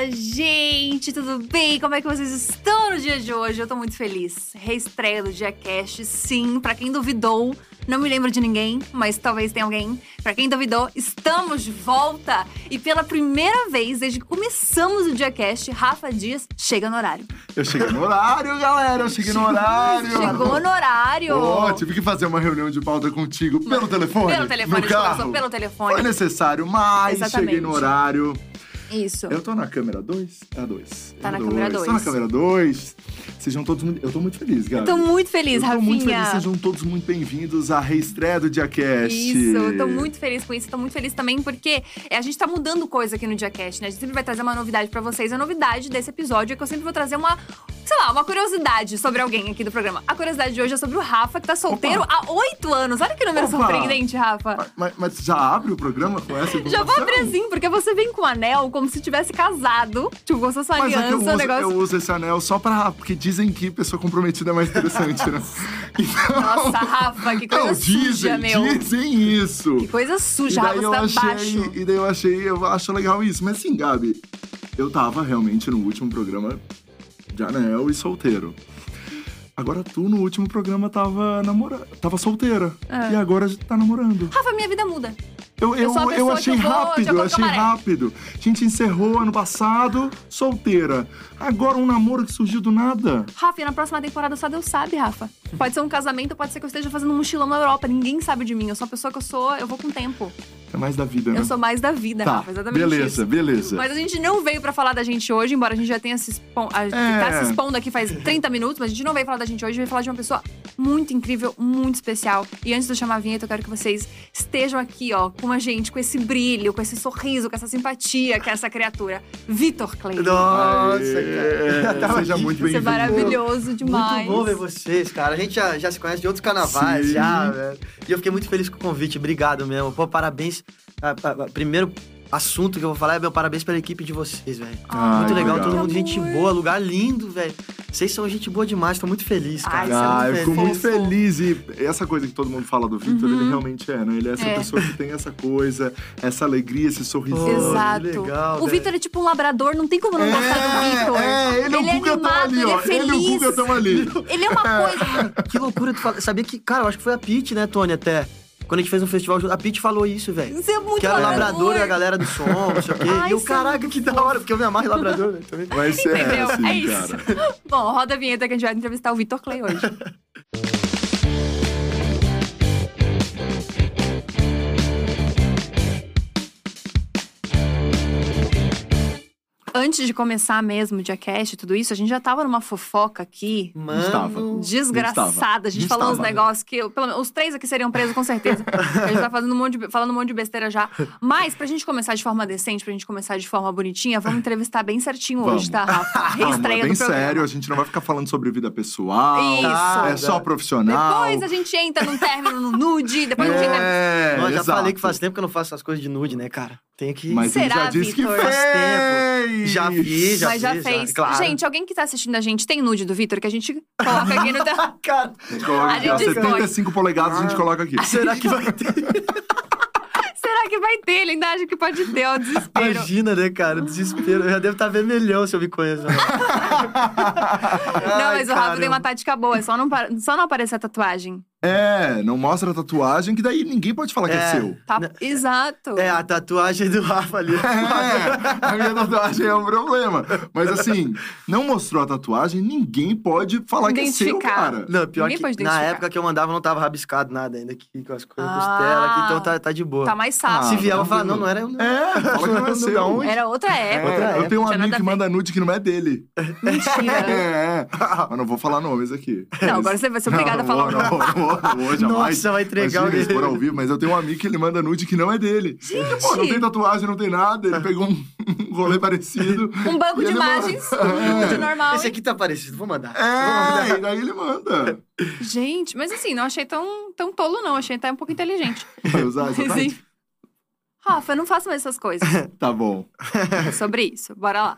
Fala, gente, tudo bem? Como é que vocês estão no dia de hoje? Eu tô muito feliz. Reestreia do DiaCast, sim. Pra quem duvidou, não me lembro de ninguém, mas talvez tenha alguém. Pra quem duvidou, estamos de volta. E pela primeira vez, desde que começamos o DiaCast, Rafa Dias chega no horário. Eu cheguei no horário, galera. Eu cheguei no horário. Chegou no horário. Pô, tive que fazer uma reunião de pauta contigo pelo telefone. Pelo telefone, no carro. pelo telefone. Foi necessário, mas Exatamente. cheguei no horário. Isso. Eu tô na câmera 2? É a 2. Tá na câmera dois. Tô na câmera 2. Sejam todos muito... Eu tô muito feliz, galera. Tô muito feliz, eu tô Rafinha. muito feliz. Sejam todos muito bem-vindos à reestreia do DiaCast. Isso, eu tô muito feliz com isso. Tô muito feliz também porque é, a gente tá mudando coisa aqui no DiaCast, né? A gente sempre vai trazer uma novidade pra vocês. A novidade desse episódio é que eu sempre vou trazer uma, sei lá, uma curiosidade sobre alguém aqui do programa. A curiosidade de hoje é sobre o Rafa, que tá solteiro Opa. há oito anos. Olha que número Opa. surpreendente, Rafa. Mas, mas já abre o programa com essa Já vou informação? abrir assim, porque você vem com o anel como se tivesse casado. Tipo, como se fosse uma Mas é aliança, eu um uso, negócio. eu uso esse anel só pra. Porque dizem que pessoa comprometida é mais interessante, né? Então, Nossa, Rafa, que coisa não, suja, dizem, meu. dizem isso. Que coisa suja, daí, Rafa, eu você tá achei, baixo. e daí eu achei, eu acho legal isso. Mas assim, Gabi, eu tava realmente no último programa de anel e solteiro. Agora tu no último programa tava namorando, tava solteira. É. E agora tá namorando. Rafa, minha vida muda. Eu, Eu eu, eu achei vou rápido, eu achei rápido. A gente encerrou ano passado, solteira. Agora um namoro que surgiu do nada. Rafa, e na próxima temporada só Deus sabe, Rafa. Pode ser um casamento, pode ser que eu esteja fazendo um mochilão na Europa. Ninguém sabe de mim. Eu sou a pessoa que eu sou, eu vou com o tempo. É mais da vida, né? Eu sou mais da vida, tá, Rafa. Exatamente beleza, isso. beleza. Mas a gente não veio pra falar da gente hoje, embora a gente já tenha se expon... a gente É. tá se expondo aqui faz 30 minutos, mas a gente não veio falar da gente hoje, veio falar de uma pessoa muito incrível, muito especial. E antes de eu chamar a vinheta, eu quero que vocês estejam aqui, ó, com a gente, com esse brilho, com esse sorriso, com essa simpatia que é essa criatura. Vitor Clay. Nossa, Aê, cara. Tava Seja aqui. muito Você é bem-vindo. maravilhoso demais. Muito bom ver vocês, cara. A gente já, já se conhece de outros carnavais, Sim. já, velho. E eu fiquei muito feliz com o convite. Obrigado mesmo. Pô, parabéns. Ah, ah, ah, Primeiro assunto que eu vou falar é meu parabéns pela equipe de vocês, velho. Ai, muito legal, obrigado. todo mundo gente boa, lugar lindo, velho. Vocês são gente boa demais, tô muito feliz, cara. Ai, você é Ah, eu muito fico muito feliz. E essa coisa que todo mundo fala do Victor, Uhum. ele realmente é, né? Ele é essa É. pessoa que tem essa coisa, essa alegria, esse sorrisinho. Pô, Exato. que legal, o. Vitor é tipo um labrador, não tem como não gostar do Vitor. é, ele, é o Guga tão animado, ali, ele ó. é feliz. Ele o Guga tão ali. Ele é uma coisa. Que loucura tu fala. Sabia que, cara, eu acho que foi a Pete, né, Tony, até. Quando a gente fez um festival junto, a Pete falou isso, velho. Você é muito Que era labrador. labrador e a galera do som, não sei o quê. Ai, e eu, é caraca, que da hora, porque eu me amarro em labrador, né, também. Vai ser Entendeu? assim, é isso. cara. Bom, roda a vinheta que a gente vai entrevistar o Vitor Clay hoje. Antes de começar mesmo o Diacast e tudo isso, a gente já tava numa fofoca aqui. Estava. Mano. Desgraçada. A gente Estava. falou uns negócios que. eu- pelo menos, os três aqui seriam presos, com certeza. a gente tá fazendo um monte de, falando um monte de besteira já. Mas, pra gente começar de forma decente, pra gente começar de forma bonitinha, vamos entrevistar bem certinho Vamos. hoje, tá, Rafa? Vamos, Reestreia é bem sério, a gente não vai ficar falando sobre vida pessoal. Isso. É só profissional. Depois a gente entra num término no nude, depois a gente entra. É, Ó, já exato. falei que faz tempo que eu não faço essas coisas de nude, né, cara? Tem que. Mas ele Será, já disse que Vitor? fez. Faz tempo. Já fiz, já Mas já fiz, fez. claro. Gente, alguém que tá assistindo a gente tem nude do Vitor que a gente coloca aqui no. te- Cara, A gente coloca A aqui, ó, gente escolhe. 75 polegadas a gente coloca aqui. será que vai ter? Será que vai ter? Ele ainda acha que pode ter, ó, desespero. Imagina, né, cara? Desespero. Eu já devo estar vermelhão se eu me conheço. Não, mas o Rafa tem uma tática boa, é só não, só não aparecer a tatuagem. É, não mostra a tatuagem, que daí ninguém pode falar que é É. seu. Tá? Né? Exato. É, a tatuagem do Rafa ali. É, a minha tatuagem é um problema. Mas assim, não mostrou a tatuagem, ninguém pode falar que é seu, Identificar. cara. Não, pior Ninguém que pode na identificar. época que eu mandava não tava rabiscado nada ainda aqui com as coisas, Ah. costela aqui, então tá, tá de boa. Tá mais sábio. Se vier, eu vou falar, não, não era eu não. É, fala que não é Da seu. onde? Era outra época. Outra É, eu época, tenho um tinha nada amigo a que ver. manda nude que não é dele. Mentira. É, mas não vou falar nomes aqui. Não, agora você vai ser obrigada a falar o não, nome. Não, não, vou, vou, jamais. Nossa, vai entregar Imagina, o expor ao vivo, mas eu tenho um amigo que ele manda nude que não é dele. Pô, não tem tatuagem, não tem nada. Ele pegou um rolê parecido. Um banco de imagens, manda. de normal. Esse aqui tá parecido, vou mandar. É, e daí ele manda. Gente, mas assim, não achei tão, tão tolo, não. Achei até um pouco inteligente. Vai usar essa Mas, enfim. Rafa, não faça mais essas coisas. Tá bom. É sobre isso. Bora lá.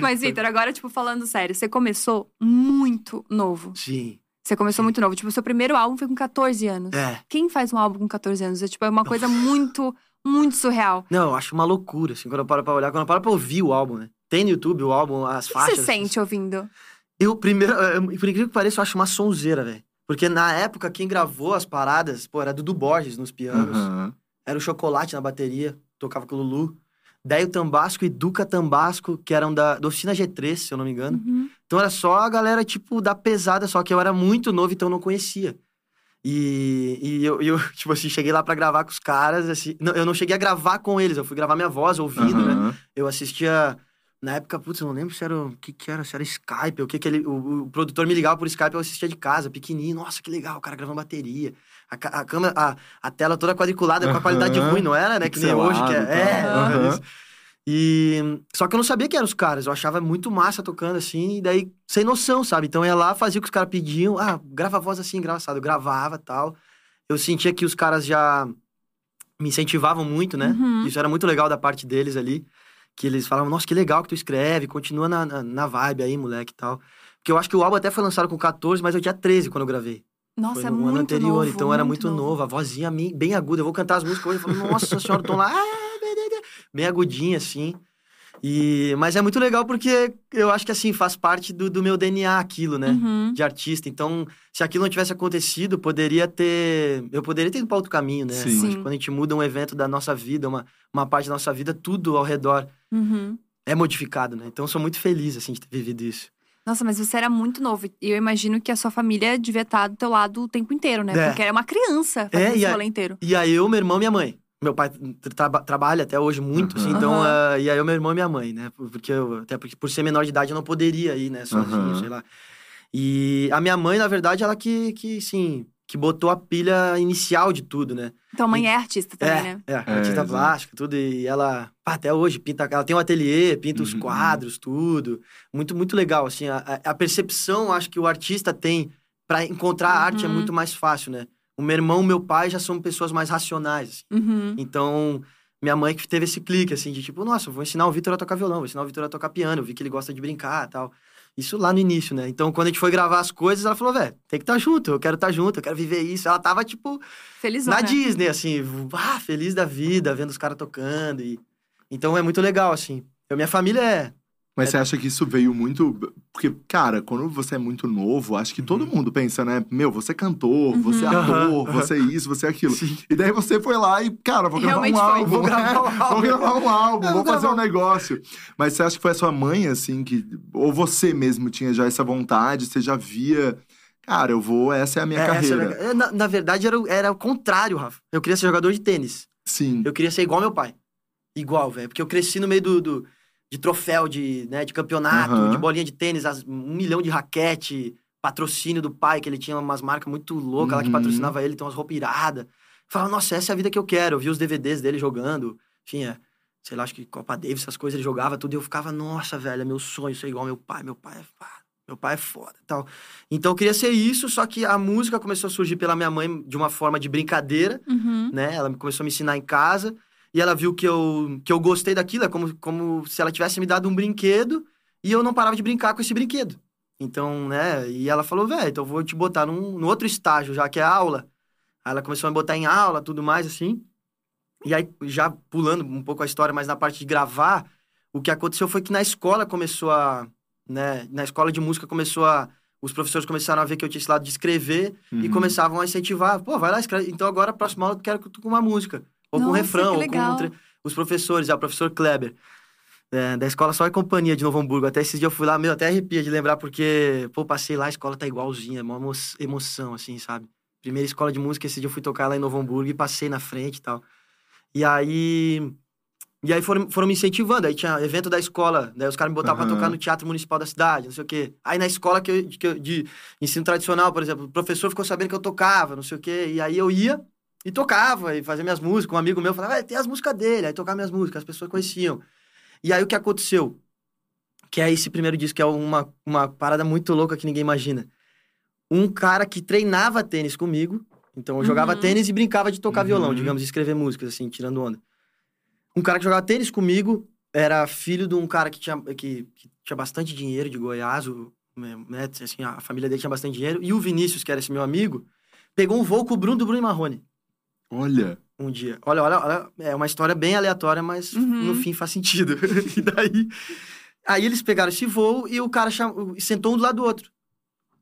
Mas, Vitor, agora, tipo, falando sério, você começou muito novo. Sim. Você começou muito novo. Tipo, o seu primeiro álbum foi com 14 anos. É. Quem faz um álbum com 14 anos? É, tipo, é uma coisa muito, Muito surreal. Não, eu acho uma loucura, assim, quando eu paro pra olhar, quando eu paro pra ouvir o álbum, né? Tem no YouTube o álbum, as O que faixas. você sente ouvindo? Eu, primeiro, eh, por incrível que pareça, eu acho uma sonzeira, velho. Porque na época, quem gravou as paradas, pô, era Dudu Borges nos pianos. Aham. Era o Chocolate na bateria, tocava com o Lulu. Daí o Tambasco e Duca Tambasco, que eram da, da Oficina G3, se eu não me engano. Uhum. Então era só a galera, tipo, da pesada, só que eu era muito novo, então eu não conhecia. E, e eu, eu, tipo assim, cheguei lá pra gravar com os caras, assim... Não, eu não cheguei a gravar com eles, eu fui gravar minha voz ouvindo, né? Aham. Eu assistia... Na época, putz, eu não lembro se era o que, que era, se era Skype, o que que ele. O, o produtor me ligava por Skype, eu assistia de casa, pequenininho. Nossa, que legal, o cara gravando bateria. A, a câmera, a, a tela toda quadriculada, com a qualidade ruim, não era, né? Que nem hoje, que é. E é, tal. E. Só que eu não sabia quem eram os caras, eu achava muito massa tocando assim, e daí, sem noção, sabe? Então eu ia lá, fazia o que os caras pediam. Ah, grava a voz assim, engraçado. Eu gravava tal. Eu sentia que os caras já me incentivavam muito, né? Uhum. Isso era muito legal da parte deles ali. Que eles falavam, nossa, que legal que tu escreve, continua na, na, na vibe aí, moleque e tal. Porque eu acho que o álbum até foi lançado com 14, mas eu tinha 13 quando eu gravei. Nossa, foi é no muito ano anterior, novo, então era muito novo. A vozinha bem aguda. Eu vou cantar as músicas hoje e falo, nossa senhora, tom lá. Bem agudinha, assim. E, mas é muito legal porque eu acho que, assim, faz parte do, do meu DNA aquilo, né? Uhum. De artista. Então, se aquilo não tivesse acontecido, poderia ter. Eu poderia ter ido para outro caminho, né? Sim. Acho que Sim. quando a gente muda um evento da nossa vida, uma, uma parte da nossa vida, tudo ao redor Uhum. é modificado, né? Então, eu sou muito feliz, assim, de ter vivido isso. Nossa, mas você era muito novo. E eu imagino que a sua família devia estar do teu lado o tempo inteiro, né? É. Porque era uma criança É, fazendo e esse a- rolê inteiro. E aí, eu, meu irmão e minha mãe. Meu pai tra- trabalha até hoje muito, assim, Aham. então. Ah, e aí, eu, meu irmão e minha mãe, né? Porque eu, até porque por ser menor de idade, eu não poderia ir, né? Sozinho, Aham. sei lá. E a minha mãe, na verdade, ela que, que sim, que botou a pilha inicial de tudo, né? Então a mãe é artista também, é, né? é, artista exato. plástica, tudo. E ela, pá, até hoje, pinta. Ela tem um ateliê, pinta os Uhum. quadros, tudo. Muito, muito legal, assim. A, a- percepção, acho que o artista tem pra encontrar a arte é Uhum. muito mais fácil, né? O meu irmão e meu pai já são pessoas mais racionais, assim. Uhum. Então, minha mãe que teve esse clique, assim, de tipo, nossa, eu vou ensinar o Vitor a tocar violão, vou ensinar o Vitor a tocar piano, eu vi que ele gosta de brincar e tal. Isso lá no início, né? Então, quando a gente foi gravar as coisas, ela falou, velho, tem que estar junto, eu quero estar junto, eu quero viver isso. Ela tava, tipo, Felizona. na Disney, assim, ah, feliz da vida, vendo os caras tocando. E... Então, é muito legal, assim. Eu, minha família é... Mas você acha que isso veio muito. Porque, cara, quando você é muito novo, acho que todo mundo pensa, né? Meu, você é cantor, você é Uhum. ator, você é isso, você é aquilo. Sim. E daí você foi lá e, cara, vou gravar Realmente um foi. álbum. Vou gravar um Vou álbum. gravar um álbum, vou vou fazer um negócio. Mas você acha que foi a sua mãe, assim, que. Ou você mesmo tinha já essa vontade, você já via. Cara, eu vou, essa é a minha é, é carreira. é, na, na verdade, era, o- era o contrário, Rafa. Eu queria ser jogador de tênis. Sim. Eu queria ser igual meu pai. Igual, velho. Porque eu cresci no meio do, do- de troféu, de, né, de campeonato, Aham. de bolinha de tênis, as- um milhão de raquete, patrocínio do pai, que ele tinha umas marcas muito loucas lá que Uhum. patrocinava ele, tem umas roupas iradas. Falava, nossa, essa é a vida que eu quero. Eu vi os DVDs dele jogando. Tinha, sei lá, acho que Copa Davis, essas coisas, ele jogava tudo. E eu ficava, nossa, velho, é meu sonho ser igual meu pai. Meu pai é Meu pai é foda e tal. Então eu queria ser isso, só que a música começou a surgir pela minha mãe de uma forma de brincadeira Uhum. né? Ela começou a me ensinar em casa e ela viu que eu, que eu gostei daquilo, é como, como se ela tivesse me dado um brinquedo e eu não parava de brincar com esse brinquedo. Então, né? E ela falou, velho, então eu vou te botar num, num outro estágio, já que é aula. Aí ela começou a me botar em aula, tudo mais, assim. E aí, já pulando um pouco a história, mas na parte de gravar, o que aconteceu foi que na escola começou a. Né, na escola de música começou a. Os professores começaram a ver que eu tinha esse lado de escrever e Uhum. começavam a incentivar. Pô, vai lá, escreve. Então agora, a próxima aula, eu quero que tu com uma música. Ou com um refrão, que ou com um tre- os professores, é o professor Kleber. é, da escola Só e Companhia de Novo Hamburgo. Até esses dias eu fui lá, meu, até arrepia de lembrar, porque, pô, passei lá, a escola tá igualzinha, é uma emo- emoção, assim, sabe? Primeira escola de música, esse dia eu fui tocar lá em Novo Hamburgo e passei na frente e tal. E aí. E aí foram, foram me incentivando. Aí tinha evento da escola, daí os caras me botavam pra Aham. tocar no Teatro Municipal da cidade, não sei o quê. Aí na escola que eu, que eu- de ensino tradicional, por exemplo, o professor ficou sabendo que eu tocava, não sei o quê. E aí eu ia e tocava, e fazia minhas músicas. Um amigo meu falava, ah, tem as músicas dele. Aí tocava minhas músicas, as pessoas conheciam. E aí o que aconteceu? Que é esse primeiro disco, que é uma, uma parada muito louca que ninguém imagina. Um cara que treinava tênis comigo, então eu jogava Uhum. tênis e brincava de tocar Uhum. violão, digamos, e escrever músicas, assim, tirando onda. Um cara que jogava tênis comigo era filho de um cara que tinha, que, que tinha bastante dinheiro de Goiás, o, né, assim, a família dele tinha bastante dinheiro. E o Vinícius, que era esse meu amigo, pegou um voo com o Bruno do Bruno e Marrone. Olha. um dia. Olha, olha, olha, é uma história bem aleatória, mas Uhum. no fim faz sentido. e daí. Aí eles pegaram esse voo e o cara chamou, sentou um do lado do outro.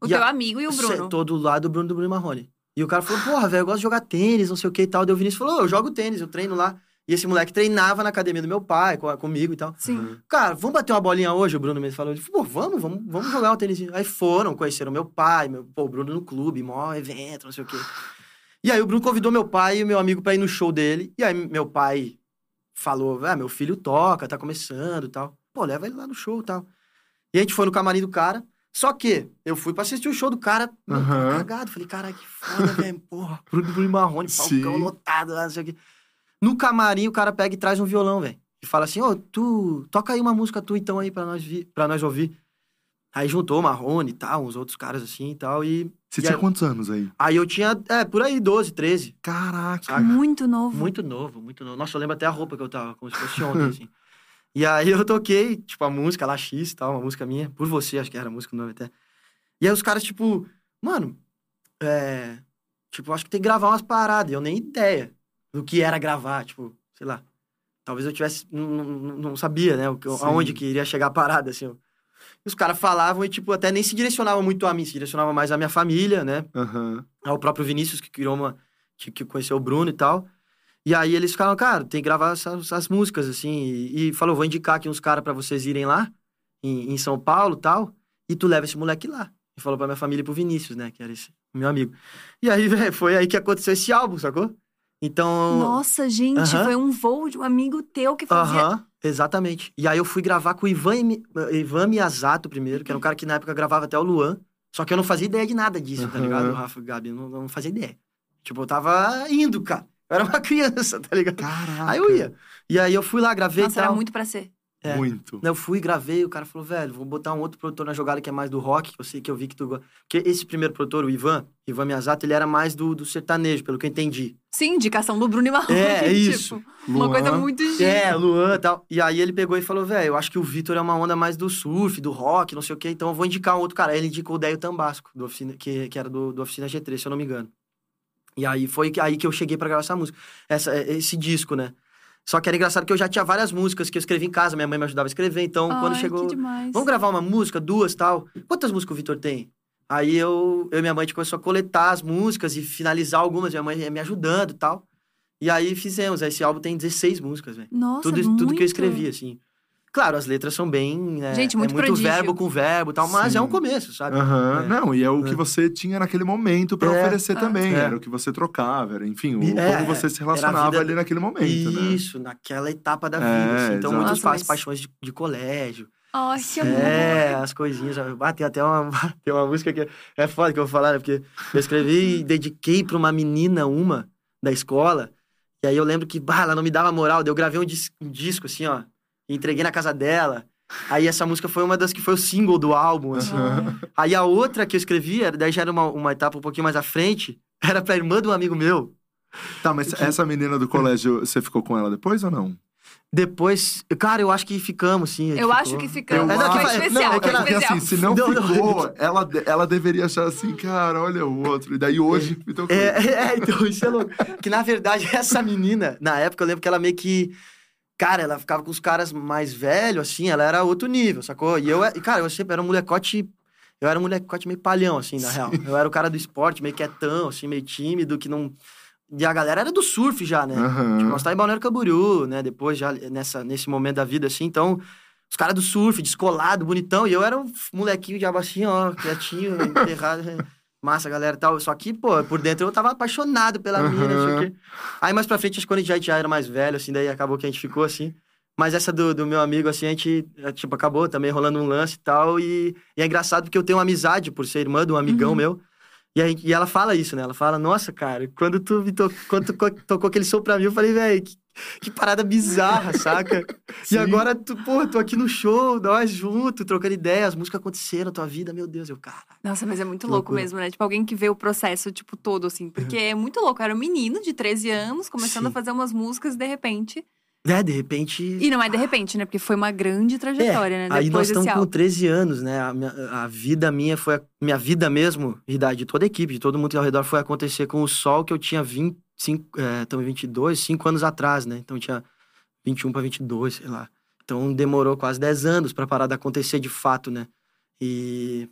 O E teu a- amigo e o Bruno. Sentou do lado do Bruno do Bruno Marrone. E o cara falou, porra, velho, eu gosto de jogar tênis, não sei o que e tal. Daí o Vinícius falou, "Ô, eu jogo tênis, eu treino lá. E esse moleque treinava na academia do meu pai, co- comigo e tal. Sim. Cara, vamos bater uma bolinha hoje? O Bruno me falou. Ele falou, pô, vamos, vamos, vamos jogar um tênis. Aí foram, conheceram meu pai, meu, pô, o Bruno no clube, maior evento, não sei o quê. E aí o Bruno convidou meu pai e meu amigo pra ir no show dele. E aí meu pai falou, ah, meu filho toca, tá começando e tal. Pô, leva ele lá no show e tal. E a gente foi no camarim do cara. Só que eu fui pra assistir o show do cara, meu, Aham. cagado. Falei, caralho, que foda, velho. Porra, Bruno, Bruno Marrone, palcão Sim. lotado, lá, não sei o quê. No camarim, o cara pega e traz um violão, velho. E fala assim, ô, tu, toca aí uma música tu então aí pra nós, vi, pra nós ouvir. Aí juntou o Marrone e tal, uns outros caras assim e tal, e... Você e tinha aí, quantos anos aí? aí eu tinha, é, por aí, 12, 13. Caraca. Saca? Muito novo. Muito novo, muito novo. Nossa, eu lembro até a roupa que eu tava, como se fosse ontem, assim. E aí eu toquei, tipo, a música lá, X e tal, uma música minha, por você, acho que era a música o nome até. E aí os caras, tipo, mano, é. Tipo, acho que tem que gravar umas paradas. e Eu nem ideia do que era gravar, tipo, sei lá. Talvez eu tivesse. Não, não, não sabia, né? o que- Sim. Aonde que iria chegar a parada, assim. E os caras falavam e, tipo, até nem se direcionavam muito a mim, se direcionava mais à minha família, né? Aham. ao próprio Vinícius, que criou uma. que, que conheceu o Bruno e tal. E aí eles ficaram, cara, tem que gravar essas, essas músicas, assim. E, e falou, vou indicar aqui uns caras pra vocês irem lá, em, em São Paulo e tal. E tu leva esse moleque lá. E falou pra minha família e pro Vinícius, né? Que era esse meu amigo. E aí, velho, foi aí que aconteceu esse álbum, sacou? Então. Nossa, gente, Aham. foi um voo de um amigo teu que fazia. Aham, exatamente. E aí eu fui gravar com o Ivan, Mi- Ivan Miyazato primeiro, que era um cara que na época gravava até o Luan. Só que eu não fazia ideia de nada disso, tá Aham. ligado? O Rafa e Gabi, eu não, não fazia ideia. Tipo, eu tava indo, cara. Eu era uma criança, tá ligado? Caraca. Aí eu ia. E aí eu fui lá, gravei Nossa, e tal. era muito pra ser. É. Muito. Eu fui, gravei, o cara falou, velho, vou botar um outro produtor na jogada que é mais do rock, que eu sei que eu vi que tu gosta. Porque esse primeiro produtor, o Ivan, Ivan Miyazato, ele era mais do, do sertanejo, pelo que eu entendi. Sim, indicação do Bruno e Marrone. É, é isso. Tipo, uma coisa muito chique. É, Luan e tal. E aí ele pegou e falou, velho, eu acho que o Vitor é uma onda mais do surf, do rock, não sei o quê, então eu vou indicar um outro cara. Aí ele indicou o Deio Tambasco, do oficina, que, que era do, do Oficina G3, se eu não me engano. E aí foi que- aí que eu cheguei pra gravar essa música, essa, esse disco, né? Só que era engraçado que eu já tinha várias músicas que eu escrevi em casa, minha mãe me ajudava a escrever, então quando Ai, chegou... que demais. Vamos gravar uma música, duas tal. Quantas músicas o Vitor tem? Aí eu, eu e minha mãe a gente começou a coletar as músicas e finalizar algumas, minha mãe ia me ajudando e tal. E aí fizemos. Esse álbum tem 16 músicas, velho. Nossa, Tudo, tudo que eu muito. escrevi, assim. Claro, as letras são bem. né, Gente, muito é muito prodígio. verbo com verbo e tal, mas Sim. é um começo, sabe? Aham. É. Não, e é o que É. você tinha naquele momento pra É. oferecer Ah. também. É. Era o que você trocava, era, enfim, o, É, como você se relacionava vida- ali naquele momento, né? Isso, naquela etapa da É, vida. assim. Então, exato. muitas Nossa, mas- paixões de, de colégio. Ai, que amor. É, as coisinhas. Ah, tem até uma, tem uma música que é foda que eu vou falar, né? Porque eu escrevi e dediquei pra uma menina, uma, da escola. E aí eu lembro que, bah, ela não me dava moral. Daí eu gravei um, dis- um disco, assim, ó. Entreguei na casa dela. Aí essa música foi uma das que foi o single do álbum, assim. Ai. Aí a outra que eu escrevi, era- daí já era uma, uma etapa um pouquinho mais à frente, era pra irmã de um amigo meu. Tá, mas essa menina do colégio, você ficou com ela depois ou não? Depois, cara, eu acho que ficamos, sim. Eu acho ficou. que ficamos. É, não, que foi especial, não, é que ela- Porque especial. assim, se não, Não, não. ficou, ela, de- ela deveria achar assim, cara, olha o outro. E daí hoje, então, É, é, então, isso é louco. Que na verdade, essa menina, na época, eu lembro que ela meio que. Cara, ela ficava com os caras mais velhos, assim, ela era outro nível, sacou? E eu, e, cara, eu sempre era um molecote. Eu era um molecote meio palhão, assim, na real. Eu era o cara do esporte, meio quietão, assim, meio tímido, que não. E a galera era do surf já, né? Aham. Tipo, nós tá em Balneário Camboriú, né? Depois, já nessa, nesse momento da vida, assim. Então, os caras do surf, descolado, bonitão. E eu era um molequinho de assim, ó, quietinho, enterrado. Massa, galera tal. Só que, pô, por dentro eu tava apaixonado pela mina, não sei o quê. Aí, mais pra frente, acho que quando a gente já, era mais velho, assim, daí acabou que a gente ficou assim. Mas essa do, do meu amigo, assim, a gente, é, tipo, acabou também rolando um lance e tal. E, e é engraçado porque eu tenho uma amizade por ser irmã de um amigão Uhum. meu. E, aí, e ela fala isso, né? Ela fala, nossa, cara, quando tu, me to... quando tu co- tocou aquele som pra mim, eu falei, velho, que, que parada bizarra, saca? E Sim. agora, tu, pô, tô aqui no show, nós juntos, trocando ideia, as músicas aconteceram na tua vida, meu Deus, eu, cara. Nossa, mas é muito Que louco loucura. mesmo, né? Tipo, alguém que vê o processo, tipo, todo, assim. Porque é muito louco. Era um menino de 13 anos, começando Sim. a fazer umas músicas de repente. É, de repente. E não é de repente, né? Porque foi uma grande trajetória, né? É, Aí nós Depois estamos com álbum. 13 anos, né? A, minha- a vida minha foi. a- minha vida mesmo, e da, de toda a equipe, de todo mundo ao redor, foi acontecer com o Sol, que eu tinha 20, cinco, é, estamos em 22, cinco anos atrás, né? Então tinha 21 para 22, sei lá. Então demorou quase 10 anos pra parar de acontecer de fato, né? E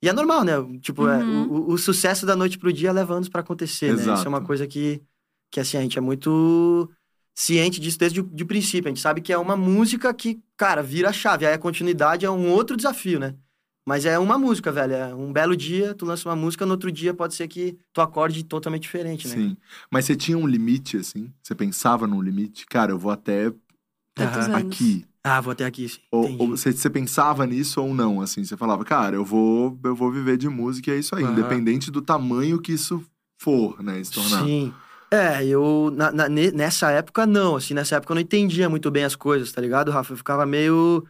e é normal, né? Tipo, é, Uhum. o, o- o sucesso da noite pro dia leva anos pra acontecer, né? Isso é Exato. uma coisa que, que assim, a gente é muito ciente disso desde o de princípio. A gente sabe que é uma música que, cara, vira a chave. Aí a continuidade é um outro desafio, né? Mas é uma música, velho. É um belo dia, tu lança uma música, no outro dia pode ser que tu acorde totalmente diferente, né? Sim. Mas você tinha um limite, assim? Você pensava num limite? Cara, eu vou até aqui. Ah, vou até aqui, sim. Ou, ou você, você pensava nisso ou não, assim? Você falava, cara, eu vou, eu vou viver de música e é isso aí. Aham. Independente do tamanho que isso for, né? Se tornar. Sim. É, eu. na- na- ne- nessa época, não. Assim, nessa época eu não entendia muito bem as coisas, tá ligado, Rafa? Eu ficava meio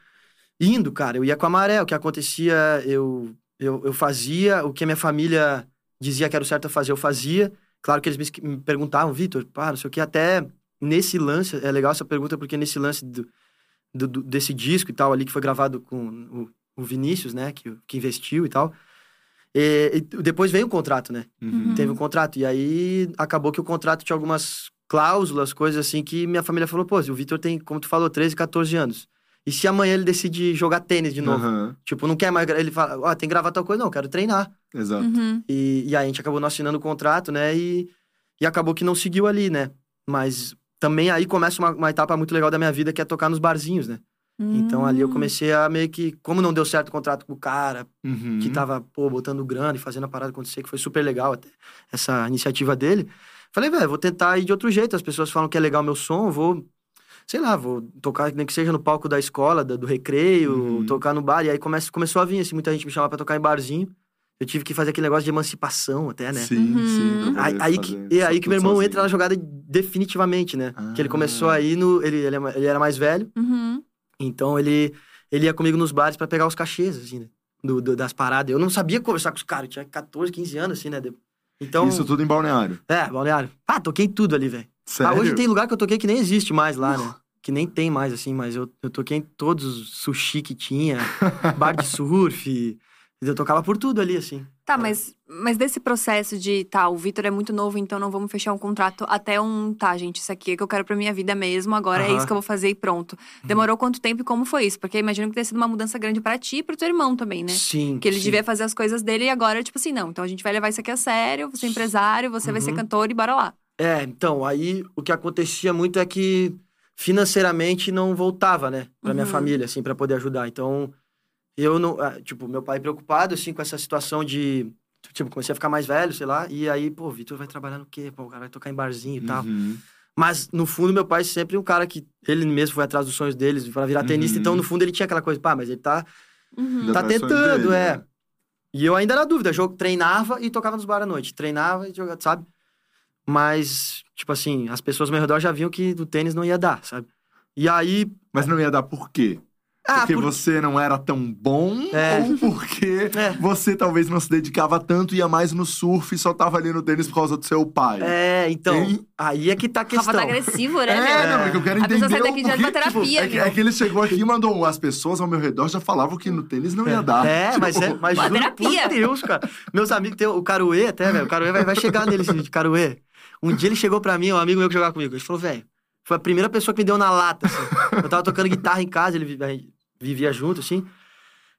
indo, cara. Eu ia com a maré. O que acontecia, eu, eu, eu fazia. O que a minha família dizia que era o certo a fazer, eu fazia. Claro que eles me, perguntavam, Vitor, pá, não sei o que. Até nesse lance, é legal essa pergunta, porque nesse lance do, do- do- desse disco e tal, ali que foi gravado com o, o Vinícius, né, que, que investiu e tal. E, e depois veio o contrato, né? Uhum. Teve um contrato. E aí acabou que o contrato tinha algumas cláusulas, coisas assim, que minha família falou: pô, o Vitor tem, como tu falou, 13, 14 anos. E se amanhã ele decide jogar tênis de novo? Aham. Tipo, não quer mais. Ele fala: ó, tem que gravar tal coisa? Não, eu quero treinar. Exato. Uhum. E, e aí a gente acabou não assinando o contrato, né? E, e acabou que não seguiu ali, né? Mas também aí começa uma, uma etapa muito legal da minha vida, que é tocar nos barzinhos, né? Então ali eu Hum. comecei a meio que. Como não deu certo o contrato com o cara, Uhum. que tava, pô, botando grana e fazendo a parada acontecer, que foi super legal até, essa iniciativa dele. Falei, velho, vou tentar ir de outro jeito. As pessoas falam que é legal meu som, eu vou, sei lá, vou tocar, nem que seja no palco da escola, da- do, recreio, Uhum. tocar no bar. E aí come, começou a vir, assim, muita gente me chamava pra tocar em barzinho. Eu tive que fazer aquele negócio de emancipação até, né? Sim, Uhum. sim. Aí, aí que, é aí que meu irmão sozinho. entra na jogada definitivamente, né? Que ele Ah. começou aí no. Ele, ele, é- ele era mais velho, Uhum. então ele, ele ia comigo nos bares pra pegar os cachês, assim, né? Do, do- das paradas. Eu não sabia conversar com os caras, eu tinha 14, 15 anos, assim, né? Então. Isso tudo em balneário. É, balneário. Ah, toquei tudo ali, velho. Sério? Ah, hoje tem lugar que eu toquei que nem existe mais lá, né? Que nem tem mais, assim, mas eu, eu toquei em todos os sushi que tinha, bar de surf. Eu tocava por tudo ali, assim. Tá, É. mas, mas desse processo de, tá, o Vitor é muito novo, então não vamos fechar um contrato até um, tá, gente, isso aqui é que eu quero pra minha vida mesmo, agora é isso que eu vou fazer e pronto. Demorou quanto tempo e como foi isso? Porque imagino que tenha sido uma mudança grande pra ti e pro teu irmão também, né? Sim. Que ele sim. devia fazer as coisas dele e agora, tipo assim, não, então a gente vai levar isso aqui a sério, você é empresário, você vai ser Uhum. cantor e bora lá. É, então, aí o que acontecia muito é que financeiramente não voltava, né, pra minha Uhum. família, assim, pra poder ajudar. Então, eu não. ah, Tipo, meu pai preocupado, assim, com essa situação de. Tipo, comecei a ficar mais velho, sei lá, e aí, pô, Vitor vai trabalhar no quê? Pô, o cara vai tocar em barzinho e tal. Uhum. Mas, no fundo, meu pai sempre um cara que. Ele mesmo foi atrás dos sonhos deles pra virar tenista. Uhum. Então, no fundo, ele tinha aquela coisa, pá, mas ele tá, Uhum. Ainda tá tentando, dele, é. né? E eu ainda na dúvida, jogo, treinava e tocava nos bar à noite. Treinava e jogava, sabe? Mas, tipo assim, as pessoas ao meu redor já viam que o tênis não ia dar, sabe? E aí. Mas não ia dar por quê? Ah, porque por- você não era tão bom É. ou porque É. você talvez não se dedicava tanto, ia mais no surf e só tava ali no tênis por causa do seu pai? É, então. Hein? Aí é que tá a Rafa questão. tá agressivo, né, É, meu? não, porque eu quero A entender pessoa sai daqui já porquê, numa terapia, é, que, meu. é que ele chegou aqui e mandou as pessoas ao meu redor já falavam que no tênis não ia dar. É, Tipo, mas é, mas juro terapia. por Deus, cara. Meus amigos, tem o Caruê até, velho. O Caruê vai, vai chegar nele vídeo. Caruê. Um dia ele chegou pra mim, um amigo meu que jogava comigo. Ele falou, velho, foi a primeira pessoa que me deu na lata, assim. Eu tava tocando guitarra em casa, ele vi- a gente vivia junto, assim.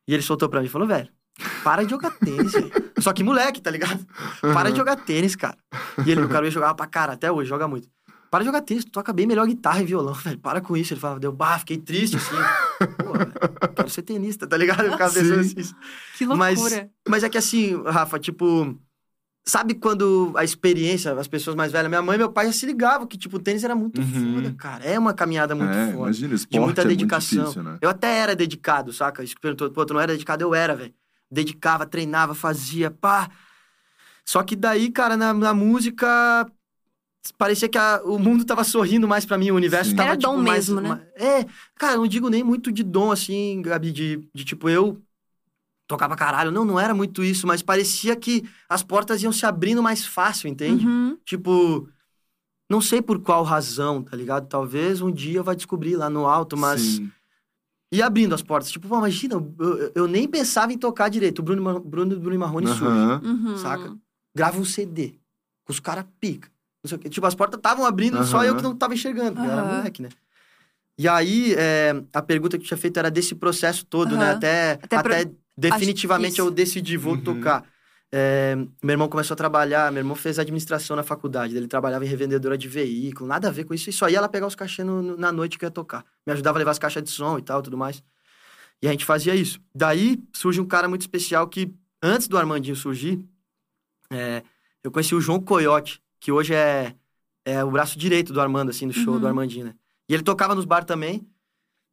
E ele soltou pra mim e falou, velho, para de jogar tênis, velho. Só que moleque, tá ligado? Para de jogar tênis, cara. E ele, o Caruê jogava pra cara, até hoje, joga muito. Para de jogar tênis, tu toca bem melhor guitarra e violão, velho. Para com isso. Ele falava, deu, bah, fiquei triste, assim. Pô, velho, quero ser tenista, tá ligado? Eu ficava pensando Sim. assim. Que Mas, loucura. mas é que assim, Rafa, tipo. Sabe quando a experiência, as pessoas mais velhas, minha mãe e meu pai já se ligavam que, tipo, o tênis era muito Uhum. foda, cara. É uma caminhada muito é, foda. imagina, esporte De muita é dedicação. muito difícil, né? Eu até era dedicado, saca? Isso que perguntou, pô, tu não era dedicado? Eu era, velho. Dedicava, treinava, fazia, pá. Só que daí, cara, na, na música. Parecia que a- o mundo tava sorrindo mais pra mim, o universo Sim. tava, Era tipo, dom mais- mesmo, né? É, cara, eu não digo nem muito de dom, assim, Gabi, de, de tipo, eu tocava caralho. Não, não era muito isso, mas parecia que as portas iam se abrindo mais fácil, entende? Uhum. Tipo, não sei por qual razão, tá ligado? Talvez um dia eu vá descobrir lá no alto, mas. Sim. E abrindo as portas. Tipo, pô, imagina, eu, eu- nem pensava em tocar direito. O Bruno, Bruno, Bruno Marrone surge, Aham. Uhum. saca? Grava um CD. Com os caras pica. Não sei o quê. Tipo, as portas estavam abrindo, só Aham. eu que não tava enxergando, era moleque, né? E aí, é, a pergunta que eu tinha feito era desse processo todo, né? Até, Até até, pra- definitivamente eu decidi, vou Uhum. tocar. É, meu irmão começou a trabalhar, meu irmão fez administração na faculdade, ele trabalhava em revendedora de veículo, nada a ver com isso, e só ia lá pegar os cachê no- no- na noite que eu ia tocar. Me ajudava a levar as caixas de som e tal, tudo mais. E a gente fazia isso. Daí surge um cara muito especial que, antes do Armandinho surgir, é, eu conheci o João Coyote, que hoje é, é o braço direito do Armando, assim, do show Uhum. do Armandinho, né? E ele tocava nos bar também.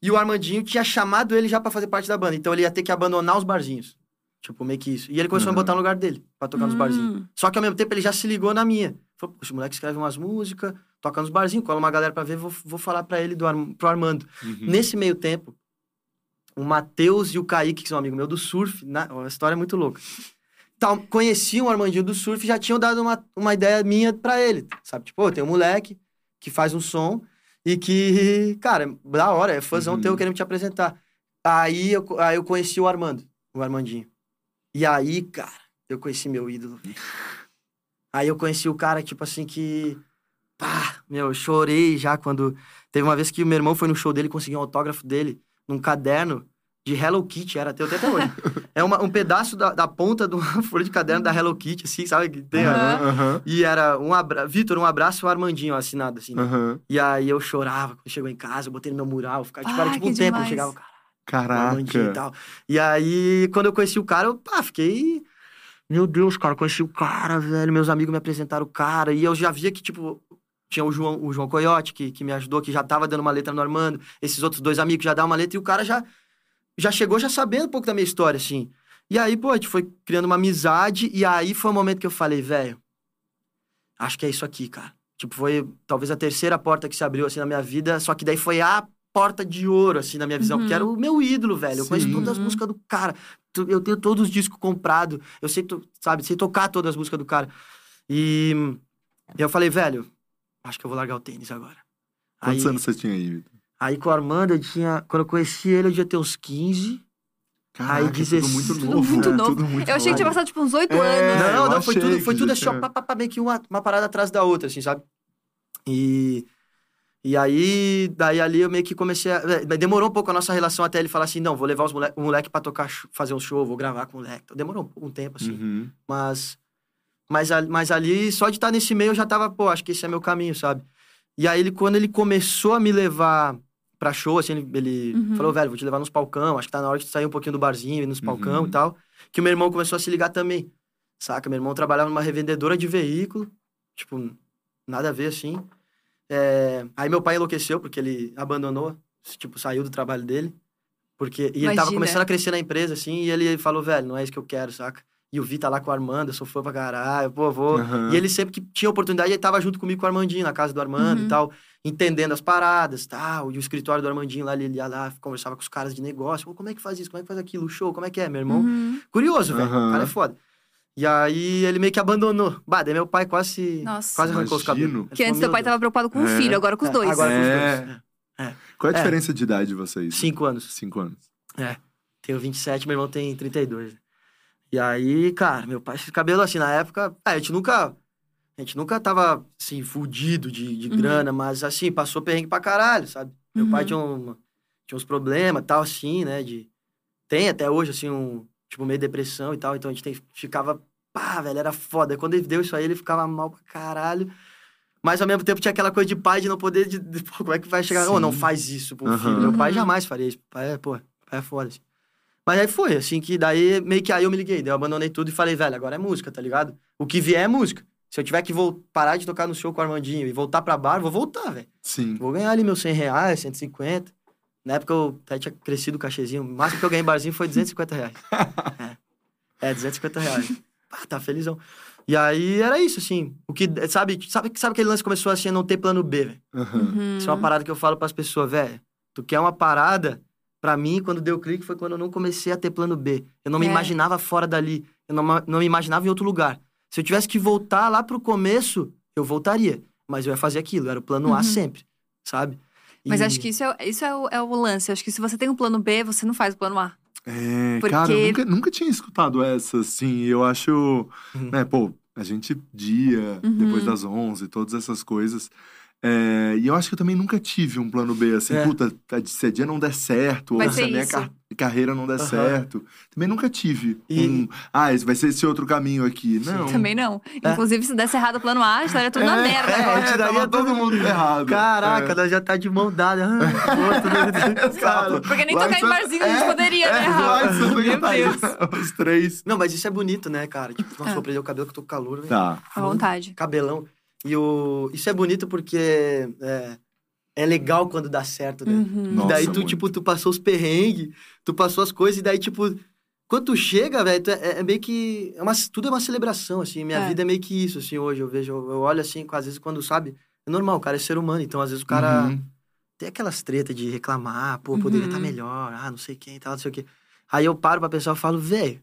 E o Armandinho tinha chamado ele já pra fazer parte da banda. Então ele ia ter que abandonar os barzinhos. Tipo, meio que isso. E ele começou Uhum. a me botar no lugar dele, pra tocar nos barzinhos. Hum. Só que ao mesmo tempo ele já se ligou na minha. Falou, "Pô, esse moleque escreve umas músicas, toca nos barzinhos, cola uma galera pra ver, vou, vou falar pra ele, do, Arm- pro Armando. Uhum. Nesse meio tempo, o Matheus e o Kaique, que são amigos meus do surf, na, a história é muito louca. Então, conheciam o Armandinho do surf e já tinham dado uma, uma ideia minha pra ele, sabe? Tipo, pô, tem um moleque que faz um som e que, cara, da hora, é fãzão Uhum. teu querendo te apresentar. Aí eu, aí eu conheci o Armando, o Armandinho. E aí, cara, eu conheci meu ídolo. Aí eu conheci o cara, tipo assim, que. Pá, meu, eu chorei já quando. Teve uma vez que o meu irmão foi no show dele e conseguiu um autógrafo dele num caderno de Hello Kitty, era teu até hoje. é uma- um pedaço da, da ponta de uma folha de caderno da Hello Kitty, assim, sabe? Que tem. Aham. Aham. E era um abraço. Vitor, um abraço, o Armandinho assinado, assim. né? Aham. E aí eu chorava quando chegou em casa, eu botei no meu mural, ficava, tipo, era Ai, tipo um tempo, eu chegava, cara, Armandinho e Caraca. tal. E aí, quando eu conheci o cara, eu, pá, fiquei. Meu Deus, cara, conheci o cara, velho. Meus amigos me apresentaram o cara. E eu já via que, tipo, tinha o João, o João Coyote, que, que me ajudou, que já tava dando uma letra no Armando. Esses outros dois amigos já davam uma letra. E o cara já, já chegou já sabendo um pouco da minha história, assim. E aí, pô, a gente foi criando uma amizade. E aí foi o momento que eu falei, velho, acho que é isso aqui, cara. Tipo, foi talvez a terceira porta que se abriu, assim, na minha vida. Só que daí foi a porta de ouro, assim, na minha visão. Uhum. Porque era o meu ídolo, velho. Eu conheço Sim. todas as Uhum. músicas do cara. Eu tenho todos os discos comprados. Eu sei, sabe, sei tocar todas as músicas do cara. E eu falei, velho, acho que eu vou largar o tênis agora. Quantos aí, anos você tinha aí, Vitor? Aí com o Armando, eu tinha. Quando eu conheci ele, eu devia ter uns 15. Caraca, Aí, tudo muito tudo novo. muito né? novo. Tudo muito Eu achei que tinha passado, tipo, uns oito É, anos. não, não, foi tudo, foi tudo assim, ó, pá, pá, pá, meio que uma, uma parada atrás da outra, assim, sabe? E. E aí, daí ali eu meio que comecei a. é, Demorou um pouco a nossa relação até ele falar assim: não, vou levar os moleque, o moleque pra tocar, fazer um show, vou gravar com o moleque. Então, demorou um, um tempo, assim. Uhum. Mas, mas, ali- mas ali, só de estar nesse meio, eu já tava, pô, acho que esse é meu caminho, sabe? E aí, ele, quando ele começou a me levar pra show, assim, ele, ele Uhum. falou, velho, vou te levar nos palcão, acho que tá na hora de sair um pouquinho do barzinho, ir nos palcão Uhum. e tal. Que o meu irmão começou a se ligar também, saca? Meu irmão trabalhava numa revendedora de veículo, tipo, nada a ver, assim. É, Aí meu pai enlouqueceu, porque ele abandonou, tipo, saiu do trabalho dele. Porque... E ele tava Imagina. começando a crescer na empresa, assim, e ele falou, velho, não é isso que eu quero, saca? E o Vi tá lá com o Armando, eu sou fã pra caralho, pô, vou. Aham. E ele sempre que tinha oportunidade, ele tava junto comigo com o Armandinho, na casa do Armando Uhum. e tal, entendendo as paradas e tal. E o escritório do Armandinho lá, ele ia lá, conversava com os caras de negócio. Pô, como é que faz isso? Como é que faz aquilo? O show, como é que é, meu irmão? Uhum. Curioso, velho. O cara é foda. E aí ele meio que abandonou. Bah, daí meu pai quase. Nossa. Quase arrancou os Imagino. cabelos. Que antes teu pai "Meu tava preocupado com o É. filho, agora com os Deus." dois. Agora com os É. dois. é. Qual é a É. diferença de idade de vocês? Cinco anos. Cinco anos. Tenho 27, meu irmão tem 32. E aí, cara, meu pai, esse cabelo assim, na época, ah, a gente nunca. A gente nunca tava, assim, fudido de, de Uhum. grana, mas, assim, passou perrengue pra caralho, sabe? Meu Uhum. pai tinha, uma, tinha uns problemas tal, assim, né? De... Tem até hoje, assim, um. Tipo, meio depressão e tal. Então a gente tem, ficava. Pá, velho, era foda. Quando ele deu isso aí, ele ficava mal pra caralho. Mas ao mesmo tempo tinha aquela coisa de pai de não poder. De, de- pô, como é que vai chegar? Ô, não faz isso pro Aham. filho. Meu pai Uhum. jamais faria isso. Pai é, pô, pai é foda. Assim. Mas aí foi, assim, que daí meio que aí eu me liguei. Daí eu abandonei tudo e falei, velho, agora é música, tá ligado? O que vier é música. Se eu tiver que vol- parar de tocar no show com o Armandinho e voltar pra bar, vou voltar, velho. Sim. Vou ganhar ali meus 100 reais, 150. Na época eu até tinha crescido o cachezinho. O máximo que eu ganhei em barzinho foi 250 reais. é. é, 250 reais. Ah, tá felizão. E aí era isso, assim. O que, sabe, sabe, sabe aquele lance que começou assim a não ter plano B, velho? Uhum. Isso é uma parada que eu falo pras pessoas, velho. Tu quer uma parada? Pra mim, quando deu clique, foi quando eu não comecei a ter plano B. Eu não me É. imaginava fora dali. Eu não, não me imaginava em outro lugar. Se eu tivesse que voltar lá pro começo, eu voltaria. Mas eu ia fazer aquilo. Era o plano A Uhum. sempre, sabe? Mas E- acho que isso, é, isso é, o, é o lance. Acho que se você tem um plano B, você não faz o plano A. É, Porque- cara, eu nunca, nunca tinha escutado essa, assim. Eu acho. Uhum. Né, pô, a gente dia, Uhum. depois das 11, todas essas coisas. É, e eu acho que eu também nunca tive um plano B, assim, É. puta, se a dia não der certo, Vai ou se a minha car- carreira não der Aham. certo. Também nunca tive E- um, ah, esse vai ser esse outro caminho aqui. Não. Também não. Inclusive, se desse errado o plano A, estaria tudo na É, merda é, daria tava todo tudo- mundo errado. Caraca, É. nós já tá de mão dada. Ah, Exato. Porque nem tocar em barzinho a gente é, poderia, né, é, Meu Catarina, Os três. Não, mas isso é bonito, né, cara? Tipo, nossa, É. vou prender o cabelo que eu tô com calor, velho. Tá. À vontade. Cabelão. E o... isso é bonito porque é, é legal quando dá certo, né? Uhum. Nossa, e daí tu, muito. tipo, tu passou os perrengues, tu passou as coisas, e daí, tipo, quando tu chega, velho, tu é, é meio que. É uma, tudo é uma celebração, assim. Minha É. vida é meio que isso, assim, hoje. Eu vejo, eu olho assim, às vezes, quando sabe. É normal, o cara é ser humano, então às vezes o cara Uhum. tem aquelas tretas de reclamar, pô, poderia estar Uhum. melhor, ah, não sei quem, tal, não sei o quê. Aí eu paro pra pensar e falo, velho,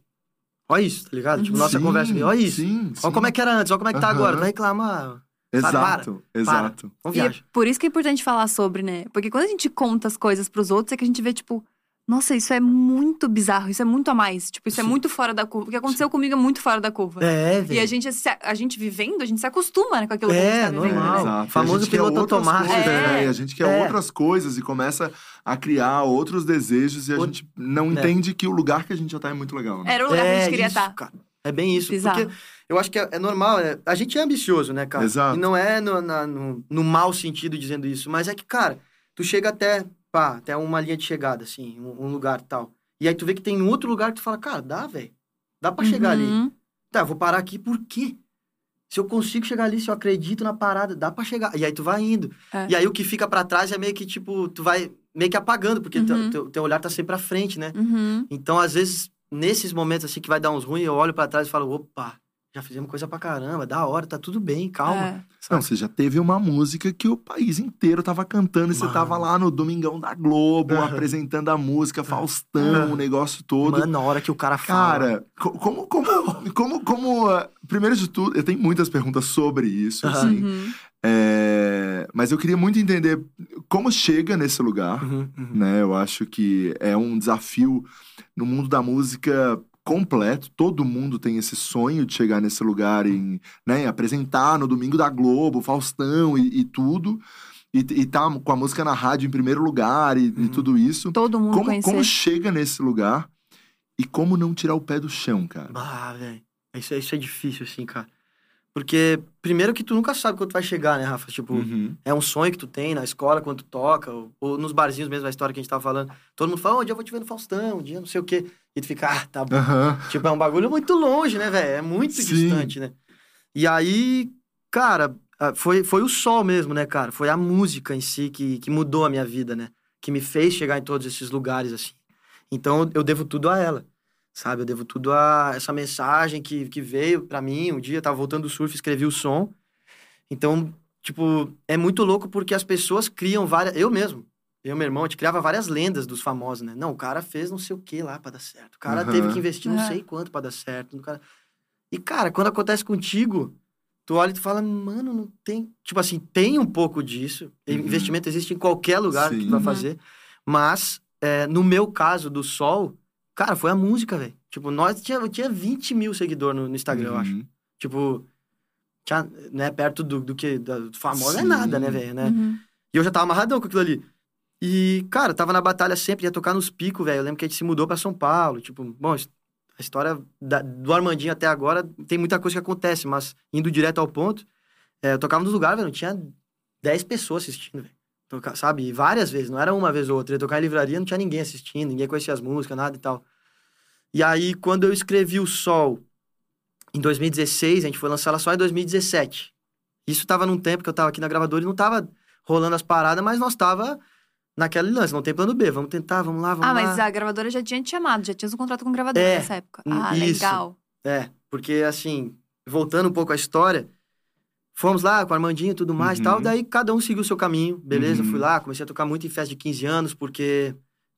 olha isso, tá ligado? Tipo, nossa Sim, conversa aqui, olha isso. Sim, Olha sim. como é que era antes, olha como é que tá Aham. agora. Tu vai reclamar. Exato, exato. Vamos E é por isso que é importante falar sobre, né? Porque quando a gente conta as coisas pros outros, é que a gente vê, tipo, nossa, isso é muito bizarro, isso é muito a mais. Tipo, isso é Sim. muito fora da curva. O que aconteceu comigo é muito fora da curva. É, E a velho. gente, a gente vivendo, a gente se acostuma né, com aquilo que a É, gente tá vivendo. normal. né? Exato. Famoso piloto automático. Coisas, É. né? E a gente quer É. outras coisas e começa a criar outros desejos e a O- gente não É. entende que o lugar que a gente já tá é muito legal. Né? Era o lugar que a é gente queria isso, estar. cara. É bem isso. Bizarro. Porque eu acho que é, é normal. é- a gente é ambicioso, né, cara? Exato. E não é no, na- no, no mau sentido dizendo isso. Mas é que, cara, tu chega até, pá, até uma linha de chegada, assim, um, um lugar tal. E aí tu vê que tem um outro lugar que tu fala, cara, dá, velho. Dá pra chegar ali. Uhum. Tá, eu vou parar aqui por quê? Se eu consigo chegar ali, se eu acredito na parada, dá pra chegar. E aí tu vai indo. É. E aí o que fica pra trás é meio que, tipo, tu vai meio que apagando, porque teu, Uhum. teu, teu olhar tá sempre pra frente, né? Uhum. Então, às vezes, nesses momentos assim que vai dar uns ruins, eu olho pra trás e falo, opa, já fizemos coisa pra caramba, da hora, tá tudo bem, calma. É. Não, você já teve uma música que o país inteiro tava cantando e você Mano. tava lá no Domingão da Globo, Aham. apresentando a música, Faustão, Aham. o negócio todo. Mano, na hora que o cara fala. Cara, co- como, como, como, como, ah, primeiro de tudo, eu tenho muitas perguntas sobre isso, assim, Uhum. é, mas eu queria muito entender como chega nesse lugar, Uhum, uhum. né? Eu acho que é um desafio no mundo da música completo. Todo mundo tem esse sonho de chegar nesse lugar em, né, apresentar no Domingo da Globo, Faustão e, e tudo. E, e tá com a música na rádio em primeiro lugar e, e Uhum. tudo isso. Todo mundo Como, conhecer. como chega nesse lugar e como não tirar o pé do chão, cara? Ah, velho. Isso, é- isso é difícil, assim, cara. Porque, primeiro que tu nunca sabe quando tu vai chegar, né, Rafa? Tipo, Uhum. é um sonho que tu tem na escola, quando tu toca, ou, ou nos barzinhos mesmo, a história que a gente tava falando. Todo mundo fala, "Ó, um dia eu vou te ver no Faustão, um dia não sei o quê. E tu fica, ah, tá bom. Aham. Tipo, é um bagulho muito longe, né, velho? É muito Sim. distante, né? E aí, cara, foi, foi o sol mesmo, né, cara? Foi a música em si que, que mudou a minha vida, né? Que me fez chegar em todos esses lugares, assim. Então, eu devo tudo a ela, sabe? Eu devo tudo a essa mensagem que, que veio pra mim. Um dia eu tava voltando do surf, escrevi o som. Então, tipo, é muito louco porque as pessoas criam várias... Eu mesmo, eu e meu irmão, a gente criava várias lendas dos famosos, né? Não, o cara fez não sei o que lá pra dar certo. O cara Aham. teve que investir não É. sei quanto pra dar certo. Cara... E, cara, quando acontece contigo, tu olha e tu fala, mano, não tem. Tipo assim, tem um pouco disso. Uhum. Investimento existe em qualquer lugar que Sim. tu vai Uhum. fazer. Mas, é, no meu caso do Sol, cara, foi a música, velho. Tipo, nós tinha, tinha 20 mil seguidores no, no Instagram, eu acho. Uhum. Tipo, tinha, né, perto do, do que da, do famoso é Sim. nada, né, velho, né? Uhum. E eu já tava amarradão com aquilo ali. E, cara, tava na batalha sempre, ia tocar nos picos, velho. Eu lembro que a gente se mudou pra São Paulo. Tipo, bom, a história da- do Armandinho até agora tem muita coisa que acontece, mas indo direto ao ponto, é, eu tocava nos lugares, velho, não tinha 10 pessoas assistindo, velho. Toca- Sabe? Várias vezes, não era uma vez ou outra. Eu ia tocar em livraria, não tinha ninguém assistindo, ninguém conhecia as músicas, nada e tal. E aí, quando eu escrevi o Sol em 2016, a gente foi lançar ela só em 2017. Isso tava num tempo que eu tava aqui na gravadora e não tava rolando as paradas, mas nós tava naquele lance, não tem plano B, vamos tentar, vamos lá, vamos Ah, lá. mas a gravadora já tinha te chamado, já tinha um contrato com gravadora É, nessa época. Ah, isso. legal. É, porque assim, voltando um pouco à história, fomos lá com o Armandinho e tudo mais e Uhum. tal, daí cada um seguiu o seu caminho, beleza? Uhum. Fui lá, comecei a tocar muito em festa de 15 anos, porque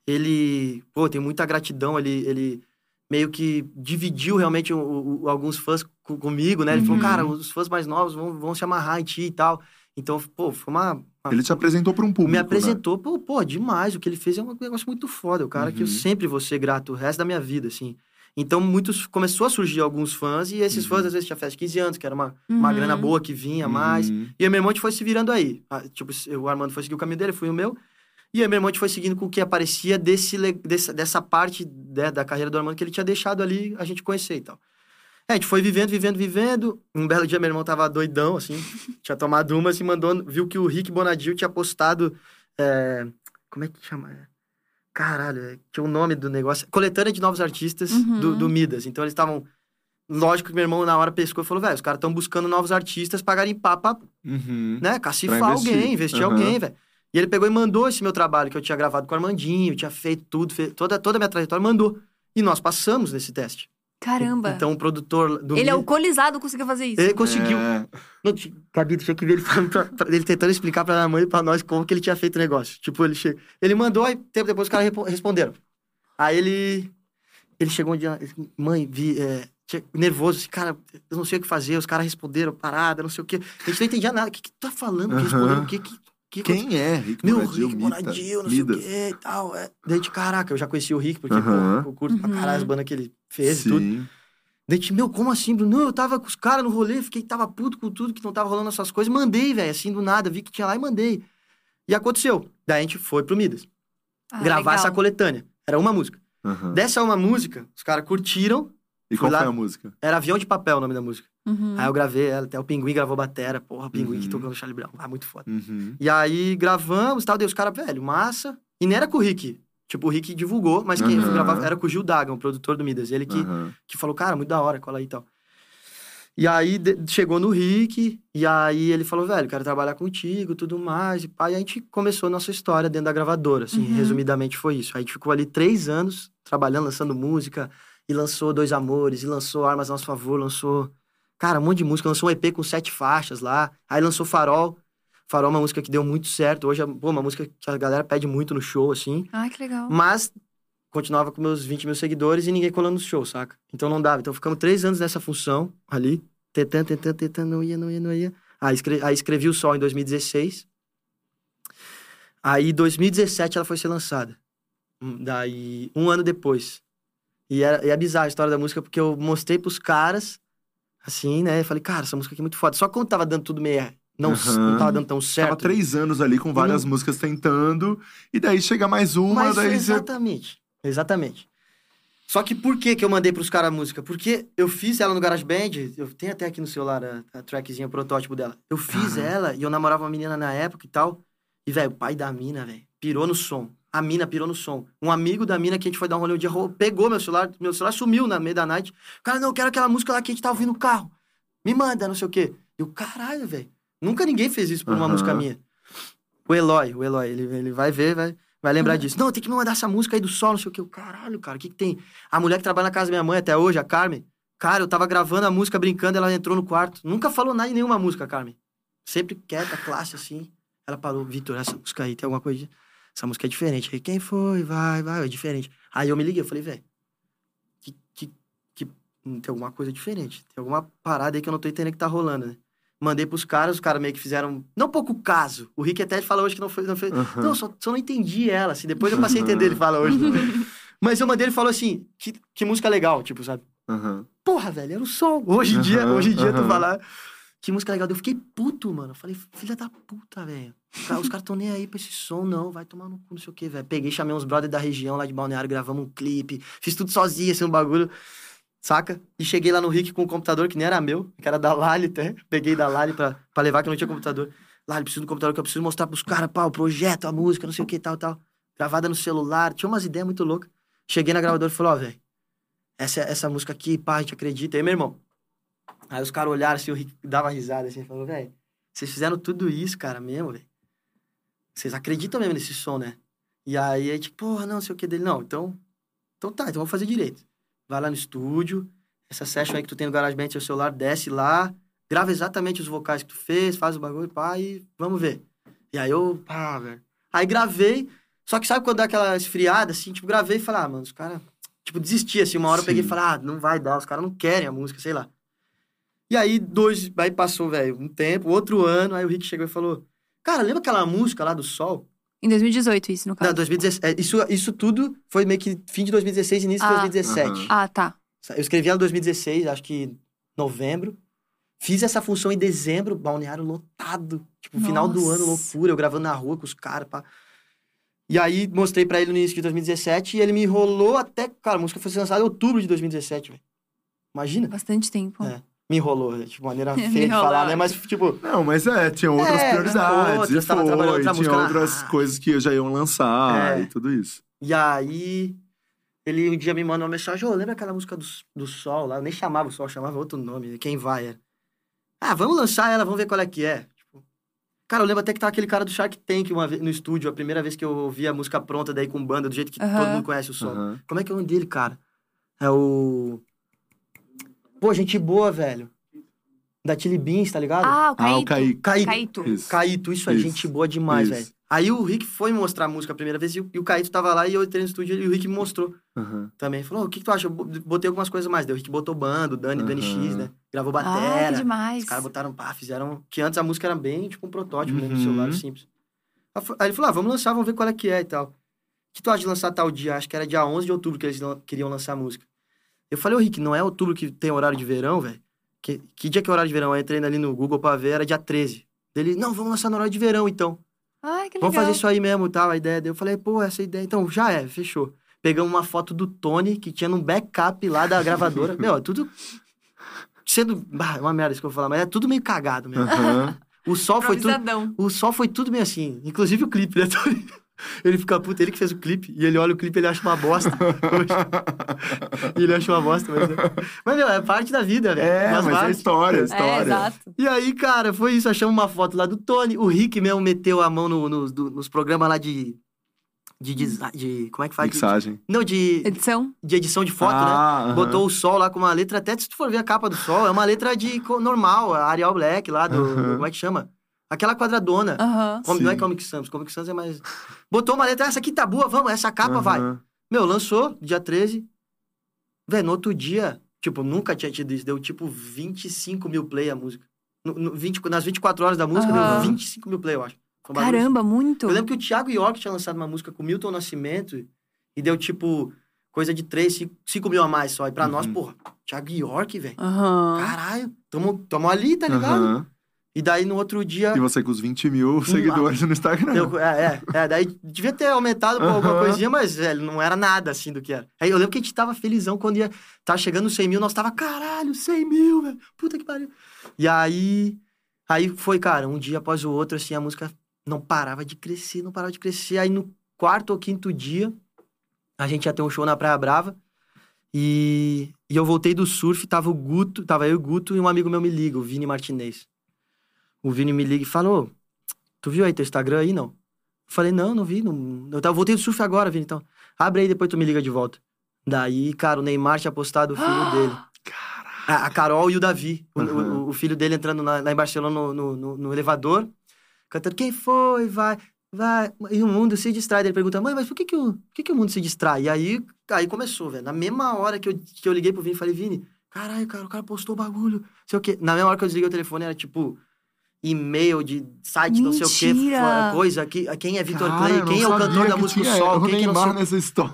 ele, pô, tem muita gratidão, ele, ele meio que dividiu realmente o- o- alguns fãs co- comigo, né? Ele falou, Uhum. cara, os fãs mais novos vão, vão se amarrar em ti e tal. Então, pô, foi uma, uma Ele te apresentou para um público. me né? apresentou, pô, pô, demais. O que ele fez é um negócio muito foda. O cara que eu Uhum. sempre vou ser grato o resto da minha vida, assim. Então, muitos começou a surgir alguns fãs, e esses Uhum. fãs, às vezes, tinha festa de 15 anos, que era uma, uma Uhum. grana boa que vinha mais. Uhum. E aí, meu irmão a gente foi se virando aí. Ah, Tipo, o Armando foi seguir o caminho dele, fui o meu. E aí, meu irmão a gente foi seguindo com o que aparecia desse, dessa, dessa parte né, da carreira do Armando que ele tinha deixado ali a gente conhecer e tal. É, a gente foi vivendo, vivendo, vivendo. Um belo dia, meu irmão tava doidão, assim. tinha tomado umas e mandou... Viu que o Rick Bonadil tinha postado... é, como é que chama? Caralho, tinha o nome do negócio. Coletânea de novos artistas Uhum. do, do Midas. Então, eles estavam... Lógico que meu irmão, na hora, pescou e falou, velho, os caras estão buscando novos artistas pra garimpar, pra Uhum. né, cacifar Pra investir. alguém, investir Aham. alguém, velho. E ele pegou e mandou esse meu trabalho que eu tinha gravado com o Armandinho, tinha feito tudo, toda, toda a minha trajetória, mandou. E nós passamos nesse teste. Caramba. Então o produtor do. ele Mi- alcoolizado conseguiu fazer isso. Ele conseguiu. É. Não, Gabi, tinha que ver ele, pra- pra- ele tentando explicar pra minha mãe e pra nós como que ele tinha feito o negócio. Tipo, ele chega. Ele mandou, aí tempo depois os caras responderam. Aí ele. Ele chegou um dia, mãe, vi, é, tinha- nervoso, assim, cara, eu não sei o que fazer, os caras responderam, parada, não sei o quê. A gente não entendia nada. O que que tu tá falando? Que Aham. responderam o quê? Que, que Quem é Rick Meu, Bonadil? Rick Mita? Bonadil, não sei o Midas? quê e tal. É. Daí, a gente, caraca, eu já conheci o Rick, porque, Aham. pô, eu curto pra Uhum. caralho as bandas que ele fez e tudo. Sim. Daí, a gente, meu, como assim, Bruno? Não, eu tava com os caras no rolê, fiquei, tava puto com tudo que não tava rolando essas coisas. Mandei, velho, assim, do nada, vi que tinha lá e mandei. E aconteceu. Daí a gente foi pro Midas, Ah, gravar legal. essa coletânea. Era uma música. Aham. Dessa uma música, os caras curtiram, E qual lá- foi a música? era Avião de Papel o nome da música. Uhum. Aí eu gravei ela, até o Pinguim gravou batera, porra, o Pinguim que Uhum. tocou no Charlie Brown. Ah, muito foda. Uhum. E aí gravamos e tal, daí os caras, velho, massa. E nem era com o Rick. Tipo, o Rick divulgou, mas quem Aham. gravava era com o Gil Dagan, o produtor do Midas. Ele que, Aham. que falou, cara, muito da hora, cola aí e tal. E aí de- chegou no Rick, e aí ele falou, velho, quero trabalhar contigo, tudo mais. E pá, e a gente começou a nossa história dentro da gravadora, assim, Uhum. resumidamente foi isso. A gente ficou ali três anos trabalhando, lançando música, e lançou Dois Amores, e lançou Armas a Nosso Favor, lançou, cara, um monte de música, lançou um EP com sete faixas lá, aí lançou Farol. Farol é uma música que deu muito certo, hoje é pô, uma música que a galera pede muito no show, assim. Ai, que legal. Mas continuava com meus 20 mil seguidores e ninguém colando no show, saca? Então não dava. Então ficamos três anos nessa função ali, tentando, tentando, tentando, não ia, não ia, não ia. Aí, escre- aí escrevi o Sol em 2016. Aí, em 2017, ela foi ser lançada. Hum, Daí, um ano depois. E é, é bizarra a história da música, porque eu mostrei pros caras, assim, né? Eu falei, cara, essa música aqui é muito foda. Só quando tava dando tudo meio... Não, Aham. não tava dando tão certo. Tava três anos ali com várias músicas tentando, e daí chega mais uma, Mas daí você. exatamente. Exatamente. Só que por que que eu mandei pros caras a música? Porque eu fiz ela no GarageBand, eu tenho até aqui no celular a, a trackzinha, o protótipo dela. Eu fiz Caramba. ela e eu namorava uma menina na época e tal. E, velho, o pai da mina, velho, pirou no som. A mina pirou no som. Um amigo da mina que a gente foi dar um rolê um dia, pegou meu celular, meu celular sumiu na meia da night. O cara, não, eu quero aquela música lá que a gente tá ouvindo no carro. Me manda, não sei o quê. E o caralho, velho. Nunca ninguém fez isso por uma Aham. música minha. O Eloy, o Eloy, ele, ele vai ver, vai, vai lembrar disso. Não, tem que me mandar essa música aí do sol, não sei o quê. Eu, Caralho, cara, o que que tem? A mulher que trabalha na casa da minha mãe até hoje, a Carmen. Cara, eu tava gravando a música, brincando, ela entrou no quarto. Nunca falou nada em nenhuma música, Carmen. Sempre quieta, classe, assim. Ela parou, Vitor, essa música aí tem alguma coisa... Essa música é diferente. Aí, quem foi? Vai, vai, é diferente. Aí eu me liguei, eu falei, velho, que, que, que hum, tem alguma coisa diferente. Tem alguma parada aí que eu não tô entendendo que tá rolando, né? Mandei pros caras, os caras meio que fizeram... Não pouco caso. O Rick até fala hoje que não foi... Não foi Aham. não, só, só não entendi ela, assim. Depois eu passei a entender, ele fala hoje. Mas eu mandei, ele falou assim, que, que música legal, tipo, sabe? Aham. Porra, velho, era o som. Hoje em dia, Aham, hoje em dia, tu falar que música legal. Eu fiquei puto, mano. Eu falei, filha da puta, velho. Os caras- Os caras tão nem aí pra esse som, não. Vai tomar no cu, não sei o quê, velho. Peguei, chamei uns brothers da região lá de Balneário, gravamos um clipe. Fiz tudo sozinho, assim, um bagulho. Saca? E cheguei lá no Rick com um computador que nem era meu, que era da Lali até. Peguei da Lali pra, pra levar, que não tinha computador. Lali, preciso do computador que eu preciso mostrar pros caras, pá, o projeto, a música, não sei o que, tal, tal. Gravada no celular, tinha umas ideias muito loucas. Cheguei na gravadora e falei, ó, velho, essa, essa música aqui, pá, a gente acredita. Aí, meu irmão. Aí os caras olharam assim, o Rick dava risada assim, falou, velho, vocês fizeram tudo isso, cara, mesmo, velho. Vocês acreditam mesmo nesse som, né? E aí, a gente, porra, não, sei o que dele. Não, então, então tá, então vamos fazer direito. Vai lá no estúdio, essa session aí que tu tem no GarageBand, seu celular, desce lá, grava exatamente os vocais que tu fez, faz o bagulho, pá, e vamos ver. E aí eu, pá, velho. Aí gravei, só que sabe quando dá aquela esfriada, assim, tipo, gravei e falei, ah, mano, os caras, tipo, desisti, assim, uma hora eu peguei e Sim. falei, ah, não vai dar, os caras não querem a música, sei lá. E aí, dois, aí passou, velho, um tempo, outro ano, aí o Rick chegou e falou, cara, lembra aquela música lá do Sol? Em 2018, isso, no caso. Não, 2017. é, Isso, isso tudo foi meio que fim de 2016, início de Ah. 2017. Aham. Ah, tá. Eu escrevi ela em 2016, acho que novembro. Fiz essa função em dezembro, balneário lotado. Tipo, final do ano, Nossa. loucura. Eu gravando na rua com os caras, pá. E aí, mostrei pra ele no início de 2017 e ele me enrolou até... Cara, a música foi lançada em outubro de 2017, velho. Imagina? Bastante tempo. É. Me enrolou, né? tipo, maneira feia de falar, né? Mas, tipo... Não, mas é, tinha outras É, prioridades. e trabalhando foi, outra tinha música outras coisas que já iam lançar É. e tudo isso. E aí, ele um dia me mandou uma mensagem, ô, lembra aquela música do, do Sol lá? Eu nem chamava o Sol, chamava outro nome, Quem Vai, era. Ah, vamos lançar ela, vamos ver qual é que é. Tipo, cara, eu lembro até que tava aquele cara do Shark Tank uma vez, no estúdio, a primeira vez que eu ouvi a música pronta daí com banda, do jeito que todo mundo conhece o Sol. Como é que é o nome dele, cara? É o... Pô, gente boa, velho. Da Chili Beans, tá ligado? Ah, o Ah, Caíto. o Caíto. Caíto. Caíto. Isso. Caíto, isso, é Isso. gente boa demais, Isso. velho. Aí o Rick foi mostrar a música a primeira vez e o, Caíto tava lá e eu entrei no estúdio e o Rick me mostrou Aham. também. Falou, o que, que tu acha? Eu bo- botei algumas coisas mais. Daí o Rick botou bando, Dani, Dani X, né? Gravou Ah, que batera. demais. Os caras botaram pá, fizeram. Que antes a música era bem tipo um protótipo, né? Uhum. celular simples. Aí ele falou: ah, vamos lançar, vamos ver qual é que é e tal. O que tu acha de lançar tal dia? Acho que era dia 11 de outubro que eles queriam lançar a música. Eu falei, ô Rick, não é outubro que tem horário de verão, velho? Que, que dia que é horário de verão? Eu entrei ali no Google pra ver, era dia 13. Ele, não, vamos lançar no horário de verão então. Ai, que legal. Vamos fazer isso aí mesmo, tal, a ideia. Eu falei, pô, essa ideia. Então, já é, fechou. Pegamos uma foto do Tony, que tinha num backup lá da gravadora. Meu, é tudo. Sendo. Ah, é uma merda isso que eu vou falar, mas é tudo meio cagado mesmo. Aham. O sol foi tudo. O sol foi tudo meio assim. Inclusive o clipe, né, Tony? Ele fica puto, ele que fez o clipe, e ele olha o clipe e ele acha uma bosta. e ele acha uma bosta, mas. Mas, meu, é parte da vida, velho. É, mas é parte. história, é É, história. exato. E aí, cara, foi isso. Achamos uma foto lá do Tony. O Rick mesmo meteu a mão no- nos- do- nos programas lá de. De design. De, como é que faz? Mixagem. Não, de, Edição? de edição de foto, né? Ah, aham. Botou o sol lá com uma letra, até se tu for ver a capa do sol, é uma letra de normal, a Arial Black lá, do, Aham. como é que chama? Aquela quadradona. Aham. Com- não é. Comic Sans, Comic Sans é mais. Botou uma letra, essa aqui tá boa, vamos, essa capa vai. Aham. Meu, lançou, dia 13. Véi, no outro dia, tipo, nunca tinha tido isso, deu tipo 25 mil play a música. No, no 20 nas 24 horas da música, Aham. deu 25 mil play, eu acho. Um Caramba, muito. eu lembro que o Thiago York tinha lançado uma música com o Milton Nascimento e deu, tipo, coisa de 3, 5, mil a mais só. E pra nós, Uhum. porra, Thiago York, velho. Aham. Caralho, tamo, tamo ali, tá ligado? Aham. E daí, no outro dia... E você com os 20 mil seguidores no Instagram. eu- é, é, é, daí devia ter aumentado por alguma Aham. coisinha, mas, velho, não era nada assim do que era. Aí eu lembro que a gente tava felizão quando ia... Tava chegando nos 100 mil, nós tava, caralho, 100 mil, velho. Puta que pariu. E aí... Aí foi, cara, um dia após o outro, assim, a música não parava de crescer, não parava de crescer. Aí no quarto ou quinto dia, a gente ia ter um show na Praia Brava. E, e eu voltei do surf, tava o Guto, tava eu e o Guto e um amigo meu me liga, o Vini Martinez. O Vini me liga e falou: Tu viu aí teu Instagram aí, não? Eu falei, não, não vi. Não... Eu tava, voltei do surf agora, Vini, então. Abre aí, depois tu me liga de volta. Daí, cara, o Neymar tinha postado o filho dele. A, a Carol e o Davi. O, o- o filho dele entrando na- lá em Barcelona no, no, no- no elevador, cantando, quem foi? Vai, vai. E o mundo se distrai. Ele pergunta, mãe, mas por que, que, o, por que, que o mundo se distrai? E aí, aí começou, velho. Na mesma hora que eu, que eu liguei pro Vini, falei, Vini, caralho, cara, o cara postou o bagulho. Sei o quê. Na mesma hora que eu desliguei o telefone, era tipo e-mail de site, não sei o quê, Mentira! fora- coisa. Que, quem é Vitor Clay, quem é o cantor da que música tinha Sol, o quem que não Neymar sei... nessa história.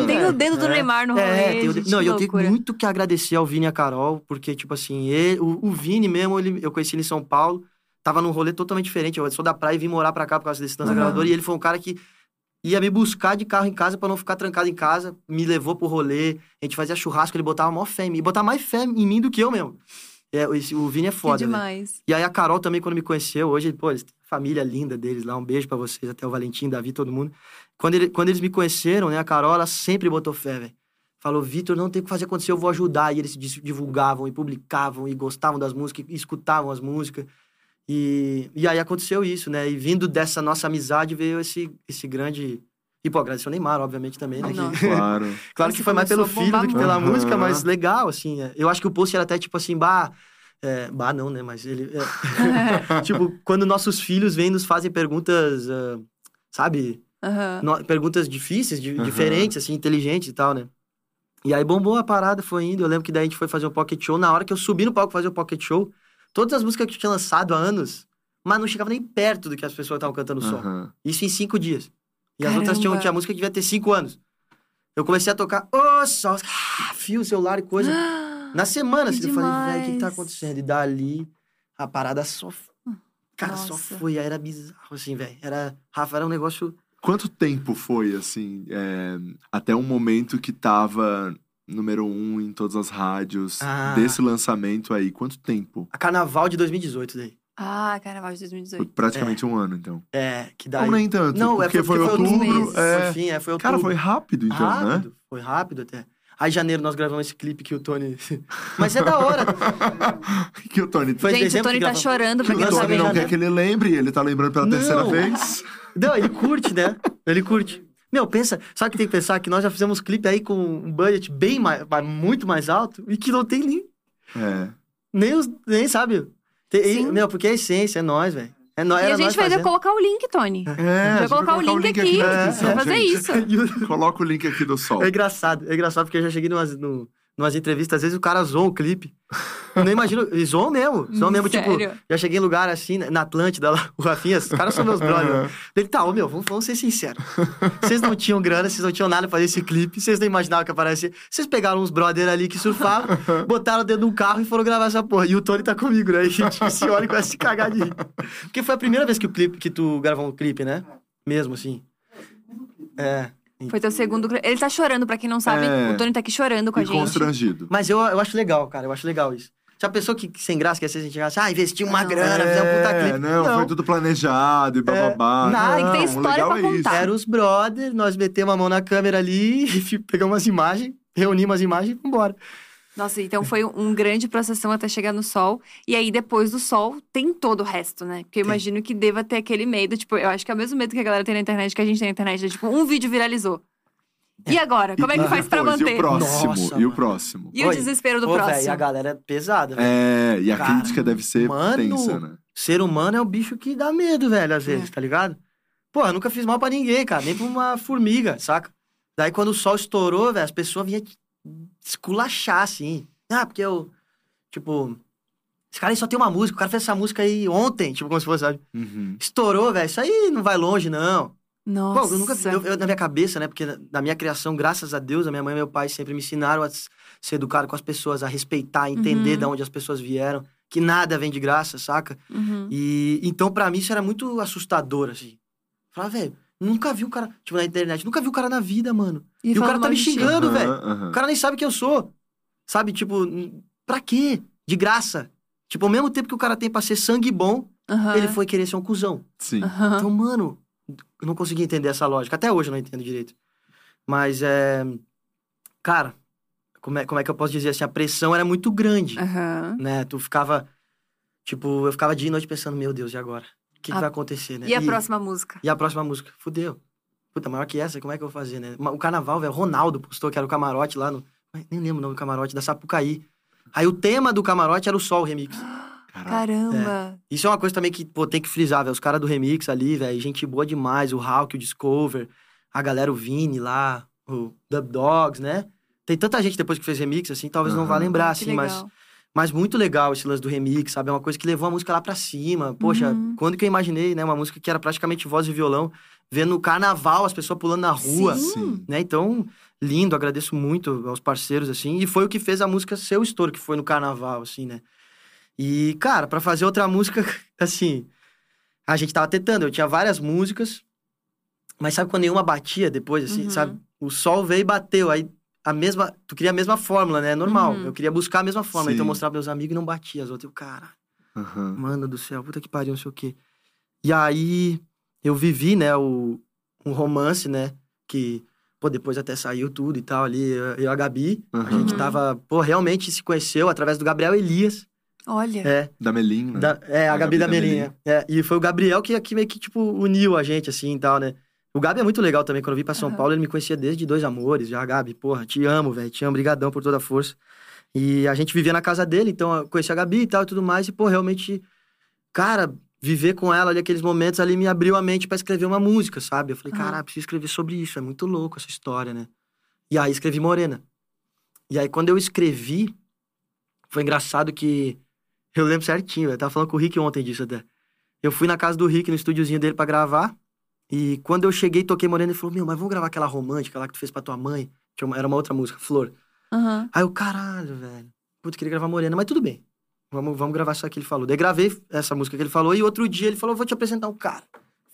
Sim, Tem É, o dedo do é. Neymar no rolê, É, tem o- gente, não, que eu tenho muito que agradecer ao Vini e a Carol, porque, tipo assim, ele- o, o Vini mesmo, ele, eu conheci ele em São Paulo, tava num rolê totalmente diferente. Eu sou da praia e vim morar pra cá por causa da distância Aham. gravadora, e ele foi um cara que ia me buscar de carro em casa pra não ficar trancado em casa, me levou pro rolê, a gente fazia churrasco, ele botava maior fé em mim, e botava mais fé em mim do que eu mesmo. É, o Vini é Que foda, né? demais. E aí a Carol também, quando me conheceu, hoje, pô, família linda deles lá, um beijo pra vocês, até o Valentim, Davi, todo mundo. Quando, ele- quando eles me conheceram, né, a Carol, ela sempre botou fé, velho. Falou, Vitor, não tem o que fazer acontecer, eu vou ajudar. E eles divulgavam e publicavam e gostavam das músicas, e escutavam as músicas. E, e aí aconteceu isso, né? E vindo dessa nossa amizade veio esse, esse grande... E, pô, agradecer o Neymar, obviamente, também, né? que- Nossa. Claro. Claro que foi mais pelo filho do que pela muito. música, mas legal, assim. é. Eu acho que o post era até tipo assim, bah. É, bah, não, né? Mas ele. é, tipo, quando nossos filhos vêm e nos fazem perguntas, ah, sabe? Aham. No- perguntas difíceis, di- Aham. diferentes, assim, inteligentes e tal, né? E aí bombou a parada, foi indo. Eu lembro que daí a gente foi fazer um pocket show. Na hora que eu subi no palco fazer o pocket show, todas as músicas que eu tinha lançado há anos, mas não chegava nem perto do que as pessoas estavam cantando só. Isso em cinco dias. E as outras tinham, tinha música que devia ter cinco anos. Eu comecei a tocar, ô, sol, ah, fio, celular e coisa. Na semana, Que assim, eu falei, velho, o que, que tá acontecendo? E dali, a parada só. Cara, só Nossa. foi. Aí Era bizarro, assim, velho. Era. Rafa, era um negócio. Quanto tempo foi, assim, é, até um momento que tava número um em todas as rádios Ah. desse lançamento aí? Quanto tempo? A carnaval de 2018 daí. Ah, carnaval de Foi 2018. praticamente um ano, então. É, que daí. Ou nem tanto, Não, é porque foi outubro. outubro. meses. é. Foi fim, é, foi outubro. Cara, foi rápido, então, né? rápido, foi rápido até. Aí, em janeiro, nós gravamos esse clipe que o Tony. Mas é da hora. que o Tony... Foi Gente, o Tony que tá chorando, Que pra quem o não Tony sabe. não né? quer que ele lembre, ele tá lembrando pela Não. terceira vez. Não, ele curte, né? Ele curte. Meu, pensa, sabe o que tem que pensar? Que nós já fizemos clipe aí com um budget bem mais, muito mais alto e que não tem nem, É. nem, os, nem sabe? Tem- meu, porque é a essência, é nós, velho. É nós, E a gente vai fazendo. colocar o link, Tony. É, A a gente gente vai colocar o link aqui. na É, Vai fazer gente. isso. Coloca o link aqui do sol. É engraçado, é engraçado porque eu já cheguei numas, no, numas entrevistas, às vezes o cara zoa o clipe. Eu não imagino, zoam mesmo, zoam mesmo, Sério? tipo, já cheguei em lugar assim, na Atlântida, lá, o Rafinha, os caras são meus brothers. Ele, tá, ô meu, vamos, vamos ser sinceros. Vocês não tinham grana, vocês não tinham nada pra fazer esse clipe, vocês não imaginavam que aparecia. Vocês pegaram uns brothers ali que surfavam, botaram dentro de um carro e foram gravar essa porra. E o Tony tá comigo, né? E a gente se olha e começa a se cagar de rir. Porque foi a primeira vez que o clipe, que tu gravou um clipe, né? Mesmo assim. É. Foi teu segundo. Ele tá chorando, pra quem não sabe. É. O Tony tá aqui chorando com a E gente. constrangido. Mas eu, eu acho legal, cara, eu acho legal isso. Já pensou que, que sem graça que às vezes a gente chegasse, ah, investiu uma Não. grana, fizemos um puta É, clipe. não, foi tudo planejado e bababá. nada, tem que ter Não, história pra é isso. contar. Era os brothers, nós metemos a mão na câmera ali, e pegamos umas imagens, reunimos as imagens e vambora. Nossa, então foi um grande processão até chegar no sol. E aí, depois do sol, tem todo o resto, né? Porque eu imagino que deva ter aquele medo. Tipo, eu acho que é o mesmo medo que a galera tem na internet, que a gente tem na internet. É, tipo, um vídeo viralizou. E agora? Como é que faz pra depois? E manter? o próximo? Nossa, e o próximo? E o Oi. desespero do Ô, próximo? velho, a galera é pesada, velho. É, e a Cara, crítica deve ser mano, tensa, né? Ser humano é o bicho que dá medo, velho, às vezes, É. tá ligado? Pô, eu nunca fiz mal pra ninguém, cara, nem pra uma formiga, saca? Daí quando o sol estourou, velho, as pessoas vinham esculachar, assim. Ah, porque eu, tipo, esse cara aí só tem uma música, o cara fez essa música aí ontem, tipo, como se fosse, sabe? Uhum. Estourou, velho, isso aí não vai longe, não. Nossa. Pô, eu nunca eu, eu- na minha cabeça, né? Porque na, minha criação, graças a Deus, a minha mãe e meu pai sempre me ensinaram a ser educado com as pessoas, a respeitar, a entender Uhum. de onde as pessoas vieram, que nada vem de graça, saca? Uhum. E então, pra mim, isso era muito assustador, assim. Falava, velho, nunca vi o cara, tipo, na internet, nunca vi o cara na vida, mano. E, o falando cara tá me xingando, Aham, velho. aham. O cara nem sabe quem eu sou. Sabe, tipo, pra quê? De graça. Tipo, ao mesmo tempo que o cara tem pra ser sangue bom, Aham. ele foi querer ser um cuzão. Sim. Então, mano, eu não consegui entender essa lógica. Até hoje eu não entendo direito. Mas é. Cara, como é, como é que eu posso dizer assim? A pressão era muito grande, Aham. né? Tu ficava. Tipo, eu ficava dia e noite pensando, meu Deus, e agora? O que, que A- vai acontecer, né? E a próxima música? E a próxima música? Fudeu. Puta, maior que essa, como é que eu vou fazer, né? O carnaval, velho, Ronaldo postou que era o camarote lá no. Nem lembro o nome do camarote, da Sapucaí. Aí o tema do camarote era o Sol Remix. Caraca. Caramba. Isso é uma coisa também que, pô, tem que frisar, velho. Os caras do Remix ali, velho, gente boa demais. O Hulk, o Discover, a galera, o Vini lá, o Dub Dogs, né? Tem tanta gente depois que fez remix, assim, talvez não vá lembrar, que assim, mas. Mas muito legal esse lance do remix, sabe? É uma coisa que levou a música lá pra cima. Poxa, Uhum. quando que eu imaginei, né? Uma música que era praticamente voz e violão, vendo o carnaval, as pessoas pulando na rua, Sim. Né? Então, lindo, agradeço muito aos parceiros, assim. E foi o que fez a música ser o estouro, que foi no carnaval, assim, né? E, cara, pra fazer outra música, assim, a gente tava tentando. Eu tinha várias músicas, mas sabe quando nenhuma batia depois, assim, Uhum. sabe? O sol veio e bateu, aí a mesma... Tu queria a mesma fórmula, né? Normal. Uhum. Eu queria buscar a mesma fórmula. Sim. Então eu mostrava pros meus amigos e não batia as outras. Eu, cara, Aham. mano do céu, puta que pariu, não sei o quê. E aí, eu vivi, né, o, um romance, né, que, pô, depois até saiu tudo e tal ali, eu eu e a Gabi, a Aham. gente Uhum. tava, pô, realmente se conheceu através do Gabriel Elias, Olha. é, Da Melim, né? da- é, a, A Gabi, Gabi da da Melinha. É, e foi o Gabriel que, que meio que, tipo, uniu a gente, assim, e tal, né. O Gabi é muito legal também, quando eu vim pra São Aham. Paulo, ele me conhecia desde Dois Amores, já, Gabi, porra, te amo, velho, te amo, brigadão por toda a força. E a gente vivia na casa dele, então eu conheci a Gabi e tal e tudo mais, e, pô, realmente, cara, viver com ela ali, aqueles momentos ali, me abriu a mente pra escrever uma música, sabe? Eu falei, cara, preciso escrever sobre isso, é muito louco essa história, né? E aí escrevi Morena. E aí, quando eu escrevi, foi engraçado que eu lembro certinho, eu tava falando com o Rick ontem disso até. Eu fui na casa do Rick, no estúdiozinho dele pra gravar. E quando eu cheguei, toquei Morena, ele falou: Meu, mas vamos gravar aquela romântica lá que tu fez pra tua mãe? Uma- Era uma outra música, Flor. Aham. Aí eu, caralho, velho. Puta, queria gravar Morena, mas tudo bem. Vamos, vamos gravar só que ele falou. Daí gravei essa música que ele falou e outro dia ele falou: vou te apresentar um cara.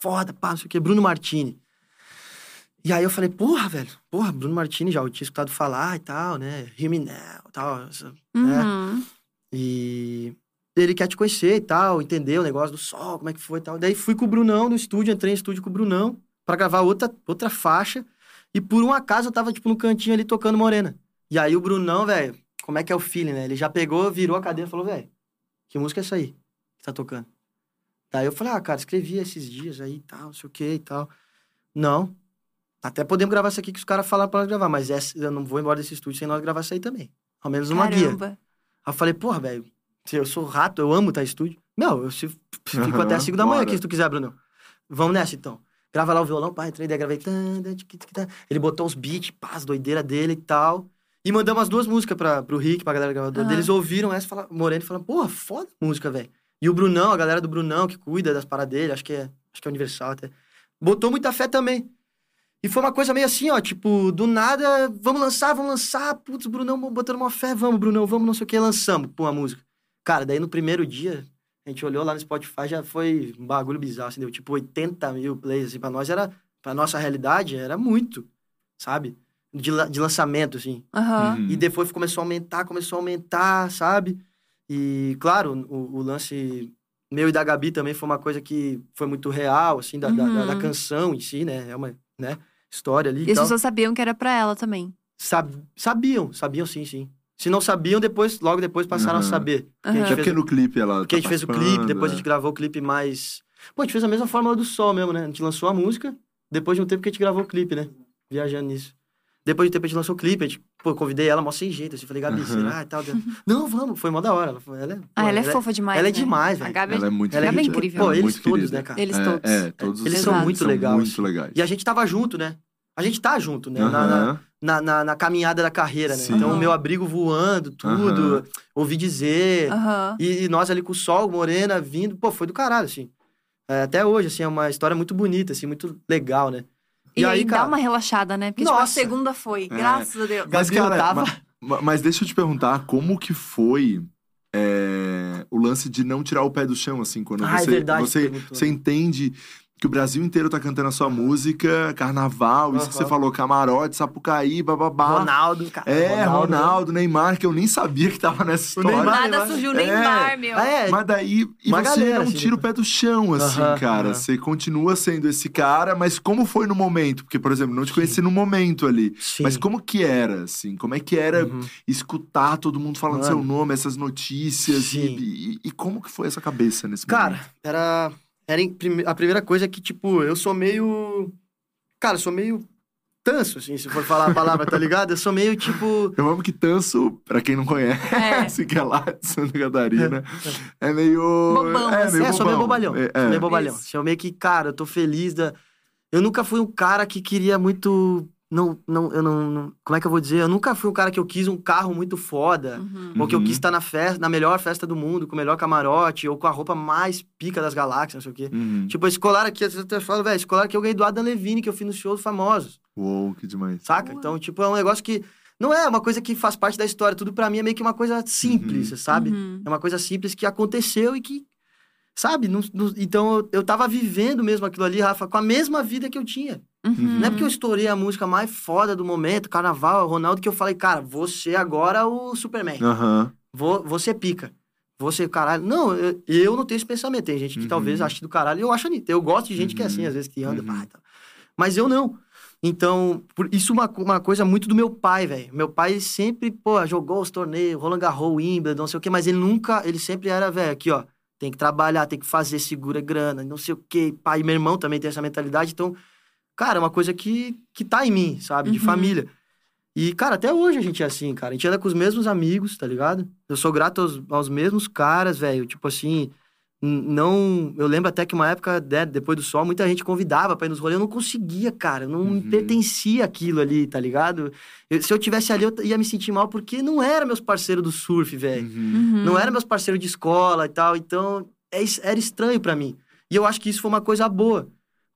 Foda, pá, não sei o quê, Bruno Martini. E aí eu falei, porra, velho, porra, Bruno Martini já eu tinha escutado falar e tal, né? Hear Me Now e tal. essa- Uhum. E ele quer te conhecer e tal, entender o negócio do sol, como é que foi e tal. Daí fui com o Brunão no estúdio, entrei no estúdio com o Brunão pra gravar outra, outra faixa. E por um acaso eu tava, tipo, no cantinho ali tocando Morena. E aí o Brunão, velho, como é que é o feeling, né? Ele já pegou, virou a cadeira e falou, velho, que música é essa aí que tá tocando? Daí eu falei, ah, cara, escrevi esses dias aí e tal, não sei o que e tal. Não. Até podemos gravar isso aqui que os caras falaram pra nós gravar, mas essa, eu não vou embora desse estúdio sem nós gravar isso aí também. Ao menos uma guia. Caramba. Aí eu falei, porra, velho, se eu sou rato, eu amo estar em estúdio. Meu, eu se, fico Aham, até 5 da manhã aqui, se tu quiser, Bruno. Vamos nessa, então. Grava lá o violão, pá, entrei, daí gravei. Ele botou os beats, pá, as doideiras dele e tal. E mandamos as duas músicas pra, pro Rick, pra galera gravadora. Eles ouviram essa, falaram, Moreno, e falaram, porra, foda a música, velho. E o Brunão, a galera do Brunão, que cuida das paradas dele, acho que é, acho que é Universal até. Botou muita fé também. E foi uma coisa meio assim, ó, tipo, do nada, vamos lançar, vamos lançar, putz, Brunão botando uma fé, vamos, Brunão, vamos, não sei o que, lançamos, pô, a música. Cara, daí no primeiro dia, a gente olhou lá no Spotify, já foi um bagulho bizarro, assim, deu tipo 80 mil plays, assim, pra nós era, pra nossa realidade, era muito, sabe? De, de lançamento, assim. Uhum. E depois começou a aumentar, começou a aumentar, sabe? E, claro, o, o lance meu e da Gabi também foi uma coisa que foi muito real, assim, da, da- da, da Uhum. canção em si, né? É uma né? história ali E e as pessoas sabiam que era pra ela também. Sab- sabiam, sabiam sim, sim. Se não sabiam, depois, logo depois passaram a Aham. saber. Porque a É fez porque no clipe ela. porque a tá gente fez o clipe, depois a é. gente gravou o clipe mais. Pô, a gente fez a mesma fórmula do sol mesmo, né? A gente lançou a música, depois de um tempo que a gente gravou o clipe, né? Viajando nisso. Depois de um tempo a gente lançou o clipe, a gente, pô, convidei ela mó sem jeito, assim, falei, Gabi, Aham. será e tal. Não, vamos, foi mó da hora. Ela, foi- ela é, pô, Ah, ela é fofa demais. ela é né? demais, A velho. Gabi Ela é muito Ela é é incrível. Pô, eles Muito todos, querida. né, cara? Eles É, todos. É, todos Eles são muito legais, Muito assim. legais. E a gente tava junto, né? A gente tá junto, né? Na, na, na, na- na caminhada da carreira, né? Sim. Então, o Aham. meu abrigo voando, tudo, Aham. ouvi dizer. E, e nós ali com o sol, morena, vindo, pô, foi do caralho, assim. É, até hoje, assim, é uma história muito bonita, assim, muito legal, né? E, aí dá uma relaxada, né? Porque, tipo, a Nossa. segunda foi. É. Graças a Deus. Mas, cara, tava- ma- ma- mas, deixa eu te perguntar, como que foi é, o lance de não tirar o pé do chão, assim, quando Ah, é você, verdade, você, você entende que o Brasil inteiro tá cantando a sua música, carnaval, isso que você falou, camarote, sapucaí, bababá. Ronaldo, cara. É, Ronaldo, Neymar, que eu nem sabia que tava nessa O história. Neymar- Nada Neymar. surgiu É. Neymar, meu. Ah, é, Mas daí, e você galera, não tira o pé do chão, assim, Aham, cara. aham. Você continua sendo esse cara, mas como foi no momento? Porque, por exemplo, não te conheci no momento ali. Sim. Mas como que era, assim? Como é que era Uhum. escutar todo mundo falando Mano. seu nome, essas notícias? E, Sim. e- e como que foi essa cabeça nesse Cara, momento? era, era a primeira coisa é que, tipo, eu sou meio... Cara, eu sou meio tanso, assim, se for falar a palavra, tá ligado? Eu sou meio, tipo... Eu amo que Tanso, pra quem não conhece, que é lá de Santa Catarina, é meio... Bobão, é, assim. meio é, sou meio bobão. bobalhão. É, Sou é. meio bobalhão. Isso. Sou meio que, cara, eu tô feliz da... Eu nunca fui um cara que queria muito... Não, não, eu não, não- Como é que eu vou dizer? Eu nunca fui um cara que eu quis um carro muito foda. Uhum. Ou que eu Uhum. quis estar na festa, na melhor festa do mundo, com o melhor camarote, ou com a roupa mais pica das galáxias, não sei o quê. Uhum. Tipo, esse colar aqui, eu até falo, velho, esse colar aqui eu ganhei do Adam Levine, que eu fiz no show dos famosos, Uou, que demais. saca? Uau. Então, tipo, é um negócio que não é uma coisa que faz parte da história, tudo pra mim é meio que uma coisa simples, sabe? Uhum. É uma coisa simples que aconteceu e que, sabe? Não- não- então, eu, eu tava vivendo mesmo aquilo ali, Rafa, com a mesma vida que eu tinha. Uhum. Não é porque eu estourei a música mais foda do momento, Carnaval, Ronaldo, que eu falei, cara, você agora é o Superman. Aham. Vou, você pica. Você, caralho. Não, eu, eu não tenho esse pensamento. Tem gente que Uhum. talvez ache do caralho. Eu acho. Eu gosto de gente que é assim, Uhum. às vezes que anda, Uhum. pá, tal. Mas eu não. Então, por, isso é uma, uma coisa muito do meu pai, velho. Meu pai sempre, pô, jogou os torneios, Roland Garros, Wimbledon, não sei o quê, mas ele nunca, ele sempre era, velho, aqui, ó, tem que trabalhar, tem que fazer, segura grana, não sei o quê. Pai, meu irmão também tem essa mentalidade, então, cara, é uma coisa que, que tá em mim, sabe, de Uhum. família. E, cara, até hoje a gente é assim, cara. A gente anda com os mesmos amigos, tá ligado? Eu sou grato aos, aos mesmos caras, velho. Tipo assim, não. Eu lembro até que uma época, né, depois do sol, muita gente convidava pra ir nos rolês. Eu não conseguia, cara. Eu não me Uhum. pertencia àquilo ali, tá ligado? Eu- se eu tivesse ali, eu ia me sentir mal porque não era meus parceiros do surf, velho. Uhum. Uhum. Não era meus parceiros de escola e tal. Então, é era estranho pra mim. E eu acho que isso foi uma coisa boa.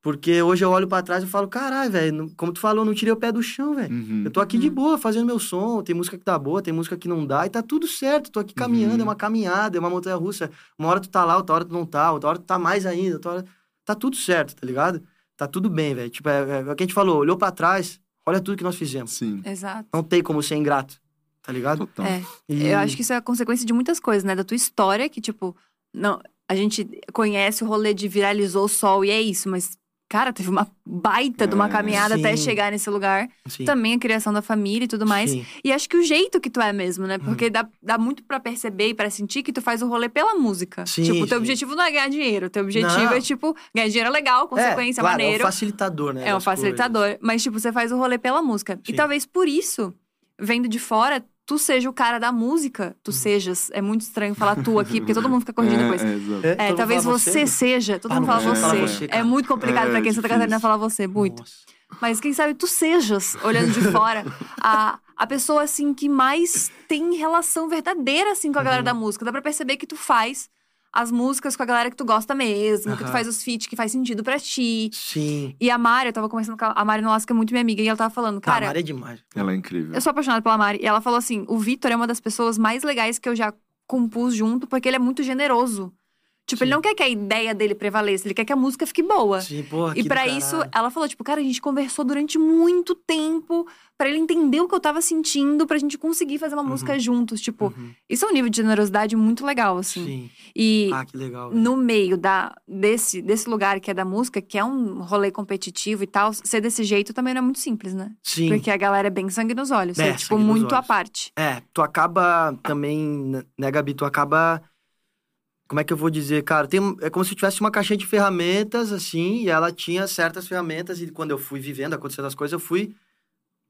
Porque hoje eu olho pra trás e falo, caralho, velho, como tu falou, não tirei o pé do chão, velho. Uhum. Eu tô aqui de Uhum. boa, fazendo meu som, tem música que tá boa, tem música que não dá, e tá tudo certo. Tô aqui caminhando, Uhum. é uma caminhada, é uma montanha russa. Uma hora tu tá lá, outra hora tu não tá, outra hora tu tá mais ainda, outra hora. Tá tudo certo, tá ligado? Tá tudo bem, velho. Tipo, é, é o que a gente falou, olhou pra trás, olha tudo que nós fizemos. Sim, Exato. Não tem como ser ingrato, tá ligado? total. É. E- Eu acho que isso é a consequência de muitas coisas, né? Da tua história, que, tipo, não, a gente conhece o rolê de viralizou o sol e é isso, mas, cara, teve uma baita de uma É, caminhada até chegar nesse lugar. Sim. Também a criação da família e tudo mais. Sim. E acho que o jeito que tu é mesmo, né? Uhum. Porque dá, dá muito pra perceber e pra sentir que tu faz o rolê pela música. Sim, tipo, o teu objetivo não é ganhar dinheiro. O teu objetivo Não. é, tipo, ganhar dinheiro é legal, consequência, é, claro, maneiro. É um facilitador, né? É um facilitador. Mas, tipo, você faz o rolê pela música. E talvez por isso, vendo de fora, tu seja o cara da música. Tu Uhum. sejas. É muito estranho falar tu aqui, porque todo mundo fica corrigindo depois. É, é, exato. coisas. É, É, mundo talvez você, seja. Todo Ah, mundo fala você. é muito complicado É, pra quem em Santa. Catarina falar você, muito. Nossa. Mas quem sabe tu sejas, olhando de fora, a, a pessoa, assim, que mais tem relação verdadeira, assim, com a galera Uhum. da música. Dá pra perceber que tu faz as músicas com a galera que tu gosta mesmo, que tu faz os feats que faz sentido pra ti. Sim. E a Mari, eu tava conversando com a, a Mari Nolasca, é muito minha amiga, e ela tava falando, Cara, cara, Mari é demais. Ela é incrível. eu sou apaixonada pela Mari. E ela falou assim: o Vitor é uma das pessoas mais legais que eu já compus junto, porque ele é muito generoso. Tipo, ele Sim. não quer que a ideia dele prevaleça, ele quer que a música fique boa. Sim, porra, E do isso, ela falou, tipo, cara, a gente conversou durante muito tempo pra ele entender o que eu tava sentindo, pra gente conseguir fazer uma Uhum. música juntos. Tipo, Uhum. isso é um nível de generosidade muito legal, assim. Sim. E Ah, que legal. velho. no meio da, desse, desse lugar que é da música, que é um rolê competitivo e tal, ser desse jeito também não é muito simples, né? Sim. Porque a galera é bem sangue nos olhos. É, É, tipo, muito à parte. É, tu acaba também, né, Gabi? Tu acaba. Como é que eu vou dizer, cara? Tem, é como se tivesse uma caixinha de ferramentas, assim, e ela tinha certas ferramentas, e quando eu fui vivendo, acontecendo as coisas, eu fui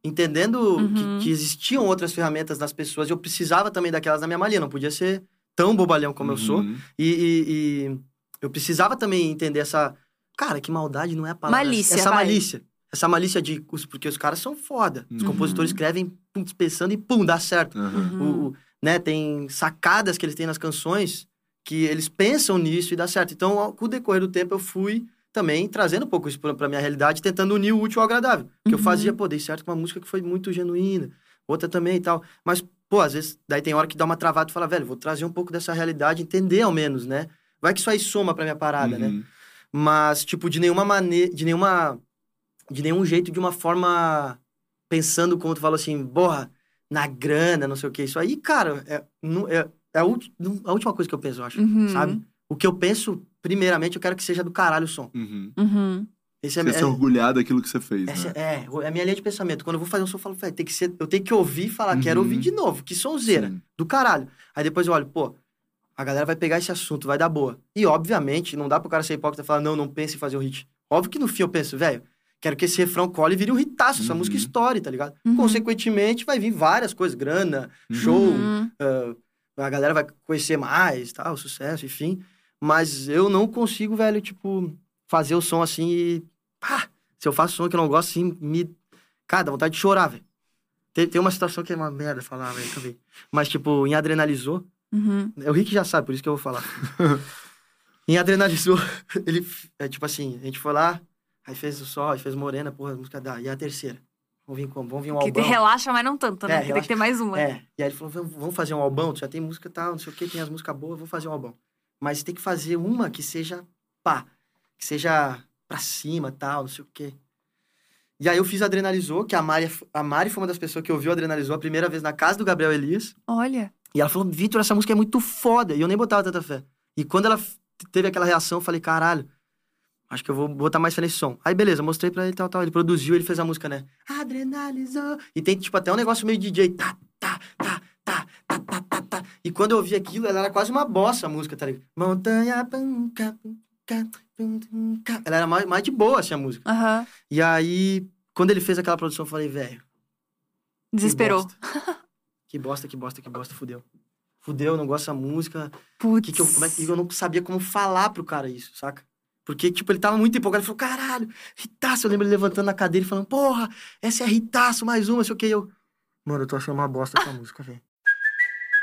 entendendo Uhum. que, que existiam outras ferramentas nas pessoas, e eu precisava também daquelas na minha malinha, não podia ser tão bobalhão como eu sou. Uhum. E, e- e eu precisava também entender essa. Cara, que maldade não é a palavra. Malícia, Essa vai. malícia. Essa malícia de. os- Porque os caras são foda. Os Uhum. compositores escrevem pum, pensando e pum, dá certo. Uhum. O, o- né, tem sacadas que eles têm nas canções que eles pensam nisso e dá certo. Então, ao- com o decorrer do tempo, eu fui também trazendo um pouco isso pra, pra minha realidade, tentando unir o útil ao agradável. Que eu Uhum. fazia, pô, dei certo com uma música que foi muito genuína, outra também e tal. Mas, pô, às vezes, daí tem hora que dá uma travada e fala, velho, vou trazer um pouco dessa realidade, entender ao menos, né? Vai que isso aí soma pra minha parada, né? Uhum. Mas, tipo, de nenhuma maneira, de nenhuma, de nenhum jeito, de uma forma pensando, como tu falou assim, porra, na grana, não sei o que. Isso aí, cara, é, é, é a, a última coisa que eu penso, eu acho, Uhum. sabe? O que eu penso, primeiramente, eu quero que seja do caralho o som. Uhum. Uhum. Esse é, Você é, se orgulhar daquilo que você fez, essa né? é, é a minha linha de pensamento. Quando eu vou fazer um som, eu falo, velho, tem que ser, eu tenho que ouvir e falar, quero Uhum. ouvir de novo, que sonzeira, Sim. do caralho. Aí depois eu olho, pô, a galera vai pegar esse assunto, vai dar boa. E, obviamente, não dá pro cara ser hipócrita e falar, não, não pense em fazer um hit. Óbvio que no fim eu penso, velho, quero que esse refrão cole e vire um hitaço, essa Uhum. música estoure, tá ligado? Uhum. Consequentemente, vai vir várias coisas, grana, Uhum. show, Uhum. ah, a galera vai conhecer mais, tal, sucesso, enfim. Mas eu não consigo, velho, tipo, fazer o som assim e. Pá! Se eu faço som que eu não gosto, assim, me. Cara, dá vontade de chorar, velho. Tem, tem uma situação que é uma merda falar, velho, também. Mas, tipo, em Adrenalizou, Uhum. o Rick já sabe, por isso que eu vou falar. em Adrenalizou, ele, é tipo assim, a gente foi lá, aí fez o sol, aí fez Morena, porra, a música dá. E a terceira? Vamos vir como? Vamos vir um Que albão. relaxa, mas não tanto, né? É, tem que ter mais uma. É, e aí ele falou, vamos, fazer um albão, tu já tem música e tal, não sei o que, tem as músicas boas, vamos fazer um albão. Mas tem que fazer uma que seja pá, que seja pra cima tal, não sei o quê. E aí eu fiz Adrenalizou, que a Mari, a Mari foi uma das pessoas que ouviu Adrenalizou a primeira vez na casa do Gabriel Elias. Olha. E ela falou, Vitor, essa música é muito foda. E eu nem botava tanta fé. E quando ela teve aquela reação, eu falei, caralho, acho que eu vou botar mais fé nesse som. Aí, beleza, mostrei pra ele tal, tal. Ele produziu, ele fez a música, né? Adrenalizou. E tem, tipo, até um negócio meio DJ. Tá, tá, tá, tá, tá, tá, tá, tá. E quando eu ouvi aquilo, ela era quase uma bossa a música, tá ligado? Montanha, panca, panca, panca. Ela era mais, mais de boa, assim, a música. Aham. E aí, quando ele fez aquela produção, eu falei, velho, Desesperou. Que bosta, que bosta, que bosta, fudeu. Fudeu, não gosto dessa música. Putz. Que que eu, como é que eu não sabia como falar pro cara isso, saca? Porque, tipo, ele tava muito empolgado. Ele falou, caralho, Ritaço. Eu lembro ele levantando na cadeira e falando, porra, essa é Ritaço, mais uma, sei o que. Eu, mano, eu tô achando uma bosta essa música, velho.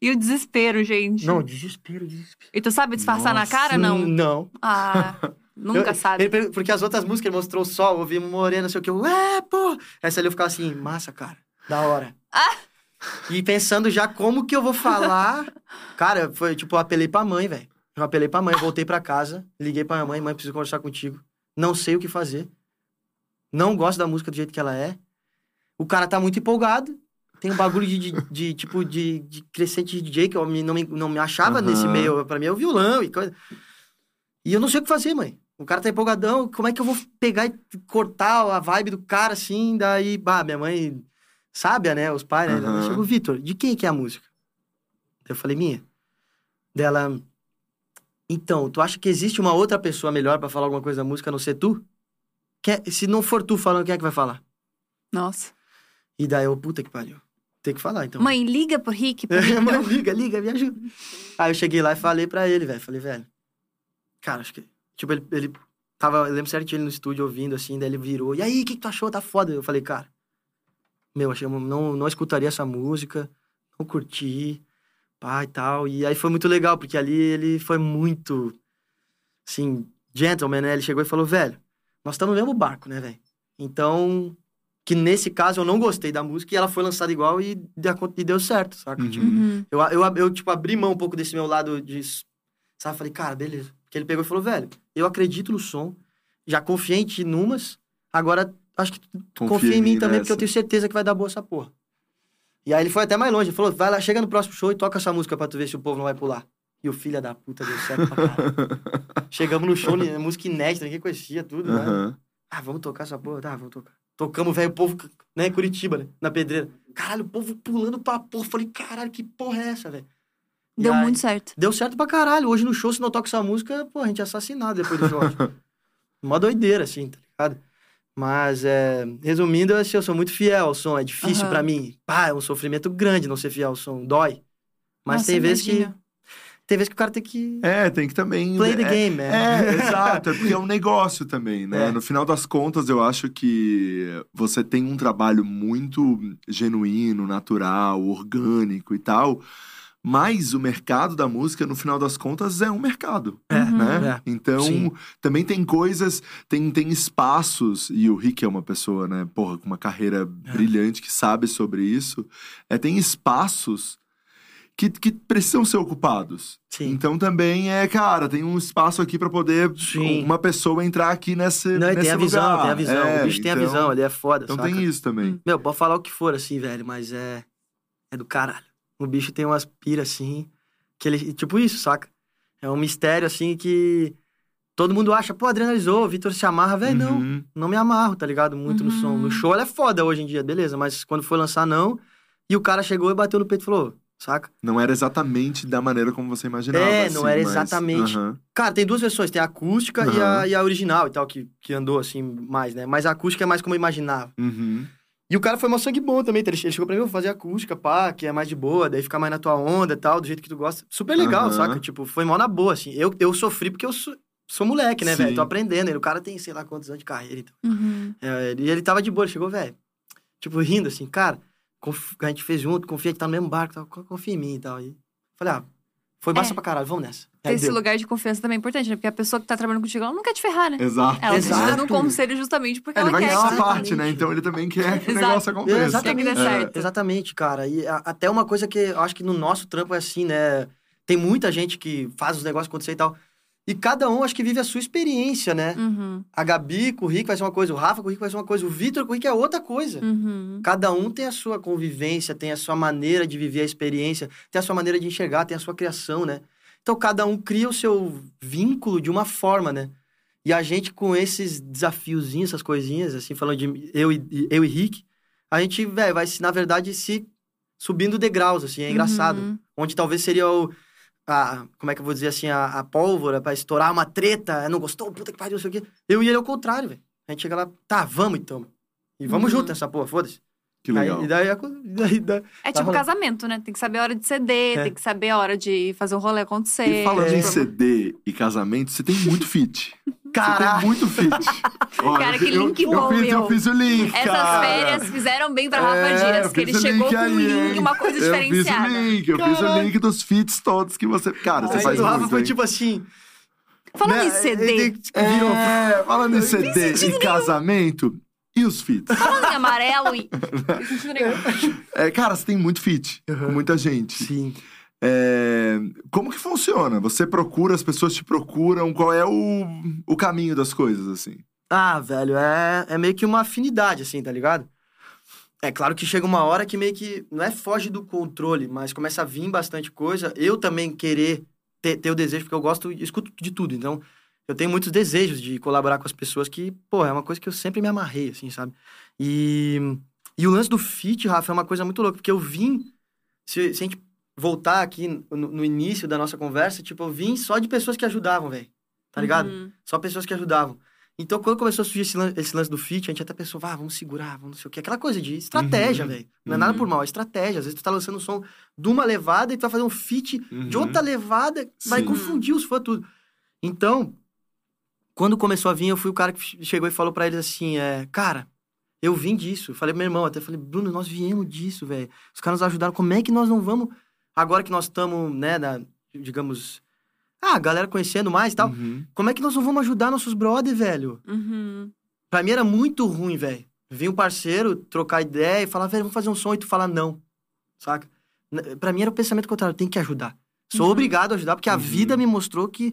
E o desespero, gente. Não, desespero, desespero. E tu sabe disfarçar na cara, não? Não. Ah, nunca Eu- sabe. ele porque as outras músicas ele mostrou o sol, eu vi morena, não sei o que. Eu, é, pô! Essa ali eu ficava assim, massa, cara. Da hora. Ah! E pensando já como que eu vou falar. cara, foi tipo, eu apelei pra mãe, velho. Eu apelei pra mãe, voltei pra casa, liguei pra minha mãe, mãe, preciso conversar contigo. Não sei o que fazer. Não gosto da música do jeito que ela é. O cara tá muito empolgado. Tem um bagulho de, de- de, tipo, de, de crescente DJ que eu me- não, me, não me achava Aham. nesse meio. Pra mim é o violão e coisa. E eu não sei o que fazer, mãe. O cara tá empolgadão, como é que eu vou pegar e cortar a vibe do cara assim? Daí, bah, minha mãe, sábia, né? Os pais, né? Ela Chegou, Vitor, de quem que é a música? Eu falei, minha. Dela, então, tu acha que existe uma outra pessoa melhor pra falar alguma coisa da música a não ser tu? Quer- se não for tu falando, quem é que vai falar? Nossa. E daí eu, puta que pariu. Tem que falar, então. Mãe, liga pro Rick. Pro Rick. Mãe, liga, liga, me ajuda. Aí eu cheguei lá e falei pra ele, velho. Falei, velho. Cara, acho que. Tipo, ele, ele tava. Eu lembro certinho ele no estúdio ouvindo assim, daí ele virou. E aí, o que, que tu achou? Tá foda. Eu falei, cara. Meu, achei, não, não escutaria essa música, não curti, pá e tal. E aí foi muito legal, porque ali ele foi muito. Assim, gentleman, né? Ele chegou e falou, velho, nós estamos no mesmo barco, né, velho? Então. Que nesse caso eu não gostei da música e ela foi lançada igual e, deu- e deu certo, saca? Uhum. Tipo, Uhum. eu, eu, eu, tipo, abri mão um pouco desse meu lado de... Sabe? Falei, cara, beleza. Porque ele pegou e falou, velho, eu acredito no som, já confiei em ti numas, agora acho que tu confia, em mim, também, porque eu nessa. tenho certeza que vai dar boa essa porra. E aí ele foi até mais longe, ele falou, vai lá, chega no próximo show e toca essa música pra tu ver se o povo não vai pular. E o filho da puta deu certo pra caralho. Chegamos no show, né, música inédita, ninguém conhecia tudo, né? Ah, vamos tocar essa porra? Tá, vamos tocar. Tocamos, velho, o povo, né, Curitiba, né, na pedreira. Caralho, o povo pulando pra porra. Falei, caralho, que porra é essa, velho? Deu aí- muito certo. Deu certo pra caralho. Hoje no show, se não toca essa música, pô, a gente é assassinado depois do show. Mó doideira, assim, tá ligado? Mas, é, resumindo, assim, eu sou muito fiel ao som. É difícil Aham. pra mim. Pá, é um sofrimento grande não ser fiel ao som. Dói. Mas Nossa, tem vezes que... Tem vezes que o cara tem que... É, tem que também. Play the é, game, né? É, exato. É porque é um negócio também, né? É. No final das contas, eu acho que você tem um trabalho muito genuíno, natural, orgânico e tal. Mas o mercado da música, no final das contas, é um mercado. É, Né? é. Então, Sim. também tem coisas, tem, tem espaços, e o Rick é uma pessoa, né, porra, com uma carreira É. brilhante que sabe sobre isso. É, tem espaços que, que precisam ser ocupados. Sim. Então também é, cara, tem um espaço aqui pra poder Sim. uma pessoa entrar aqui nesse, Não, nesse tem a visão, lugar. tem a visão. É, o bicho tem a então- visão, ele é foda, Então saca? tem isso também. Meu, pode falar o que for, assim, velho, mas é. É do caralho. O bicho tem umas piras, assim, que ele. Tipo isso, saca? É um mistério, assim, que. Todo mundo acha, pô, adrenalizou, o Vitor se amarra, velho, não. Uhum. Não me amarro, tá ligado? Muito no som. No show ela é foda hoje em dia, beleza, mas quando foi lançar, não. E o cara chegou e bateu no peito e falou, saca? Não era exatamente da maneira como você imaginava. É, não assim, era mas- exatamente. Aham. Cara, tem duas versões, tem a acústica e, a, e a original e tal, que, que andou assim mais, né? Mas a acústica é mais como eu imaginava. Uhum. E o cara foi mó sangue bom também. tá? Ele ele chegou pra mim, vou fazer acústica, pá, que é mais de boa, daí fica mais na tua onda e tal, do jeito que tu gosta. Super legal, saca? Tipo, foi mó na boa, assim. Eu, eu sofri porque eu sou, sou moleque, né, velho? Tô aprendendo. E o cara tem, sei lá, quantos anos de carreira. Então. Uhum. É, e ele tava de boa, ele chegou, velho. Tipo, rindo assim, cara, a gente fez junto, confia que tá no mesmo barco, tal, co- confia em mim e tal. E falei, ah, foi massa É. pra caralho, vamos nessa. Ter esse deu. lugar de confiança também é importante, né? Porque a pessoa que tá trabalhando contigo, ela não quer te ferrar, né? Exato. Ela tá te Exato. dando um conselho justamente porque É, ele ela vai quer ganhar você- parte, né? Então ele também quer que o negócio aconteça. Exatamente. Certo. Exatamente, cara. E a- até uma coisa que eu acho que no nosso trampo é assim, né? Tem muita gente que faz os negócios acontecer e tal. E cada um acho que vive a sua experiência, né? Uhum, A Gabi com o Rick vai ser uma coisa, o Rafa com o Rick vai ser uma coisa, o Vitor com o Rick é outra coisa. uhum. Cada um tem a sua convivência, tem a sua maneira de viver a experiência, tem a sua maneira de enxergar, tem a sua criação, né? Então cada um cria o seu vínculo de uma forma, né? E a gente com esses desafiozinhos, essas coisinhas, assim, falando de eu e, eu e Rick, a gente, velho, vai se, na verdade, se subindo degraus, assim, é engraçado. Uhum. Onde talvez seria o. A, como é que eu vou dizer assim, a, a pólvora pra estourar uma treta, não gostou, puta que pariu, não sei o quê. Eu e ele ao contrário, velho. A gente chega lá, tá, vamos então. E vamos Uhum. junto nessa porra, foda-se. Que legal. Aí, e daí, daí, daí, É Tá tipo rolando. casamento, né? Tem que saber a hora de ceder, É. tem que saber a hora de fazer um rolê acontecer. E falando É. em CD e casamento, você tem muito fit. Tem muito fit. Olha, Cara, que eu- link eu, bom, fiz, meu. Eu fiz o link, Essas cara. férias fizeram bem pra Rafa É, Dias, eu que ele chegou link com um link, uma coisa diferenciada. Eu fiz o link, eu fiz o link dos fits todos que você... Cara, você Aí faz o Rafa muito, foi hein? tipo assim. Falando né, em CD, ele Virou. É, falando em CD e casamento, e os fits? falando em amarelo e... É, cara, você tem muito fit com muita gente. Sim. É, como que funciona? Você procura, as pessoas te procuram, qual é o, o caminho das coisas, assim? Ah, velho, é, é meio que uma afinidade, assim, tá ligado? É claro que chega uma hora que meio que não é foge do controle, mas começa a vir bastante coisa. Eu também querer ter, ter o desejo, porque eu gosto, escuto de tudo. Então, eu tenho muitos desejos de colaborar com as pessoas que, pô, é uma coisa que eu sempre me amarrei, assim, sabe? E, e o lance do fit, Rafa, é uma coisa muito louca, porque eu vim. Se, se a gente voltar aqui no, no início da nossa conversa, tipo, eu vim só de pessoas que ajudavam, velho. Tá ligado? Uhum. Só pessoas que ajudavam. Então, quando começou a surgir esse lance, esse lance do fit, a gente até pensou, ah, vamos segurar, vamos não sei o quê. Aquela coisa de estratégia, Uhum. velho. Não é nada Uhum. por mal, é estratégia. Às vezes tu tá lançando um som de uma levada e tu vai fazer um fit de Uhum. outra levada, vai Sim. confundir os fãs tudo. Então, quando começou a vir, eu fui o cara que chegou e falou pra eles assim, é, cara, eu vim disso. Eu falei pro meu irmão, até falei, Bruno, nós viemos disso, velho. Os caras nos ajudaram, como é que nós não vamos, agora que nós estamos, né, na, digamos, ah, a galera conhecendo mais e tal, Uhum. como é que nós não vamos ajudar nossos brother, velho? Uhum. Pra mim era muito ruim, velho. Vir um parceiro, trocar ideia e falar, velho, vamos fazer um som e tu falar não. Saca? Pra mim era o pensamento contrário, tem que ajudar. Sou Uhum. obrigado a ajudar, porque a Uhum. vida me mostrou que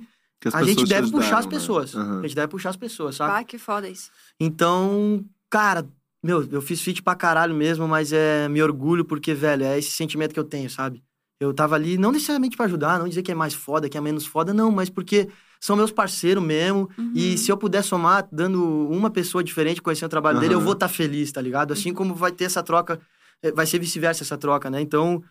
a gente deve puxar as ajudaram, né? pessoas. Aham. A gente deve puxar as pessoas, sabe? Ah, que foda isso. Então, cara, meu, eu fiz feat pra caralho mesmo, mas é me orgulho porque, velho, é esse sentimento que eu tenho, sabe? Eu tava ali, não necessariamente pra ajudar, não dizer que é mais foda, que é menos foda, não, mas porque são meus parceiros mesmo. Uhum. E se eu puder somar, dando uma pessoa diferente conhecendo o trabalho dele, eu vou estar feliz, tá ligado? Assim como vai ter essa troca, eh, vai ser vice-versa essa troca, né? Então,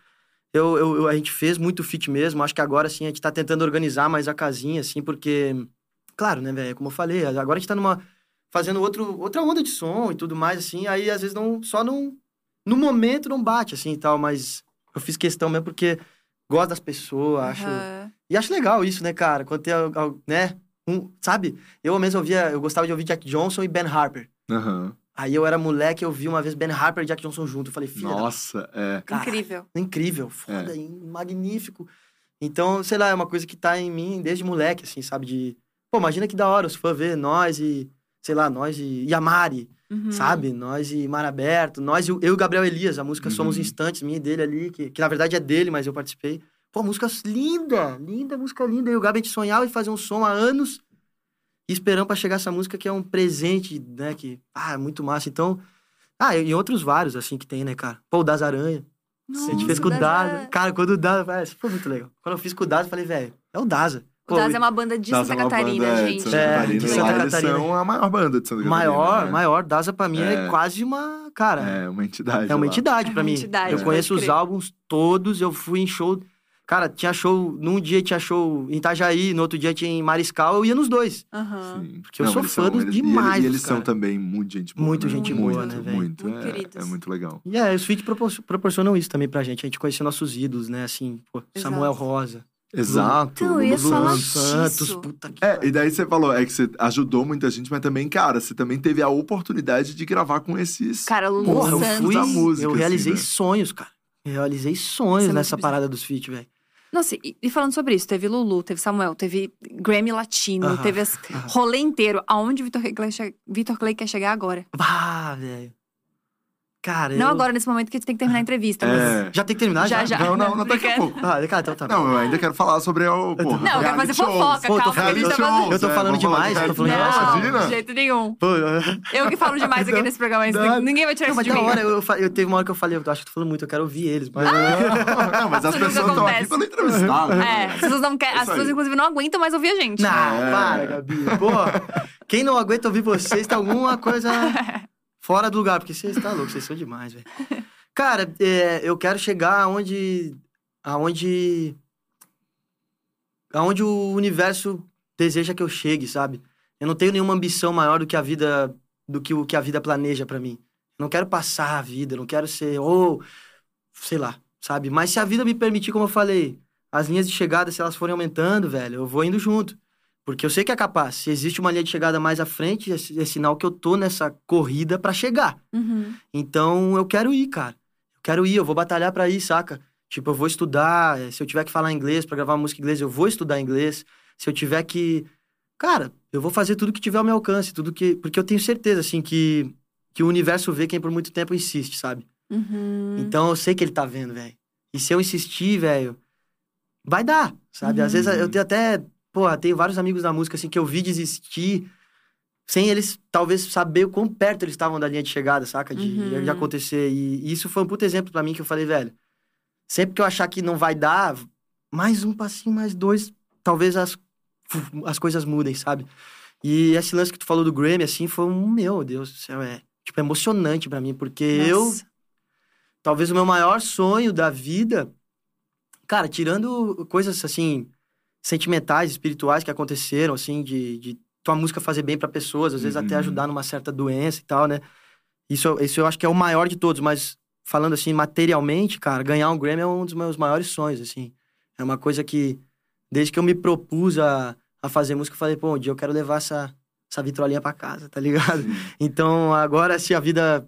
eu, eu- eu- a gente fez muito fit mesmo. Acho que agora, assim, a gente tá tentando organizar mais a casinha, assim, porque, claro, né, velho? Como eu falei, agora a gente tá numa. fazendo outro, outra onda de som e tudo mais, assim. Aí, às vezes, não, só não. No momento não bate, assim e tal, mas eu fiz questão mesmo porque gosto das pessoas, acho. Aham. E acho legal isso, né, cara? Quando tem, né? Um, sabe? Eu mesmo ouvia, eu gostava de ouvir Jack Johnson e Ben Harper. Aham. Aí eu era moleque, eu vi uma vez Ben Harper e Jack Johnson junto. Eu falei, filha da Nossa, é. Cara, Incrível. incrível, foda, e magnífico. Então, sei lá, é uma coisa que tá em mim desde moleque, assim, sabe? De, pô, imagina que da hora os fãs ver nós e, sei lá, nós e, e a Mari, Uhum. sabe? Nós e Mar Aberto, nós e eu e o Gabriel Elias, a música Somos Uhum. Instantes, minha e dele ali, que, que na verdade é dele, mas eu participei. Pô, música linda, linda, música linda. E o Gabi a gente sonhava em fazer um som há anos e esperando pra chegar essa música que é um presente, né? Que, ah, é muito massa. Então, ah, e outros vários, assim, que tem, né, cara? Pô, o Das Aranha. a gente fez com o Nossa, Daza. Cara, quando o Daza, ah, isso foi muito legal. Quando eu fiz com o Daza, eu falei, velho, é o Daza. O Daz é uma banda de Daza Santa é uma Catarina, banda, é, gente. De Santa É, Catarina. de Santa lá eles Catarina. são a maior banda de Santa Catarina. Maior, né? maior. Daza pra mim é, É. quase uma, cara, É, uma entidade. É uma lá. entidade É pra uma mim. entidade, eu conheço os álbuns todos, eu fui em show. Cara, tinha show. Num dia tinha show em Itajaí, no outro dia tinha em Mariscal, eu ia nos dois. Sim. Porque eu sou eles fã são- dos eles- e demais, eles, e eles cara. são também muito gente boa. Muito né? gente muito, boa, né, velho? Muito, Muito é, queridos. é muito legal. E é, os feats propor- proporcionam isso também pra gente. A gente conhecer nossos ídolos, né? Assim, pô, Samuel. Rosa. Exato. Então, eu ia Lulu Santos. disso. Puta que. É, e daí você falou, é que você ajudou muita gente, mas também, cara, você também teve a oportunidade de gravar com esses. Cara, Lulu Porra, eu Santos. fui. da música, eu assim, realizei né? sonhos, cara. Eu realizei sonhos é muito nessa bizarro. parada dos feats, velho. Nossa, e, e falando sobre isso, teve Lulu, teve Samuel, teve Grammy Latino, Aham, teve as, rolê inteiro. Aonde o Vitor Clay, Vitor Clay quer chegar agora? Ah, velho. Cara, Não eu... agora, nesse momento que tu tem que terminar a entrevista. mas- É. Já tem que terminar? Já, já. Não, não, não, daqui a pouco. Ah, cara, então tá. Não, eu ainda quero falar sobre o. Porra, Não, eu quero fazer shows. fofoca, Pô, calma, fazendo. shows, Eu tô é, falando falar demais, de eu tô falando shows. Não, Imagina. de jeito nenhum. Pô, Eu que falo demais aqui nesse programa, mas Não. ninguém vai tirar Não, isso mas de mim. hora, eu, eu teve uma hora que eu falei, eu acho que tô falando muito, eu quero ouvir eles. Mas... Não, mas as Isso nunca pessoas estão aqui acontece. pelo entrevistado. É, as pessoas, não querem, as Isso aí. pessoas inclusive não aguentam mais ouvir a gente. Não, É. para, Gabi. Pô, quem não aguenta ouvir vocês tem alguma coisa fora do lugar, porque vocês tá louco, vocês são demais, velho. Cara, é, eu quero chegar aonde. aonde. aonde o universo deseja que eu chegue, sabe? Eu não tenho nenhuma ambição maior do que a vida. do que o que a vida planeja pra mim. Eu não quero passar a vida, não quero ser. ou. sei lá, sabe? Mas se a vida me permitir, como eu falei, as linhas de chegada, se elas forem aumentando, velho, eu vou indo junto. Porque eu sei que é capaz. Se existe uma linha de chegada mais à frente, é, é sinal que eu tô nessa corrida pra chegar. Uhum. Então eu quero ir, cara. Eu quero ir, eu vou batalhar pra ir, saca? Tipo, eu vou estudar. eh, Se eu tiver que falar inglês pra gravar música em inglês, eu vou estudar inglês. Se eu tiver que. Cara, eu vou fazer tudo que tiver ao meu alcance, tudo que. Porque eu tenho certeza, assim, que, que o universo vê quem por muito tempo insiste, sabe? Uhum. Então eu sei que ele tá vendo, velho. E se eu insistir, velho, vai dar, sabe? Às vezes eu tenho até. Pô, tenho vários amigos da música, assim, que eu vi desistir sem eles talvez saber o quão perto eles estavam da linha de chegada, saca? De, Uhum. de acontecer. E, e isso foi um puto exemplo pra mim que eu falei, velho. Sempre que eu achar que não vai dar, mais um passinho, mais dois, talvez as, as coisas mudem, sabe? E esse lance que tu falou do Grammy, assim, foi um, meu Deus do céu, é, tipo, emocionante pra mim, porque eu Nossa. talvez o meu maior sonho da vida, cara, tirando coisas assim sentimentais, espirituais que aconteceram, assim, de, de tua música fazer bem pra pessoas, às vezes até Uhum. ajudar numa certa doença e tal, né? Isso, isso eu acho que é o maior de todos, mas falando assim materialmente, cara, ganhar um Grammy é um dos meus maiores sonhos, assim. É uma coisa que desde que eu me propus a, a fazer música, eu falei, pô, um dia eu quero levar essa essa vitrolinha pra casa, tá ligado? Então, agora se a vida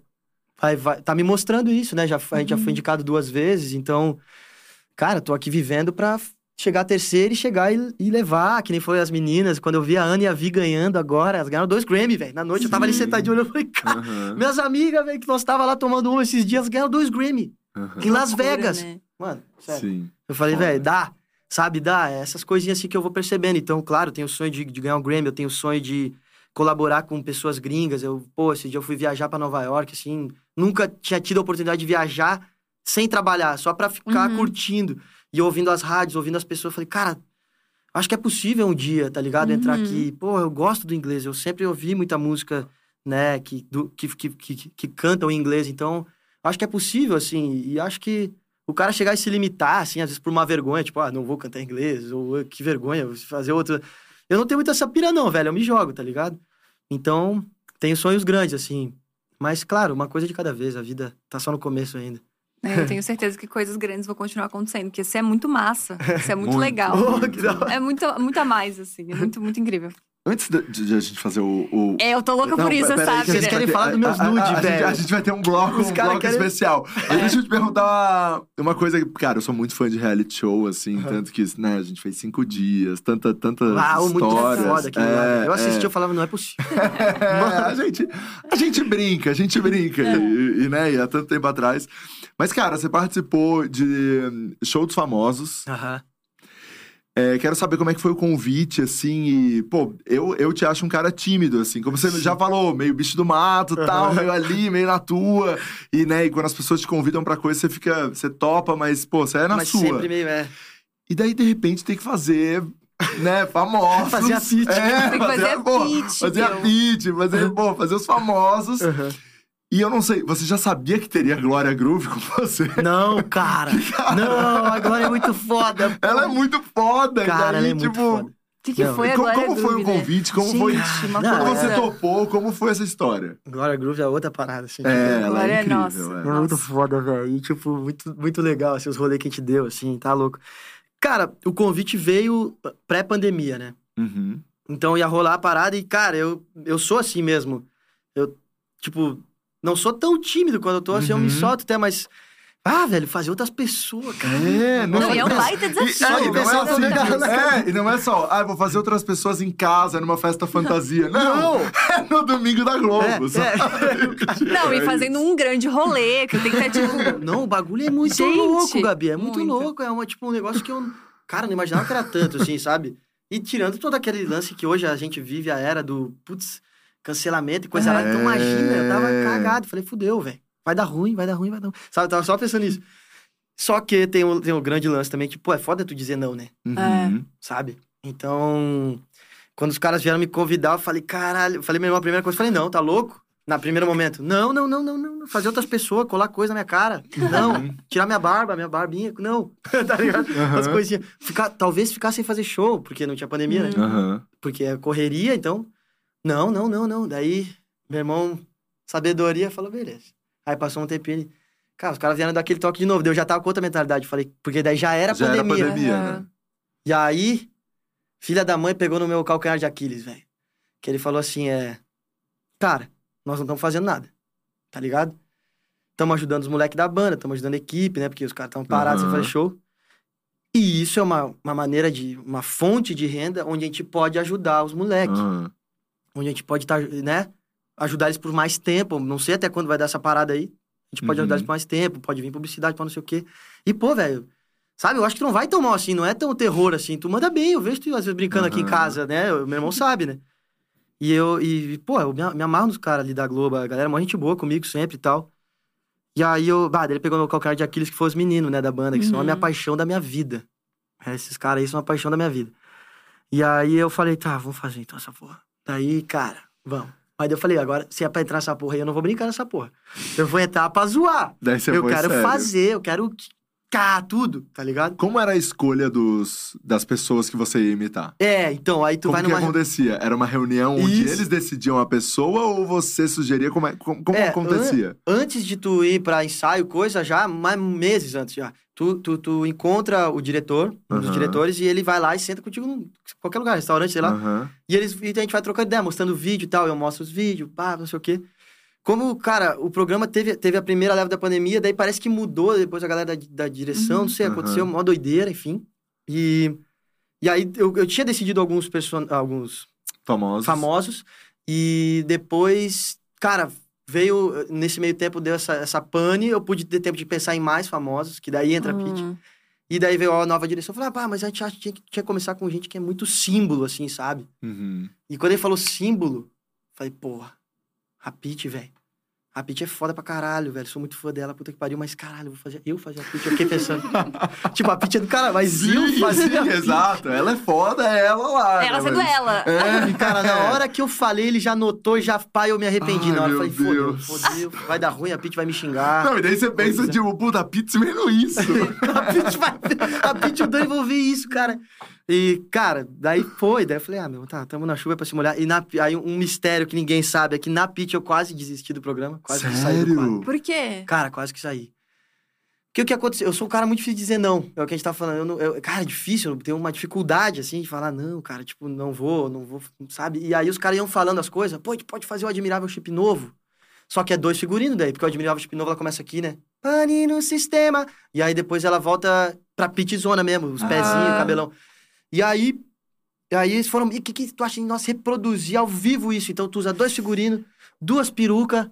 vai, vai, tá me mostrando isso, né? Já, a gente já foi indicado duas vezes, então, cara, tô aqui vivendo pra chegar a terceira e chegar e, e levar, que nem foi as meninas. Quando eu vi a Ana e a Vi ganhando agora, elas ganharam dois Grammy, velho. Na noite eu tava ali Sim. sentadinho olhando, eu falei, cara, Aham, minhas amigas, velho, que nós tava lá tomando um esses dias, ganharam dois Grammy. aham. Em Las Loucura, Vegas. né? Mano, sério. Sim. Eu falei, velho, dá, sabe, dá. É Essas coisinhas assim que eu vou percebendo. Então, claro, eu tenho o sonho de, de ganhar um Grammy, eu tenho o sonho de colaborar com pessoas gringas. Eu, pô, esse dia eu fui viajar pra Nova York, assim, nunca tinha tido a oportunidade de viajar sem trabalhar, só pra ficar Uhum. curtindo. E ouvindo as rádios, ouvindo as pessoas, eu falei, cara, acho que é possível um dia, tá ligado? Entrar Uhum. aqui. Pô, eu gosto do inglês, eu sempre ouvi muita música, né, que, do, que, que, que, que cantam em inglês, então acho que é possível, assim, e acho que o cara chegar e se limitar, assim, às vezes por uma vergonha, tipo, ah, não vou cantar inglês, ou "Ah, que vergonha, vou fazer outra. Eu não tenho muita essa pira, não, velho, eu me jogo, tá ligado? Então, tenho sonhos grandes, assim. Mas, claro, uma coisa de cada vez, a vida tá só no começo ainda. É, Eu tenho certeza que coisas grandes vão continuar acontecendo, porque isso é muito massa. Isso é muito, Muito. legal. Oh. É muito, muito a mais, assim. É muito, muito incrível. Antes de, de a gente fazer o. o- É, eu tô louca Não, por isso, aí, sabe? que a gente Vocês vai querem ter- falar dos meus a- a- a, velho? A gente vai ter um bloco, Os um cara bloco querem- especial. Aí Deixa eu te perguntar uma, uma coisa. que, Cara, eu sou muito fã de reality show, assim, tanto que né, a gente fez cinco dias, tanta, tantas Uau, muito histórias. foda aquilo lá. É, Eu assisti, é. eu falava, não é possível. É, a, gente, a gente brinca, a gente brinca. E, e, né, e há tanto tempo atrás. Mas, cara, você participou de show dos famosos. Aham. É, quero saber como é que foi o convite, assim, e, pô, eu, eu te acho um cara tímido, assim, como você já falou, meio bicho do mato tal, meio ali, meio na tua. E, né, e quando as pessoas te convidam pra coisa, você fica, você topa, mas, pô, você é na Mas sua. sempre meio, é. E daí, de repente, tem que fazer, né, famosos. Fazer a pitch. É, Tem que fazer a pitch, Fazer a pitch, fazer, pô, fazer os famosos. Aham. E eu não sei, você já sabia que teria Glória Groove com você? Não, cara. Não, a Glória é muito foda. pô. Ela é muito foda, Cara, daí, ela é muito tipo... foda. O que, que foi a como, Glória como foi o Groove, né? convite? Como Gente, foi? uma Não, coisa... você topou, como foi essa história? Glória Groove é outra parada, assim. É, ela Glória é é incrível. nossa. é. É muito foda, velho. E, tipo, muito, muito legal, assim, os rolês que a gente deu, assim, tá louco. Cara, o convite veio pré-pandemia, né? Uhum. Então ia rolar a parada e, cara, eu, eu sou assim mesmo. Eu, tipo, não sou tão tímido quando eu tô assim, eu me Uhum. solto até, mas. Ah, velho, fazer outras pessoas, cara. É, Não, e é um não- baita E, desafio. é, e não é assim, é, e não é só, ah, vou fazer outras pessoas em casa, numa festa fantasia. Não, é no domingo da Globo, É, sabe? Não, e fazendo um grande rolê, que tem que estar, tipo... Não, o bagulho é muito Gente, louco, Gabi. É muito, muito. louco. É uma, tipo, um negócio que eu. Cara, não imaginava que era tanto, assim, sabe? E tirando todo aquele lance que hoje a gente vive a era do, putz, cancelamento e coisa lá. Então, É. imagina, eu tava cagado. Falei, fudeu, velho. Vai dar ruim, vai dar ruim, vai dar ruim. Sabe, eu tava só pensando nisso. Só que tem um, tem um grande lance também, que, pô, é foda tu dizer não, né? Uhum. Sabe? Então, quando os caras vieram me convidar, eu falei, caralho. Eu falei, meu irmão, a primeira coisa, eu falei, não, tá louco? Na primeiro momento, não, não, não, não, não. Fazer outras pessoas, colar coisa na minha cara. Não. Tirar minha barba, minha barbinha. Não. tá ligado? As coisinhas. Ficar, talvez ficar sem fazer show, porque não tinha pandemia, né? Aham. Porque é correria, então. Não, não, não, não. Daí, meu irmão, sabedoria, falou, beleza. Aí passou um tempinho ele. Cara, os caras vieram daquele toque de novo. Daí eu já tava com outra mentalidade. Falei, porque daí já era Já era pandemia. pandemia, Aham. né? E aí, filha da mãe pegou no meu calcanhar de Aquiles, velho. Que ele falou assim: é. Cara, nós não estamos fazendo nada. Tá ligado? Estamos ajudando os moleques da banda, estamos ajudando a equipe, né? Porque os caras estão parados Aham. sem fazer show. E isso é uma, uma maneira de. uma fonte de renda onde a gente pode ajudar os moleques. Aham. Onde a gente pode estar, né? Ajudar eles por mais tempo. Não sei até quando vai dar essa parada aí. A gente pode Uhum. ajudar eles por mais tempo, pode vir publicidade pra não sei o quê. E, pô, velho, sabe, eu acho que tu não vai tão mal assim, não é tão terror assim. Tu manda bem, eu vejo tu às vezes brincando aqui em casa, né? O meu irmão sabe, né? E eu, e, pô, eu me, me amarro nos caras ali da Globo, a galera é mó gente boa comigo sempre e tal. E aí eu, bah, ele pegou meu calcanhar de Aquiles, que foi os meninos, né, da banda, que são a minha Uhum. paixão da minha vida. É, Esses caras aí são a paixão da minha vida. E aí eu falei, tá, vamos fazer então essa porra. Daí, cara, vamos. Aí eu falei, agora, se é pra entrar nessa porra aí, eu não vou brincar nessa porra. Eu vou entrar pra zoar. Daí você eu foi quero sério. fazer, eu quero cá, tudo, tá ligado? Como era a escolha dos, das pessoas que você ia imitar? É, então, aí tu como vai que numa. acontecia? Era uma reunião onde Isso. eles decidiam a pessoa ou você sugeria como, é, como, como É, acontecia? Antes de tu ir pra ensaio, coisa, já, mais meses antes já. Tu, tu, tu encontra o diretor, um dos Aham. diretores, e ele vai lá e senta contigo em qualquer lugar, restaurante, sei lá. Aham. E eles e a gente vai trocando ideia, mostrando vídeo e tal. Eu mostro os vídeos, pá, não sei o quê. Como, cara, o programa teve, teve a primeira leva da pandemia, daí parece que mudou depois a galera da, da direção, não sei, Uhum. aconteceu uma doideira, enfim. E, e aí eu, eu tinha decidido alguns, person... alguns Famosos. famosos, e depois, cara, veio, nesse meio tempo deu essa, essa pane, eu pude ter tempo de pensar em mais famosos, que daí entra a Pitty. Hum. E daí veio a nova direção, eu falei, ah, pá, mas a gente acha que tinha, que tinha que começar com gente que é muito símbolo, assim, sabe? Uhum. E quando ele falou símbolo, falei, porra, a Pitty, velho. A Pitty é foda pra caralho, velho. Sou muito fã dela, puta que pariu, mas caralho, vou fazer. Eu fazer a Pitty. Eu fiquei pensando. tipo, a Pitty é do cara, mas eu Sim, fazer sim, a Pitty. exato. Ela é foda, é ela lá. Ela né, sendo mas- ela. É. E, cara, na hora que eu falei, ele já notou, já, pai, eu me arrependi. Ai, na hora eu falei, fodeu, fodeu, vai dar ruim, a Pitty vai me xingar. Não, e daí você pensa, Pois é. tipo, puta, a pizza menos isso. a Pitty vai. A Pitty e o Dani vão ver isso, cara. E, cara, daí foi. Daí eu falei, ah, meu, tá, tamo na chuva pra se molhar. E na, aí um mistério que ninguém sabe é que na Pitty eu quase desisti do programa. Quase que saí do quadro. Sério? Por quê? Cara, quase que saí. Porque o que aconteceu? Eu sou um cara muito difícil de dizer não. É o que a gente tá falando. Eu não- eu- cara, é difícil, eu tenho uma dificuldade, assim, de falar, não, cara, tipo, não vou, não vou, sabe? E aí os caras iam falando as coisas, pô, a gente pode fazer o Admirável Chip novo. Só que é dois figurinos daí, porque o Admirável Chip novo ela começa aqui, né? Pane no sistema. E aí depois ela volta pra pitzona mesmo, os pezinhos, Ah. o cabelão. E aí. E aí eles foram. E o que, que tu acha em nós reproduzir ao vivo isso? Então tu usa dois figurinos, duas perucas.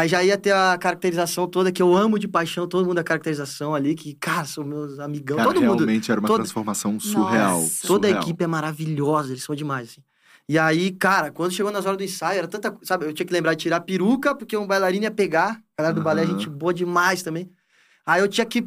Aí já ia ter a caracterização toda, que eu amo de paixão, todo mundo a caracterização ali, que, cara, são meus amigão, Cara, todo mundo. realmente era uma todo- transformação surreal. Nossa. Toda a equipe é maravilhosa, eles são demais, assim. E aí, cara, quando chegou nas horas do ensaio, era tanta. Sabe, eu tinha que lembrar de tirar a peruca, porque um bailarino ia pegar. A galera do balé, Aham. gente boa demais também. Aí eu tinha que.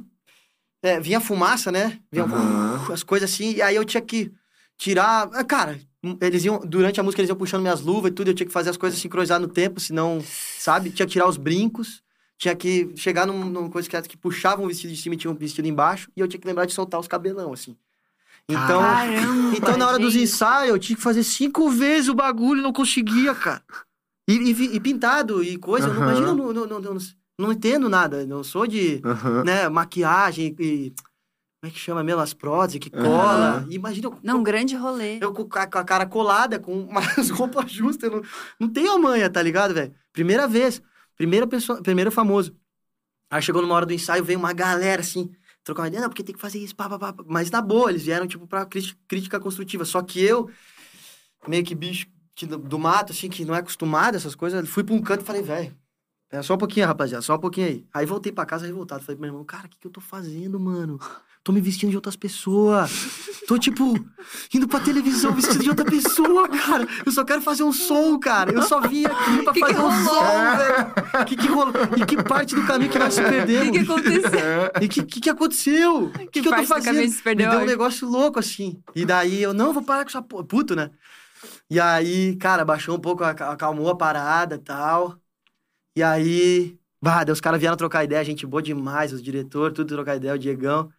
É, vinha fumaça, né? Vinha Aham. as coisas assim, e aí eu tinha que tirar. ah, Cara, eles iam. Durante a música, eles iam puxando minhas luvas e tudo, eu tinha que fazer as coisas sincronizar no tempo, senão, sabe? Tinha que tirar os brincos. Tinha que chegar num, numa coisa que, que puxava um vestido de cima e tinha um vestido embaixo, e eu tinha que lembrar de soltar os cabelão, assim. Então, Caramba, então, na hora dos gente. ensaios, eu tinha que fazer cinco vezes o bagulho e não conseguia, cara. E, e e pintado e coisa. eu não- eu não, não, não, não, entendo nada. Não sou de né, maquiagem e. Como é que chama mesmo? As próteses que cola. E Imagina eu, Não, um grande rolê. eu com a, com a cara colada, com umas roupas justas. Não, não tenho a manha, tá ligado, velho? Primeira vez. Primeira pessoa, primeiro famoso. Aí chegou numa hora do ensaio, veio uma galera assim, trocar uma ideia, não, porque tem que fazer isso, pá, pá, pá. Mas na boa, eles vieram, tipo, pra crítica, construtiva. Só que eu, meio que bicho que do, do mato, assim, que não é acostumado a essas coisas, fui pra um canto e falei, velho, é só um pouquinho, rapaziada, só um pouquinho aí. Aí voltei pra casa revoltado. Falei pro meu irmão, cara, o que, que eu tô fazendo, mano? Tô me vestindo de outras pessoas. Tô, tipo, indo pra televisão vestido de outra pessoa, cara. Eu só quero fazer um som, cara. Eu só vim aqui pra Que que fazer um rolou? som, velho. O que, que rolou? E que parte do caminho que nós se O que, perdemos? que aconteceu? E que, que, que aconteceu? O que, que, eu tô fazendo? se perdeu Me deu um negócio louco, assim. E daí eu, não, vou parar com essa porra. Puto, né? E aí, cara, baixou um pouco, aca- acalmou a parada e tal. E aí, bah, os caras vieram trocar ideia, gente boa demais, os diretores, tudo trocar ideia, o Diegão.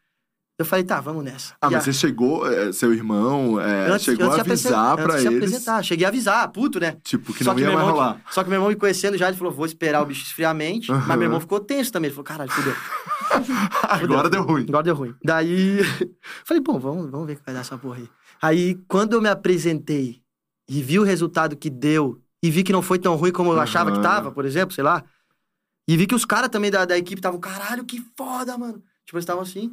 Eu falei, tá, vamos nessa. Ah, E mas a- você chegou, é, seu irmão, é, antes- chegou antes a avisar pra eles, apresentar. Cheguei a avisar, puto, né? tipo, que só não que ia mais irmão, rolar. Só que meu irmão me conhecendo já, ele falou, vou esperar o bicho esfriar a mente. Mas meu irmão ficou tenso também. Ele falou, caralho, fudeu. Agora deu ruim. Agora deu ruim. Daí, falei, bom, vamos, vamos ver o que vai dar essa porra aí. Aí, quando eu me apresentei e vi o resultado que deu, e vi que não foi tão ruim como eu achava que tava, por exemplo, sei lá, e vi que os caras também da, da equipe estavam, caralho, que foda, mano. Tipo, eles estavam assim.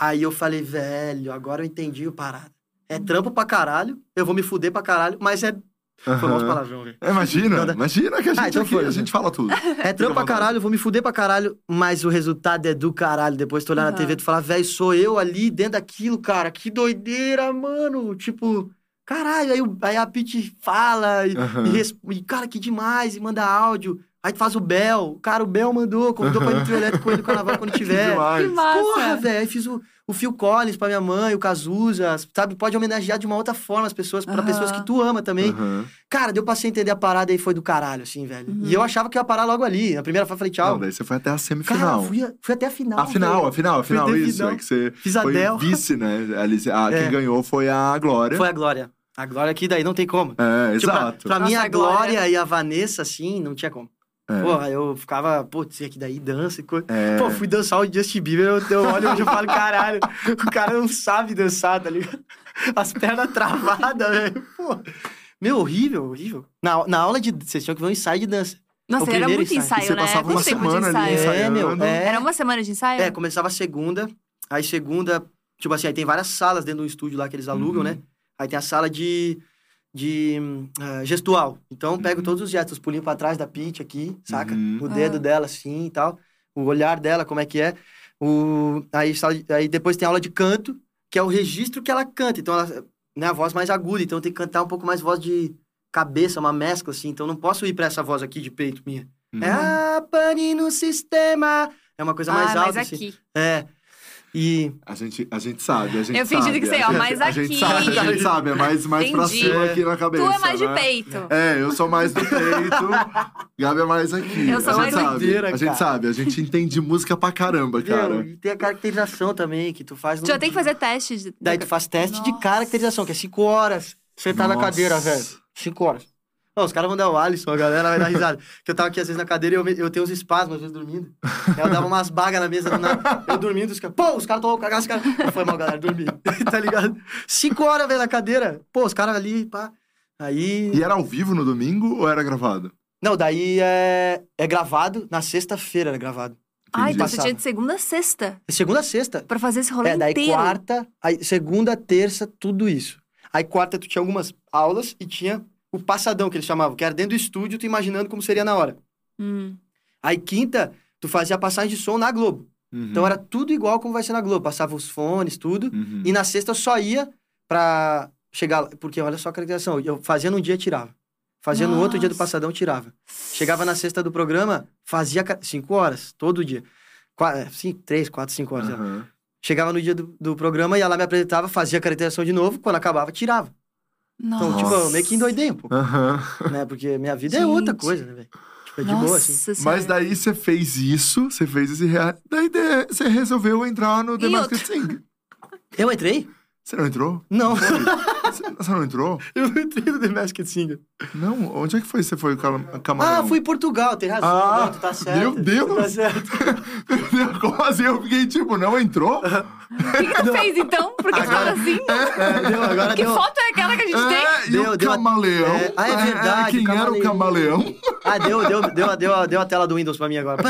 Aí eu falei, velho, agora eu entendi o parada. É trampo pra caralho, eu vou me fuder pra caralho, mas é. Foi Aham. mal palavrão, velho. É, Imagina, dá- imagina que a gente, Ah, então aqui, foi, a gente fala tudo. É trampo pra caralho, eu vou me fuder pra caralho, mas o resultado é do caralho. Depois tu olhar na Aham. TV e tu falar, velho, sou eu ali dentro daquilo, cara. Que doideira, mano. Tipo, caralho. Aí, aí a Pete fala e, Aham. e e, cara, que demais, e manda áudio. Aí tu faz o Bel. Cara, o Bel mandou, convidou pra ir no trio elétrico com ele no carnaval quando Que tiver. demais. Que massa. Porra, velho. Aí fiz o, o Phil Collins pra minha mãe, o Cazuza, sabe? Pode homenagear de uma outra forma as pessoas, pra Aham. pessoas que tu ama também. Aham. Cara, deu pra você entender a parada e foi do caralho, assim, velho. Uhum. E eu achava que ia parar logo ali. Na primeira fase eu falei, tchau. Não, daí você foi até a Cara, semifinal. fui, a- fui até a final. a final, velho. a final, a final, isso. final. É que você Fiz a foi Del. vice, né? Ali, a, É. Quem ganhou foi a Glória. Foi a Glória. A Glória aqui daí não tem como. É, Tipo, pra, exato. pra Nossa, mim, a a Glória- Glória e a Vanessa, assim, não tinha como. É. Porra, eu ficava, putz, aqui daí dança e coisa. É. Pô, fui dançar o Justin Bieber, eu, eu olho hoje e falo, caralho, o cara não sabe dançar, tá ligado? As pernas travadas, velho. Pô. Meu, horrível, horrível. Na, na aula de. Vocês tinham que ver um ensaio de dança. Nossa, O era primeiro muito ensaio. ensaio, você né? passava Quanto uma tempo de semana ali ensaio? É, meu, é. Era uma semana de ensaio? É, começava segunda, aí segunda, tipo assim, aí tem várias salas dentro do estúdio lá que eles alugam, Uhum. né? Aí tem a sala de, de ah, gestual. Então eu pego Uhum. todos os gestos, pulinho pra trás da Pitty aqui, saca? Uhum. O dedo Ah. dela assim e tal, o olhar dela, como é que é. O, aí, aí depois tem aula de canto, que é o registro que ela canta. Então ela, né, a voz mais aguda, então tem que cantar um pouco mais voz de cabeça, uma mescla assim. Então eu não posso ir pra essa voz aqui de peito minha. Uhum. É a pane no sistema. É uma coisa mais ah, alta mas assim. aqui. É. E A gente, a gente sabe, a gente Eu sabe. que sei, a ó, gente- mais A gente aqui. sabe, a gente sabe, é mais, mais pra cima aqui na cabeça. Tu é mais de né? peito. É, eu sou mais do peito, Gabi é mais aqui. Eu sou a gente mais sabe, doideira, A gente sabe, a gente entende música pra caramba, cara. Meu, e tem a caracterização também, que tu faz no... Tu já tem que fazer teste. De... Daí tu faz teste de Nossa. caracterização, que é cinco horas. Sentar na Nossa. cadeira, velho. Cinco horas. Ó, os caras vão dar o Alisson, a galera vai dar risada. que eu tava aqui às vezes na cadeira e eu, me- eu tenho uns espasmos, às vezes dormindo. Aí eu dava umas bagas na mesa, nada. eu dormindo, os caras, pô, os caras tão cagados, os caras. Foi mal, galera, dormi. tá ligado? Cinco horas, velho, na cadeira. Pô, os caras ali, pá. Aí. E era ao vivo no domingo ou era gravado? Não, daí é, é gravado, na sexta-feira era gravado. Ai, Entendi. então você tinha de segunda a sexta Segunda a sexta. pra fazer esse rolê É, daí inteiro. quarta, aí segunda, terça, tudo isso. Aí quarta tu tinha algumas aulas e tinha o passadão que eles chamavam, que era dentro do estúdio, tu imaginando como seria na hora. Hum. Aí quinta, tu fazia a passagem de som na Globo. Uhum. Então era tudo igual como vai ser na Globo, passava os fones, tudo. Uhum. E na sexta eu só ia pra chegar lá, porque olha só a caracterização, eu fazia num dia, tirava. Fazia no outro dia do Nossa. passadão, tirava. Chegava na sexta do programa, fazia cinco horas, todo dia. Qua- é, cinco, três, quatro, cinco horas. Aham. Chegava no dia do, do programa, ia lá, me apresentava, fazia a caracterização de novo, quando acabava, tirava. Então, Nossa. tipo, eu meio que endoidei um pouco, Aham. né? Porque minha vida é outra Gente. coisa, né, velho? Tipo, é de boa, assim. Nossa Mas Senhora. daí você fez isso, você fez esse rea... Daí você resolveu entrar no The Masked Singer. Eu entrei? Você não entrou? Não, Você, não entrou? eu não entrei no The Masked Singer. Não, onde é que foi? Você foi o cam- camaleão? Ah, fui em Portugal, tem razão, Ah, não, tu tá certo. meu Deus! Tu tá certo. Como assim? Eu fiquei tipo, não entrou? O que, que tu fez então? Porque tu Agora- fala assim? É, deu, agora Que deu. foto é aquela que a gente tem? É, e Deu, deu camaleão? é, ah, é verdade, Quem era o camaleão? Ah, deu, deu, deu, deu, deu a tela do Windows pra mim agora.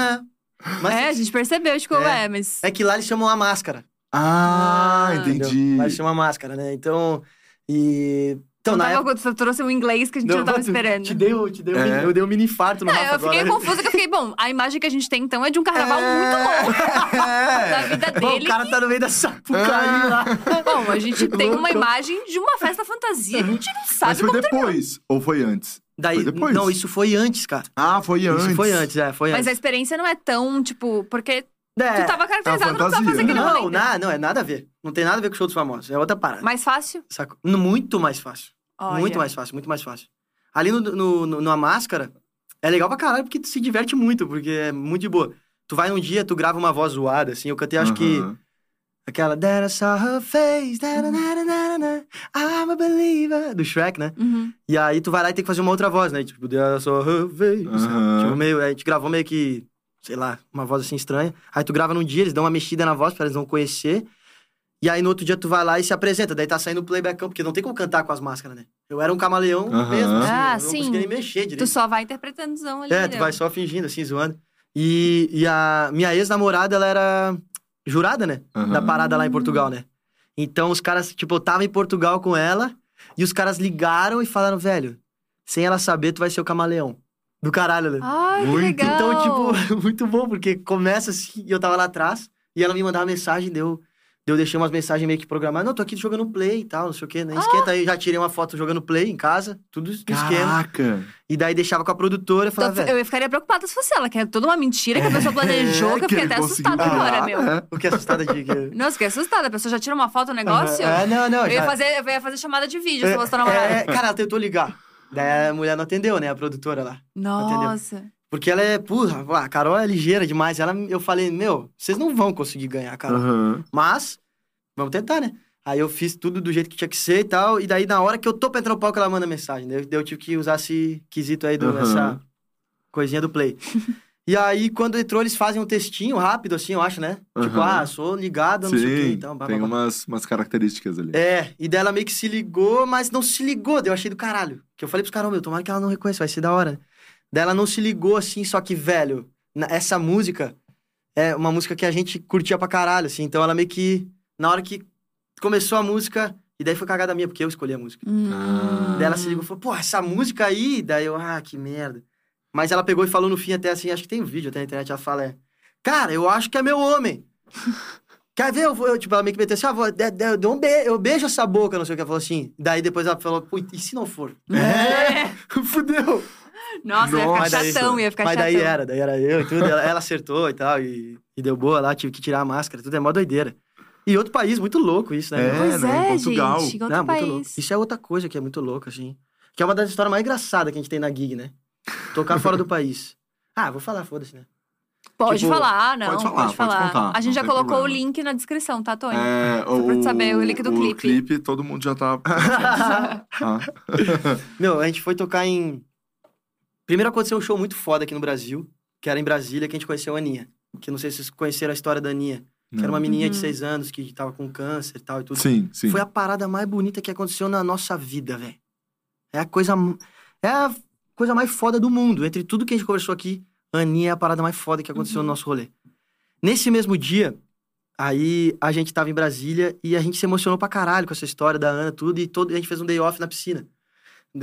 Mas É, a gente percebeu, tipo, É. é, mas. é que lá eles chamam a máscara. Ah, Ah, entendi. Entendeu? Lá eles chamam a máscara, né? Então, e... Então, não na tava, época... Tu trouxe um inglês que a gente não, tava te- esperando. Te dei, o- te dei, um É. mini- eu dei um mini infarto no Não, Rafa eu fiquei agora. confusa, que eu fiquei, bom, a imagem que a gente tem então é de um carnaval muito louco da vida Bom, dele. o cara tá no meio da sapucaí lá. Bom, a gente tem uma imagem de uma festa fantasia que a gente não Mas sabe foi como depois? Ou foi antes? Daí, Foi depois? Não, isso foi antes, cara. Ah, foi antes. Isso foi antes, é, foi Mas a antes. experiência não é tão, tipo, porque É, tu tava caracterizado, não tava fazendo aquele Não, rolê. não, não, é nada a ver. Não tem nada a ver com o show dos famosos. É outra parada. Mais fácil? Sacou? Muito mais fácil. Olha. Muito mais fácil, muito mais fácil. Ali no, no, no- numa máscara, é legal pra caralho porque tu se diverte muito, porque é muito de boa. Tu vai um dia, tu grava uma voz zoada, assim. Eu cantei, acho que. Aham. Aquela. That I saw her face. da, I'm a believer. Do Shrek, né? Uhum. E aí tu vai lá e tem que fazer uma outra voz, né? Tipo, That I saw her face. Aham. Tipo, meio. A gente gravou meio que. Sei lá, uma voz assim estranha. Aí tu grava num dia, eles dão uma mexida na voz pra eles não conhecer. E aí no outro dia tu vai lá e se apresenta. Daí tá saindo o playbackão, porque não tem como cantar com as máscaras, né? Eu era um camaleão Aham. mesmo. Assim, Ah, eu não sim. conseguia nem mexer direito. Tu só vai interpretando zão ali. É, tu entendeu? vai só fingindo, assim, zoando. E, e a minha ex-namorada, ela era jurada, né? Aham. Da parada lá em Portugal, né? Então os caras, tipo, eu tava em Portugal com ela e os caras ligaram e falaram, velho, sem ela saber, tu vai ser o camaleão. Do caralho, né? Ai, que Muito. legal. Então, tipo, muito bom, porque começa assim, e eu tava lá atrás, e ela me mandava mensagem, deu. Eu deixei umas mensagens meio que programadas. Não, tô aqui jogando play e tal, não sei o quê, né? Esquenta aí, já tirei uma foto jogando play em casa, tudo no esquema. Caraca. E daí deixava com a produtora e falava, Então, eu ficaria preocupada se fosse ela, que é toda uma mentira que a pessoa planejou, que eu fiquei até assustada agora, criar, meu. O que é assustada de que. Nossa, fiquei assustada. A pessoa já tira uma foto do negócio. É, não, não. Eu ia já- fazer, eu ia fazer chamada de vídeo se É, fosse tua namorada. é, cara, ela tentou ligar. Daí a mulher não atendeu, né? A produtora lá. Nossa. Porque ela é, porra, a Carol é ligeira demais. Ela, eu falei, meu, vocês não vão conseguir ganhar, cara. Aham. Mas, vamos tentar, né? Aí eu fiz tudo do jeito que tinha que ser e tal. E daí, na hora que eu tô pra entrar no palco, ela manda mensagem. Daí eu, daí eu tive que usar esse quesito aí, do, Aham. essa coisinha do play. e aí, quando entrou, eles fazem um textinho rápido, assim, eu acho, né? Tipo, Aham. ah, sou ligada, não sei o quê. Sim, Então, blá, tem blá, blá. umas, umas características ali. É, e dela meio que se ligou, mas não se ligou. Daí eu achei do caralho. Que eu falei pros caras, meu, tomara que ela não reconheça, vai ser da hora. né? Daí ela não se ligou assim, só que, velho, essa música é uma música que a gente curtia pra caralho, assim. Então ela meio que, na hora que começou a música, e daí foi cagada minha, porque eu escolhi a música. Hum. Ah. Daí ela se ligou e falou, pô, essa música aí. Daí eu, ah, que merda. Mas ela pegou e falou no fim até assim, acho que tem um vídeo até na internet, ela fala, é, cara, eu acho que é meu homem. Quer ver? Eu, eu, tipo, ela meio que meteu assim, ah, vou, de, de, um be- eu beijo essa boca, não sei o que. Ela falou assim. Daí depois ela falou, pô, e se não for? É. Fudeu. Nossa, ia Nossa. ficar daí- chatão, ia ficar Mas chatão. daí era, daí era eu e tudo. Ela, ela acertou e tal, e, e deu boa lá, tive que tirar a máscara, tudo é mó doideira. E outro país, muito louco isso, né? É? Pois né, é, Portugal. gente. Outro Não, muito país. louco. Isso é outra coisa que é muito louca, assim. Que é uma das histórias mais engraçadas que a gente tem na gig, né? Tocar fora do país. Ah, vou falar, foda-se, né? Pode Tipo, falar, não. pode Pode falar, falar. pode contar, a gente não já colocou problema. o link na descrição, tá, Tony? É, Só pra tu saber o link do o clipe. clipe, todo mundo já tá. Ah. Meu, a gente foi tocar em. Primeiro aconteceu um show muito foda aqui no Brasil, que era em Brasília, que a gente conheceu a Aninha. Que não sei se vocês conheceram a história da Aninha. Que era uma Não. menininha de Uhum. seis anos que tava com câncer e tal e tudo. Sim, sim. Foi a parada mais bonita que aconteceu na nossa vida, velho. É a coisa. É a coisa mais foda do mundo. Entre tudo que a gente conversou aqui, a Aninha é a parada mais foda que aconteceu no nosso rolê. Nesse mesmo dia, aí a gente tava em Brasília e a gente se emocionou pra caralho com essa história da Ana, tudo, e todo, a gente fez um day off na piscina.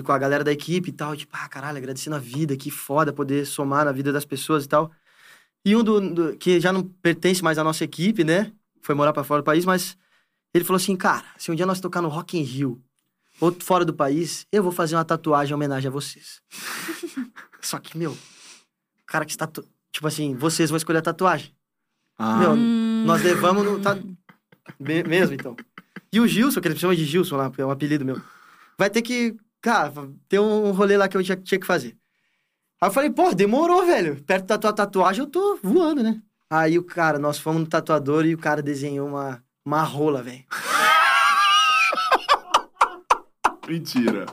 Com a galera da equipe e tal, tipo, ah, caralho, agradecendo a vida, que foda poder somar na vida das pessoas e tal. E um do, do- que já não pertence mais à nossa equipe, né? Foi morar pra fora do país, mas ele falou assim, cara, se um dia nós tocar no Rock in Rio, ou fora do país, eu vou fazer uma tatuagem em homenagem a vocês. Só que, meu, o cara que está... Tipo assim, vocês vão escolher a tatuagem. Ah, Meu, Hum. nós levamos no... Tá... Me- mesmo, então. E o Gilson, que ele chama de Gilson lá, é um apelido meu. Vai ter que, cara, ter um rolê lá que eu tinha, tinha que fazer. Aí eu falei, pô, demorou, velho. Perto da tua tatuagem eu tô voando, né? Aí o cara, nós fomos no tatuador e o cara desenhou uma, uma rola, velho. Mentira.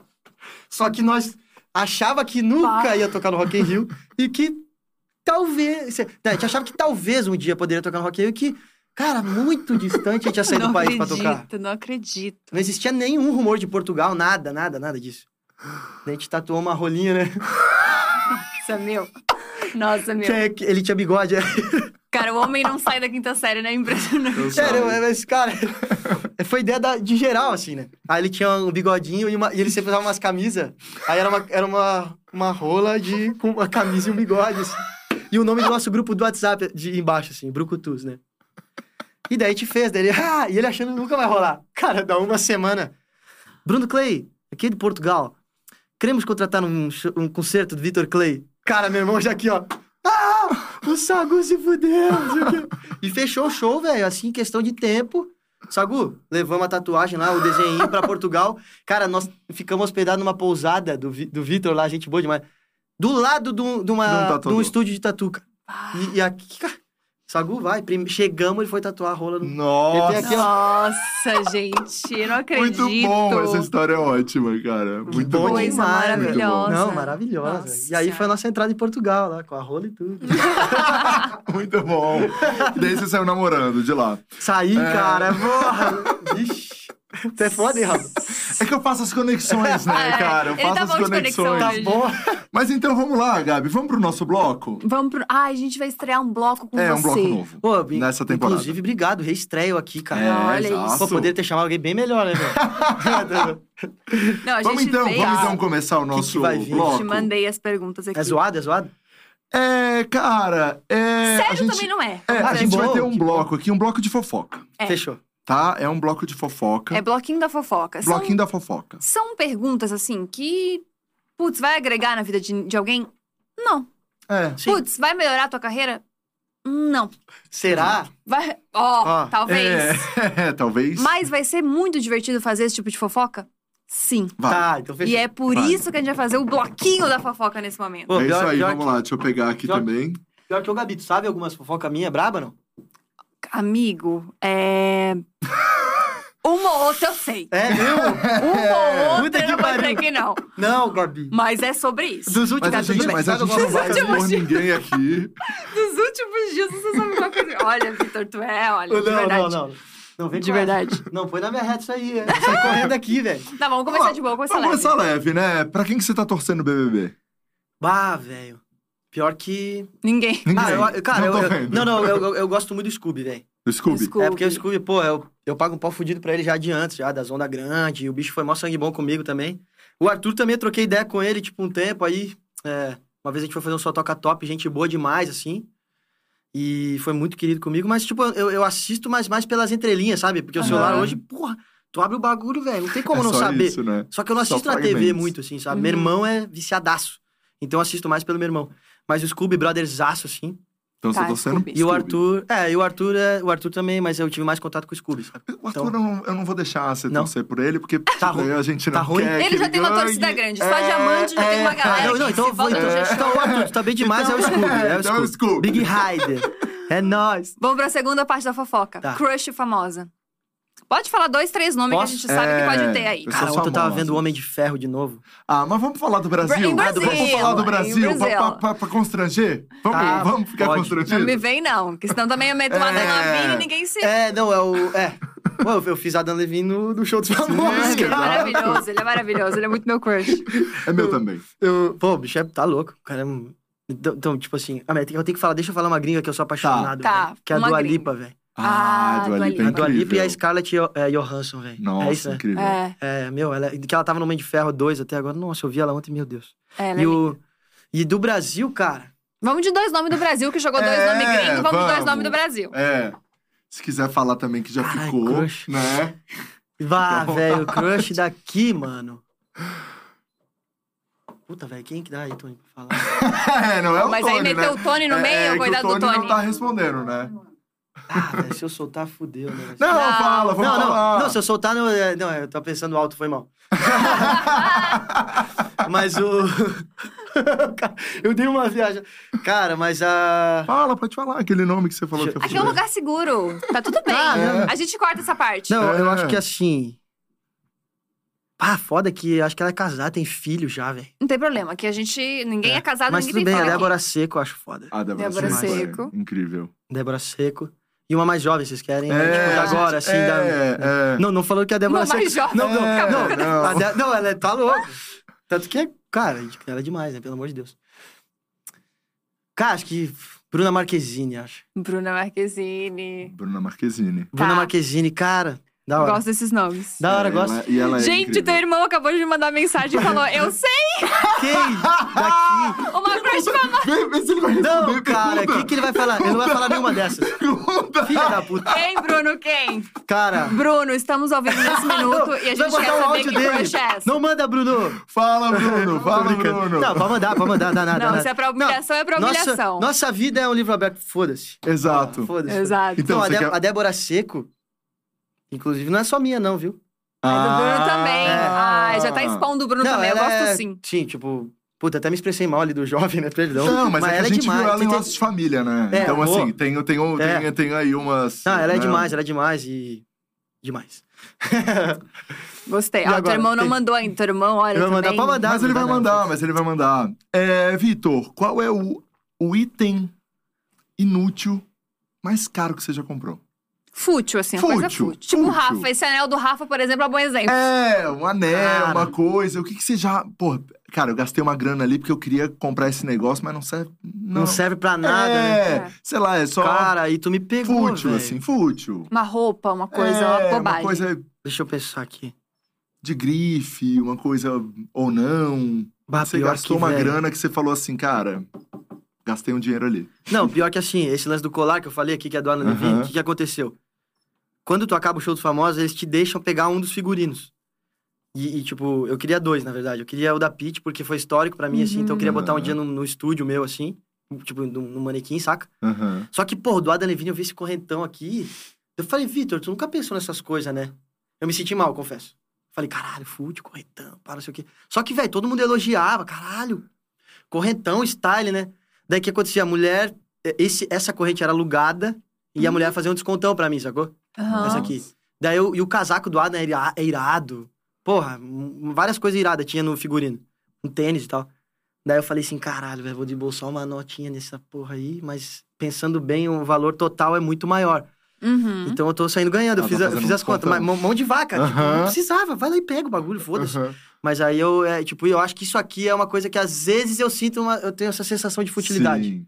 Só que nós achava que nunca ia tocar no Rock in Rio e que talvez... né, A gente achava que talvez um dia poderia tocar no Rock in Rio e que, cara, muito distante a gente ia sair não do país pra acredito, tocar. não acredito. Não existia nenhum rumor de Portugal, nada, nada, nada disso. Daí A gente tatuou uma rolinha, né? Nossa, meu. Nossa, meu. É- ele tinha bigode. é. Cara, o homem não sai da quinta série, né? Impressionante. Sério, mas, cara, foi ideia da- de geral, assim, né? Aí ele tinha um bigodinho e, uma- e ele sempre usava umas camisas. Aí era uma, era uma, uma rola de, com uma camisa e um bigode, assim. E o nome do nosso grupo do WhatsApp de embaixo, assim, Brucutus, né? E daí a gente fez, daí ele, ah, e ele achando que nunca vai rolar. Cara, dá uma semana. Bruno Clay, aqui de Portugal. Queremos contratar um, um concerto do Vitor Clay. Cara, meu irmão já aqui, ó. Ah, o Sagu se fudeu. E fechou o show, velho, assim, em questão de tempo. Sagu, levamos a tatuagem lá, o desenho pra Portugal. Cara, nós ficamos hospedados numa pousada do, Vi- do Vitor lá, gente boa demais. Do lado de um, uma, De um estúdio de tatu, cara. E, e aqui, cara, Sagu vai. Prim- Chegamos, ele foi tatuar a rola no... Nossa! Aqui. Nossa, gente, eu não acredito. Muito bom, essa história é ótima, cara. Muito Bom bom. Coisa demais, maravilhosa. Não, maravilhosa. Nossa e aí foi a nossa entrada em Portugal, lá, com a rola e tudo. Muito bom. Daí você saiu namorando de lá. Saí, É. cara, porra. Vixe. Você é foda, hein? É que eu faço as conexões, né, É, cara? Eu ele faço tá as bom de conexão conexões. Tá bom. Mas então vamos lá, Gabi. Vamos pro nosso bloco? Vamos pro. Ai, a gente vai estrear um bloco com É, você. um bloco novo. Pô, Nessa temporada. Inclusive, obrigado. Reestreio aqui, cara. É, olha exato. isso. Pô, poderia ter chamado alguém bem melhor, né, velho? Não, a Vamos gente então, vamos então começar o que nosso vai vir? bloco. Te mandei as perguntas aqui. é zoado, é zoado? É, cara, é. a Sério gente, também não é. É, a Ah, gente que vai ter um que bloco aqui, um bloco de fofoca, É. Fechou. Tá? É um bloco de fofoca. É bloquinho da fofoca. São- Bloquinho da fofoca. São perguntas, assim, que. Putz, vai agregar na vida de, de alguém? Não. É. Sim. Putz, vai melhorar a tua carreira? Não. Será? Vai. Ó, Ó, talvez. É, talvez. Mas vai ser muito divertido fazer esse tipo de fofoca? Sim. Vai. Tá, então fechou. E é por Vai. isso que a gente vai fazer o bloquinho da fofoca nesse momento. Pô, é isso aí, vamos que- lá, deixa eu pegar aqui pior- também. Pior que o Gabi, tu sabe algumas fofocas minha braba, não? Amigo, é. Uma ou outra eu sei. É, meu? Uma ou outra eu vou dizer que não. Não, Gabi. Mas é sobre isso. Dos últimos... Mas a gente, mas a gente não vai ninguém aqui. Dos últimos dias você sabe uma coisa. Olha, Vitor, tu é, olha, de Não, verdade. não, não. Não, vem De essa. verdade. Não, põe na minha reta isso aí. é. Sai correndo aqui, velho. Tá, vamos começar de boa, começar Vamos leve. começar leve, né? Pra quem que você tá torcendo no BBB? Bah, velho. Pior que... Ninguém. Ninguém. Ah, eu, cara, não eu, eu- não, não, eu, eu, eu gosto muito do Scooby, velho. Do Scooby? Scooby. É porque o Scooby, pô, eu, eu pago um pau fudido pra ele já de antes, já, das Onda Grande. E o bicho foi mó sangue bom comigo também. O Arthur também, eu troquei ideia com ele, tipo, um tempo aí. é, uma vez a gente foi fazer um só toca top, gente boa demais, assim. E foi muito querido comigo, mas, tipo, eu, eu assisto mais, mais pelas entrelinhas, sabe? Porque o Aham. celular hoje, porra, tu abre o bagulho, velho, não tem como é não só saber. isso, né? Só que eu não Só assisto na TV fragmentos. muito, assim, sabe? Uhum. Meu irmão é viciadaço. Então eu assisto mais pelo meu irmão. Mas o Scooby Brothersaço, assim. Então você Tá, tá torcendo Scooby. E o Scooby. Arthur. É, e o Arthur é. O Arthur também, mas eu tive mais contato com o Scooby, sabe? O Arthur, eu, não, eu não vou deixar você Não. torcer por ele, porque Tá ruim. a gente não Tá ruim? quer que Ele já tem uma ganhe. torcida grande. Só É, diamante já tem uma é, galera. Não, não, que então eu vou. Então, no então, o Arthur, tu tá bem demais, é o Scooby. É o Então é o Scooby. Scooby. Big Rider. É nóis. Vamos pra segunda parte da fofoca. Tá. Crush famosa. Pode falar dois, três nomes Posso? que a gente sabe É, que pode ter aí. Cara, ontem eu tava vendo o Homem de Ferro de novo. Ah, mas vamos falar do Brasil? Em Brasil, Vamos falar do Brasil, pra, Brasil. pra- pra- pra constranger? Vamos, Tá, vamos ficar pode. constrangidos? Não me vem, não. Porque senão também eu meto uma É. E ninguém se... É, não, é o. É. Pô, eu- fiz a Dan Levine no, no show dos famosos, Ele é cara. maravilhoso, ele é maravilhoso. Ele é muito meu crush. É meu também. Eu, pô, o bicho é, tá louco. O cara é. Então, então, tipo assim, ah, eu tenho que falar, deixa eu falar uma gringa que eu sou apaixonado. Tá, velho, que é a Dua gringa. Lipa, velho. Ah, Ah, é. A Dua Lipa e a. Scarlett é, Johansson, velho. Nossa, é isso, né? incrível. É, É, meu, ela, que ela tava no Homem de Ferro 2 até agora. Nossa, eu vi ela ontem, meu Deus. é, ela E, é o, e do Brasil, cara. Vamos de dois nomes do Brasil, que jogou dois É, nomes gringos. Vamos, de dois vamos. nomes do Brasil. É. Se quiser falar também que já Ai, ficou, crush. né? Vá, Então- velho, o crush daqui, mano. Puta, velho, quem que dá aí, Tony, pra falar? É, não é o Mas Tony, aí meteu né? o Tony no É- meio, é que coitado o Tony do Tony. não tá respondendo, né? Ah, velho, se eu soltar, fudeu, né? Não, Não. fala, vamos Não, não, falar. não, se eu soltar, não, é, não, eu tô pensando alto, foi mal. mas o. Eu dei uma viagem. Cara, mas a. Fala, pode falar aquele nome que você falou que eu Aqui é um lugar seguro. Tá tudo bem. Ah, não. A gente corta essa parte. Não, eu É. acho que assim. Ah, foda que acho que ela é casada, tem filho já, velho. Não tem problema, que a gente. Ninguém é, casado, Mas ninguém tudo tem bem, a. Débora Seco eu acho foda. Ah, Débora, Débora Seco. é Seco. Incrível. Débora Seco. E uma mais jovem, vocês querem? né? É, tipo, agora, assim. é, da... é. Não, não falando que a Débora Uma mais jovem. Não, não, É, não. não. A De- não, ela é- tá louca. Tanto que, cara, ela é demais, né? Pelo amor de Deus. Cara, acho que Bruna Marquezine, acho. Bruna Marquezine. Bruna Marquezine. Bruna Tá. Marquezine, cara, da hora. Gosto desses nomes. Da hora, É, gosto. ela- e ela é Gente, incrível. teu irmão acabou de me mandar mensagem e falou: Eu sei Quem? Daqui? uma crush famosa. Vê, vê se ele vai responder. Não, cara, o que, que ele vai falar? Ele não vai falar nenhuma dessas. Pergunta. Filha da puta. Quem, Bruno? Quem? Cara. Bruno, estamos ao vivo nesse minuto e a gente quer o saber que dele. crush é essa. Não manda, Bruno. Fala, Bruno. Fala. Bruno. Não, pode mandar, pode mandar, dá nada. Não, dá se é pra humilhação, é pra humilhação. Nossa, nossa vida é um livro aberto, foda-se. Exato. Foda-se. Exato. Então, Então, a, Dé- quer- a Débora Seco, inclusive, não é só minha, não, viu? É do Bruno Ah, também. é. Ai, já tá expondo o Bruno não, também. Eu ela gosto é- sim. Sim, tipo, Puta, até me expressei mal ali do jovem, né? Perdão. Não, mas, é que a ela gente demais. viu ela em Laços de Família, né? É, então, pô. assim, tem, tem, tem, É. tem, aí umas... Não, ela é né? demais, ela é demais e. Demais. Gostei. E Ah, teu agora? irmão não Tem- mandou ainda. Teu irmão, olha. Ele vai mandar também. pra mandar. Mas ele vai mandar, mas ele vai mandar. É, Vitor, qual é o, o item inútil mais caro que você já comprou? Fútil, assim, a coisa Fútil, fútil. Tipo o fútil. Rafa. Esse anel do Rafa, por exemplo, é um bom exemplo. É, um anel, Cara. uma coisa. O que, que você já. Pô, cara, eu gastei uma grana ali porque eu queria comprar esse negócio, mas não serve. Não, Não, serve pra nada, é, né? É. sei lá, é só Cara, aí tu me pegou. fútil, velho. assim, fútil. Uma roupa, uma coisa, é, uma bobagem. Uma coisa Deixa eu pensar aqui. de grife, uma coisa ou não. Bah, você gastou que, uma velho. grana que você falou assim, cara, gastei um dinheiro ali. Não, pior que assim, esse lance do colar que eu falei aqui, que é do Alan Levine, o que, que aconteceu? Quando tu acaba o show dos famosos, eles te deixam pegar um dos figurinos. E, e, tipo, eu queria dois, na verdade. Eu queria o da Pete, porque foi histórico pra mim, assim. Então eu queria botar um Uhum. dia no, no estúdio meu, assim. Tipo, no, no manequim, saca? Aham. Só que, pô, do Adam Levine eu vi esse correntão aqui. Eu falei, Vitor, tu nunca pensou nessas coisas, né? Eu me senti mal, confesso. Falei, caralho, fute, correntão, para, não sei o quê. Só que, velho, todo mundo elogiava, caralho. Correntão, style, né? Daí o que acontecia? A mulher, esse, essa corrente era alugada e a mulher fazia um descontão pra mim, sacou? Aham. Essa aqui. Daí eu, e o casaco do Adam é é irado. Porra, várias coisas iradas tinha no figurino. Um tênis e tal. Daí eu falei assim, caralho, velho, vou desembolsar uma notinha nessa porra aí, mas pensando bem, o valor total é muito maior. Uhum. Então eu tô saindo ganhando, eu Ah, fiz, tá a- eu fiz um as contas. Mas mão, de vaca, tipo, Aham. não precisava, vai lá e pega o bagulho, foda-se. Aham. Mas aí eu, é, tipo, eu acho que isso aqui é uma coisa que às vezes eu sinto, uma, eu tenho essa sensação de futilidade. Sim.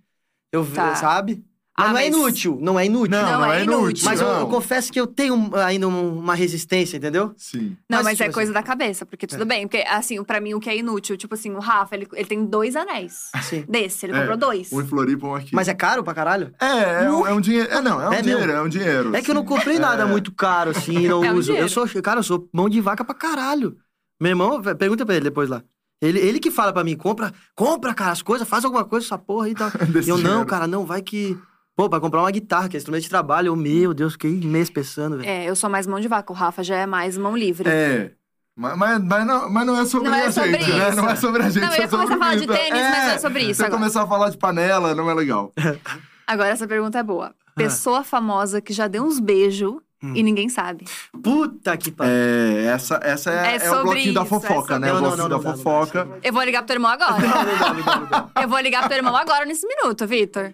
Eu, Tá. sabe? Mas Ah, não é inútil, não é inútil. Não, Não, não, é é inútil. inútil. Mas eu, não. eu confesso que eu tenho ainda um- uma resistência, entendeu? Sim. Não, Mas, mas, é tipo coisa assim- da cabeça, porque tudo É. bem. Porque, assim, pra mim, o que é inútil, tipo assim, o Rafa, ele, ele tem dois anéis. Sim. Desse, ele É, comprou dois. Um em Floripa, um aqui. Mas é caro pra caralho? É, é um, é um dinheiro. É, não, é um É dinheiro, mesmo? é um dinheiro. É que eu não comprei nada É. muito caro, assim, não É um uso. dinheiro. Eu sou, cara, eu sou mão de vaca pra caralho. Meu irmão, pergunta pra ele depois lá. Ele, ele que fala pra mim, compra, compra, cara, as coisas, faz alguma coisa, essa porra aí e tal. Eu, não, cara, não, vai que. Pô, pra comprar uma guitarra, que é instrumento de trabalho, eu, meu Deus, fiquei mês pensando, velho. É, eu sou mais mão de vaca. O Rafa já é mais mão livre. É. Mas, mas, mas não, mas não é sobre Não é a sobre gente, né? isso. Não é sobre a gente. Não, eu ia é começar a falar o de tênis, mas não é sobre isso Se eu agora. começar a falar de panela, não é legal. Agora, essa pergunta é boa. Ah. Pessoa famosa que já deu uns beijos Hum. e ninguém sabe. Puta que pariu. É, essa, essa é, É é o bloquinho da isso, é fofoca, né? Não, o bloquinho não, da fofoca. Eu vou ligar pro teu irmão agora. Não, não dá, não dá, não dá. Eu vou ligar pro teu irmão agora nesse minuto, Vitor.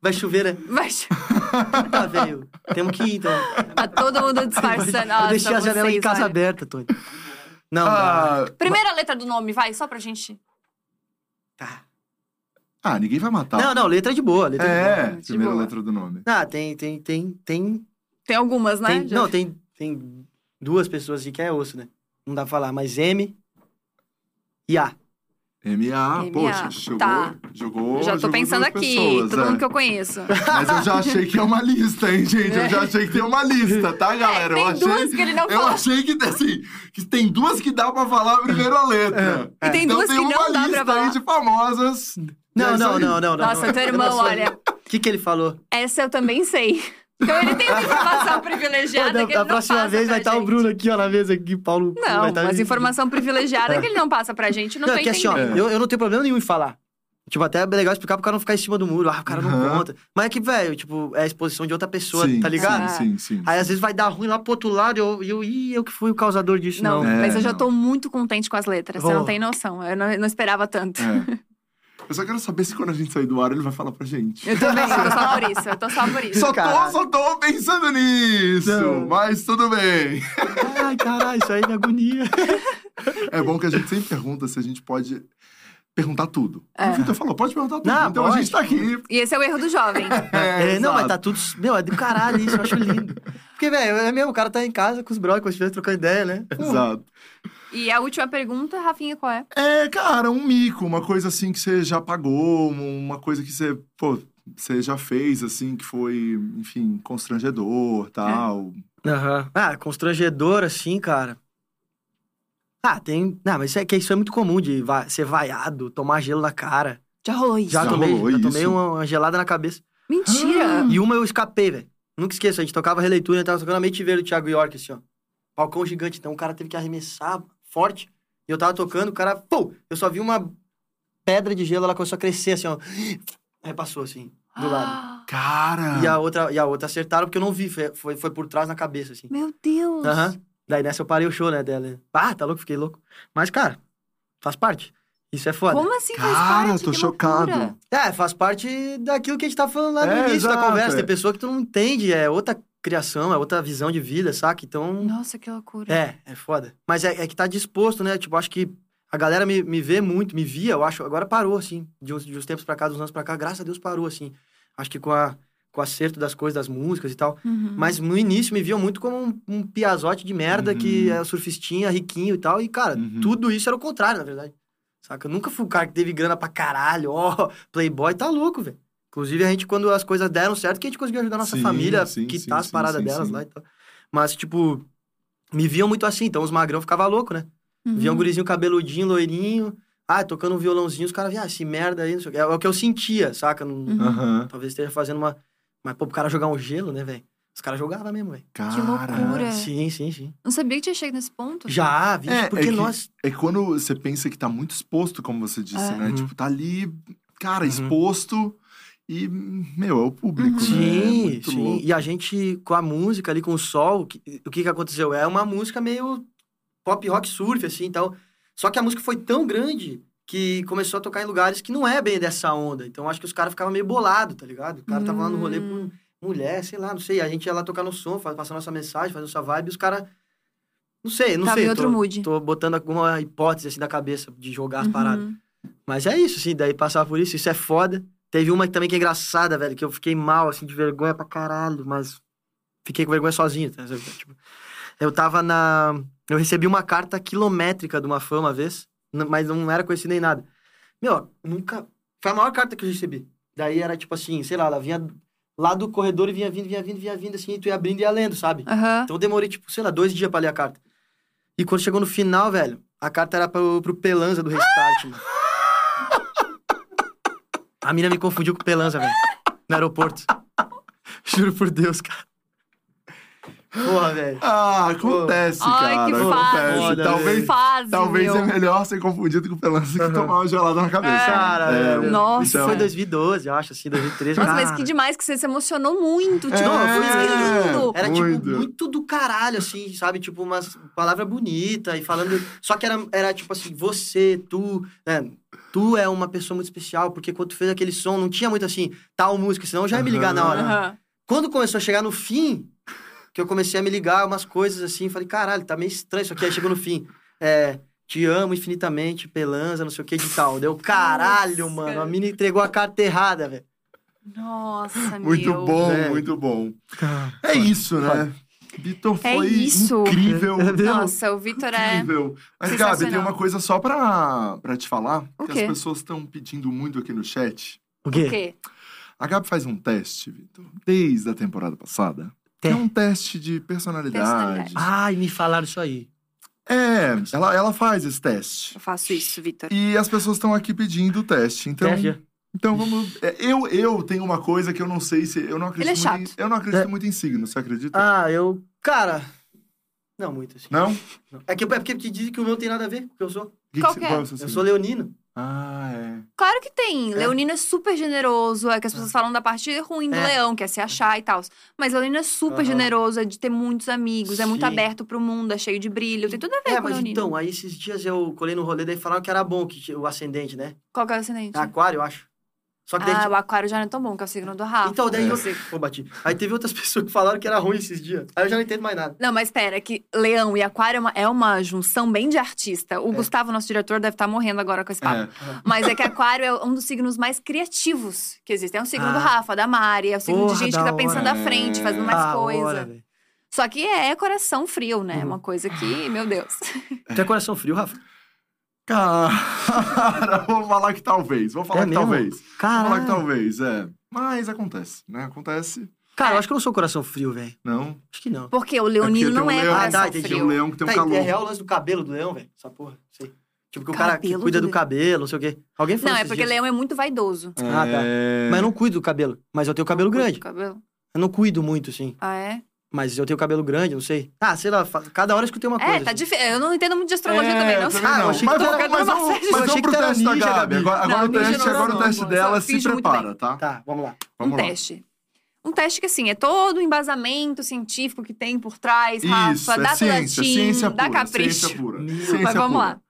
Vai chover, né? Vai... Tá, velho. Temos que ir, então. Tá todo mundo disfarçando. Eu deixei a janela de vocês, casa olha. aberta, Tony. Não. Ah, Primeira letra do nome, vai, só pra gente. Tá. ah, ninguém vai matar. Não, não, letra de boa, letra de boa. É, De primeira boa. letra do nome. Ah, tem, tem, tem, tem. Tem algumas, né? tem não, tem, tem duas pessoas assim que é osso, né? Não dá pra falar, mas M e A. MA, MA, poxa, jogou, tá. jogou. Já tô jogou pensando aqui, pessoas, todo é. mundo que eu conheço. Mas eu já achei que é uma lista, hein, gente? Eu já achei que tem uma lista, tá, galera? É, tem eu achei, duas que ele não Eu fala. achei que, assim, que tem duas que dá pra falar a primeira letra. E tem então duas tem que uma não dá pra lista falar. aí de famosas. Não, É não, não, não, não. Nossa, não. teu irmão, olha. O que que ele falou? Essa eu também sei. Então ele tem uma informação privilegiada da, que ele da não próxima vez pra vai estar o gente. Bruno aqui, ó, na mesa aqui, Paulo. Não, vai tá mas informação privilegiada que ele não passa pra gente, não, Não, tô é que assim, ó, eu, eu não tenho problema nenhum em falar. Tipo, até é legal explicar pro cara não ficar em cima do muro. Ah, o cara não Aham. conta. Mas é que, velho, tipo, é a exposição de outra pessoa, sim, tá ligado? Ah. Sim, sim, sim. Aí às vezes vai dar ruim lá pro outro lado e eu, eu, ih, eu que fui o causador disso, Não, não. É, mas eu já não. tô muito contente com as letras. Você não tem noção. Eu não, não esperava tanto. É. Eu só quero saber se quando a gente sair do ar ele vai falar pra gente. Eu também, eu tô só por isso. Eu tô só por isso. Só tô, Caralho. só tô pensando nisso, Não. mas tudo bem. Ai, caralho, isso aí me agonia. É bom que a gente sempre pergunta se a gente pode perguntar tudo. É. O Vitor falou, pode perguntar tudo. Não, então a pode. gente tá aqui. E esse é o erro do jovem. É, É, não, mas tá tudo. Meu, é do caralho isso, eu acho lindo. Porque, velho, é mesmo, o cara tá em casa com os brothers, com os trocando ideia, né? Exato. E a última pergunta, Rafinha, qual é? É, cara, um mico, uma coisa assim que você já pagou, uma coisa que você, pô, você já fez, assim, que foi, enfim, constrangedor, tal. Aham. Ah, constrangedor, assim, cara. Ah, tem. Não, mas isso é, que isso é muito comum de va- ser vaiado, tomar gelo na cara. Já rolou isso. Já, Já tomei, rolou já tomei isso? uma, uma gelada na cabeça. Mentira! E uma eu escapei, velho. Nunca esqueço, a gente tocava releitura, a gente tava tocando a mente verde do Thiago York, assim, ó. Palcão gigante, então o cara teve que arremessar forte. E eu tava tocando, o cara, pô, eu só vi uma, pedra de gelo, ela começou a crescer, assim, ó. Aí passou, assim, do lado. Cara! E a outra, e a outra acertaram porque eu não vi, foi, foi, foi por trás na cabeça, assim. Meu Deus. Aham. Daí nessa eu parei o show, né, dela. Ah, tá louco, fiquei louco. Mas, cara, faz parte. Isso é foda. Como assim faz Cara, parte? tô Que chocado. loucura. É, faz parte daquilo que a gente tá falando lá no É, início da exato, conversa. é. Tem pessoa que tu não entende, é outra criação, é outra visão de vida, saca? Então, Nossa, que loucura. é, é foda. Mas é, é que tá disposto, né? Tipo, acho que a galera me, me vê muito, me via, eu acho, agora parou, assim. De uns, de uns tempos pra cá, dos anos pra cá, graças a Deus parou, assim. Acho que com, a, com o acerto das coisas, das músicas e tal. Uhum. Mas no início me viam muito como um, um piazote de merda Uhum. que é surfistinha, riquinho e tal. E, cara, Uhum. tudo isso era o contrário, na verdade. Saca? Eu nunca fui o cara que teve grana pra caralho, ó, playboy, tá louco, velho. Inclusive, a gente, quando as coisas deram certo, que a gente conseguiu ajudar a nossa Sim, família, sim, quitar sim, as sim, paradas sim, delas sim. lá e tal. Mas, tipo, me viam muito assim, então os magrão ficavam louco, né? Uhum. Via um gurizinho cabeludinho, loirinho, ah, tocando um violãozinho, os caras viam, ah, esse merda aí, não sei o que. É o que eu sentia, saca? Uhum. Talvez esteja fazendo uma. Mas, pô, pro cara jogar um gelo, né, velho? Os caras jogavam mesmo, velho. Cara. loucura. Sim, sim, sim. Não sabia que tinha chegado nesse ponto. Já, vixe, É, porque é que- nós. É quando você pensa que tá muito exposto, como você disse, É. né? Uhum. Tipo, tá ali, cara, Uhum. exposto e, meu, é o público, né? É Sim, muito sim. louco. E a gente, com a música ali, com o sol, o que, o que que aconteceu? É uma música meio pop rock surf, assim, então. Só que a música foi tão grande que começou a tocar em lugares que não é bem dessa onda. Então acho que os caras ficavam meio bolados, tá ligado? O cara tava lá no rolê Hum. com mulher, sei lá, não sei. A gente ia lá tocar no som, passar nossa mensagem, fazer nossa vibe, e os caras. Não sei, não Tava sei. em outro tô, mood. Tô botando alguma hipótese assim da cabeça de jogar as Uhum. paradas. Mas é isso, assim, daí passar por isso, isso é foda. Teve uma também que é engraçada, velho, que eu fiquei mal, assim, de vergonha pra caralho, mas fiquei com vergonha sozinho, tá? Tipo, eu tava na. Eu recebi uma carta quilométrica de uma fã uma vez, mas não era conhecida nem nada. Meu, nunca. Foi a maior carta que eu recebi. Daí era tipo assim, sei lá, ela vinha lá do corredor e vinha vindo, vinha vindo, vinha vindo, assim, e tu ia abrindo e ia lendo, sabe? Aham. Então eu demorei, tipo, sei lá, dois dias pra ler a carta. E quando chegou no final, velho, a carta era pro, pro Pelanza do Restart, mano. A mina me confundiu com o Pelanza, velho. No aeroporto. Juro por Deus, cara. Porra, velho. Ah, acontece, Ai, cara. que acontece. fase. Talvez, Fase, talvez meu. é melhor ser confundido com o Pelança que tomar uma gelada na cabeça. Cara, É, velho. Nossa. Isso então- foi 2012, eu acho, assim, 2013. Nossa, cara. mas que demais que você se emocionou muito. Tipo, É, foi é. lindo. Era, Muito. tipo, muito do caralho, assim, sabe? Tipo, umas palavras bonitas e falando... Só que era, era tipo assim, você, tu... né? Tu é uma pessoa muito especial, porque quando tu fez aquele som, não tinha muito assim, tal música, senão eu já ia me ligar na hora. Aham. Quando começou a chegar no fim, que eu comecei a me ligar umas coisas assim, falei, caralho, tá meio estranho isso aqui. Aí chegou no fim, é... Te amo infinitamente, Pelanza, não sei o que de tal. Deu caralho, Nossa. mano. A mina entregou a carta errada, velho. Nossa, Muito meu. bom, É. muito bom. É isso, né? Vitor É foi isso. incrível. Nossa, o Vitor é. Incrível. Mas, Gabi, tem uma coisa só pra, pra te falar. O que quê? as pessoas estão pedindo muito aqui no chat. O O quê? A Gabi faz um teste, Vitor, desde a temporada passada. Que é um teste de personalidade. Personalidade. Ai, me falaram isso aí. É, ela, ela faz esse teste. Eu faço isso, Vitor. E as pessoas estão aqui pedindo o teste. Então, Teste. então vamos. é, Eu, eu tenho uma coisa que eu não sei se. Eu não acredito, Ele é muito, em, chato. eu não acredito É. muito em signo, você acredita? Ah, eu. Cara. Não muito assim. Não? Não. É, que, é porque te dizem que o meu tem nada a ver com o que eu sou. Que Qual que é? é Eu signo? sou leonino. Ah, é. Claro que tem. É. Leonino é super generoso. É que as pessoas falam da parte ruim do É. leão, que é se achar e tal. Mas Leonino é super Aham. generoso, é de ter muitos amigos, é muito Sim. aberto pro mundo, é cheio de brilho. Tem tudo a ver É, com mas Leonino. então, aí esses dias eu colei no rolê, daí falaram que era bom que o ascendente, né? Qual que é o ascendente? Aquário, eu acho. Só que daí. Ah, o aquário já não é tão bom, que é o signo do Rafa. Então, daí É. eu sei. Pô, bati. Aí teve outras pessoas que falaram que era ruim esses dias. Aí eu já não entendo mais nada. Não, mas pera, que leão e aquário é uma, é uma junção bem de artista. O Gustavo, nosso diretor, deve estar morrendo agora com esse papo. É. Mas é que aquário é um dos signos mais criativos que existe. É um signo do Ah. Rafa, da Mari. É o signo Porra, de gente que tá pensando à frente, fazendo mais Da coisa. hora, velho. Só que é coração frio, né? É Uhum. uma coisa que, meu Deus. Tu é coração frio, Rafa? Cara, vou falar que talvez. Vou falar É que mesmo? talvez. Vou Caralho. falar que talvez, é. Mas acontece, né? Acontece. Cara, eu acho que eu não sou coração frio, velho. Não. Acho que não. Porque o leonino É porque não tem é um leão. coração Ah, tá, entendi. Tem um frio. leão que tem um Tá, calor. É real o lance do cabelo do leão, velho? Essa porra, sei. Tipo, que o cara que cuida do do cabelo, não sei o quê. Alguém falou Não, é porque dias. leão é muito vaidoso. Ah, tá. É... Mas eu não cuido do cabelo. Mas eu tenho cabelo grande. do cabelo. Eu não cuido muito, assim. Ah, é? Mas eu tenho cabelo grande, não sei. Ah, sei lá, cada hora eu escutei uma coisa. É, tá assim. difícil. Eu não entendo muito de astrologia É, também, não sei. Ah, eu não. achei que Mas fazendo mas uma vamos, série de- mas Eu achei que tu era teste da ninja, Gabi. Gabi. Agora, agora Não, o teste, não, agora não, o teste não. dela se prepara, tá? Tá, vamos lá. Um Vamos lá. teste. Um teste que, assim, é todo o embasamento científico que tem por trás, Isso, Rafa, é da ciência, Latim, ciência da pura, Capricho. ciência pura. Mas Ciência Mas vamos pura. lá.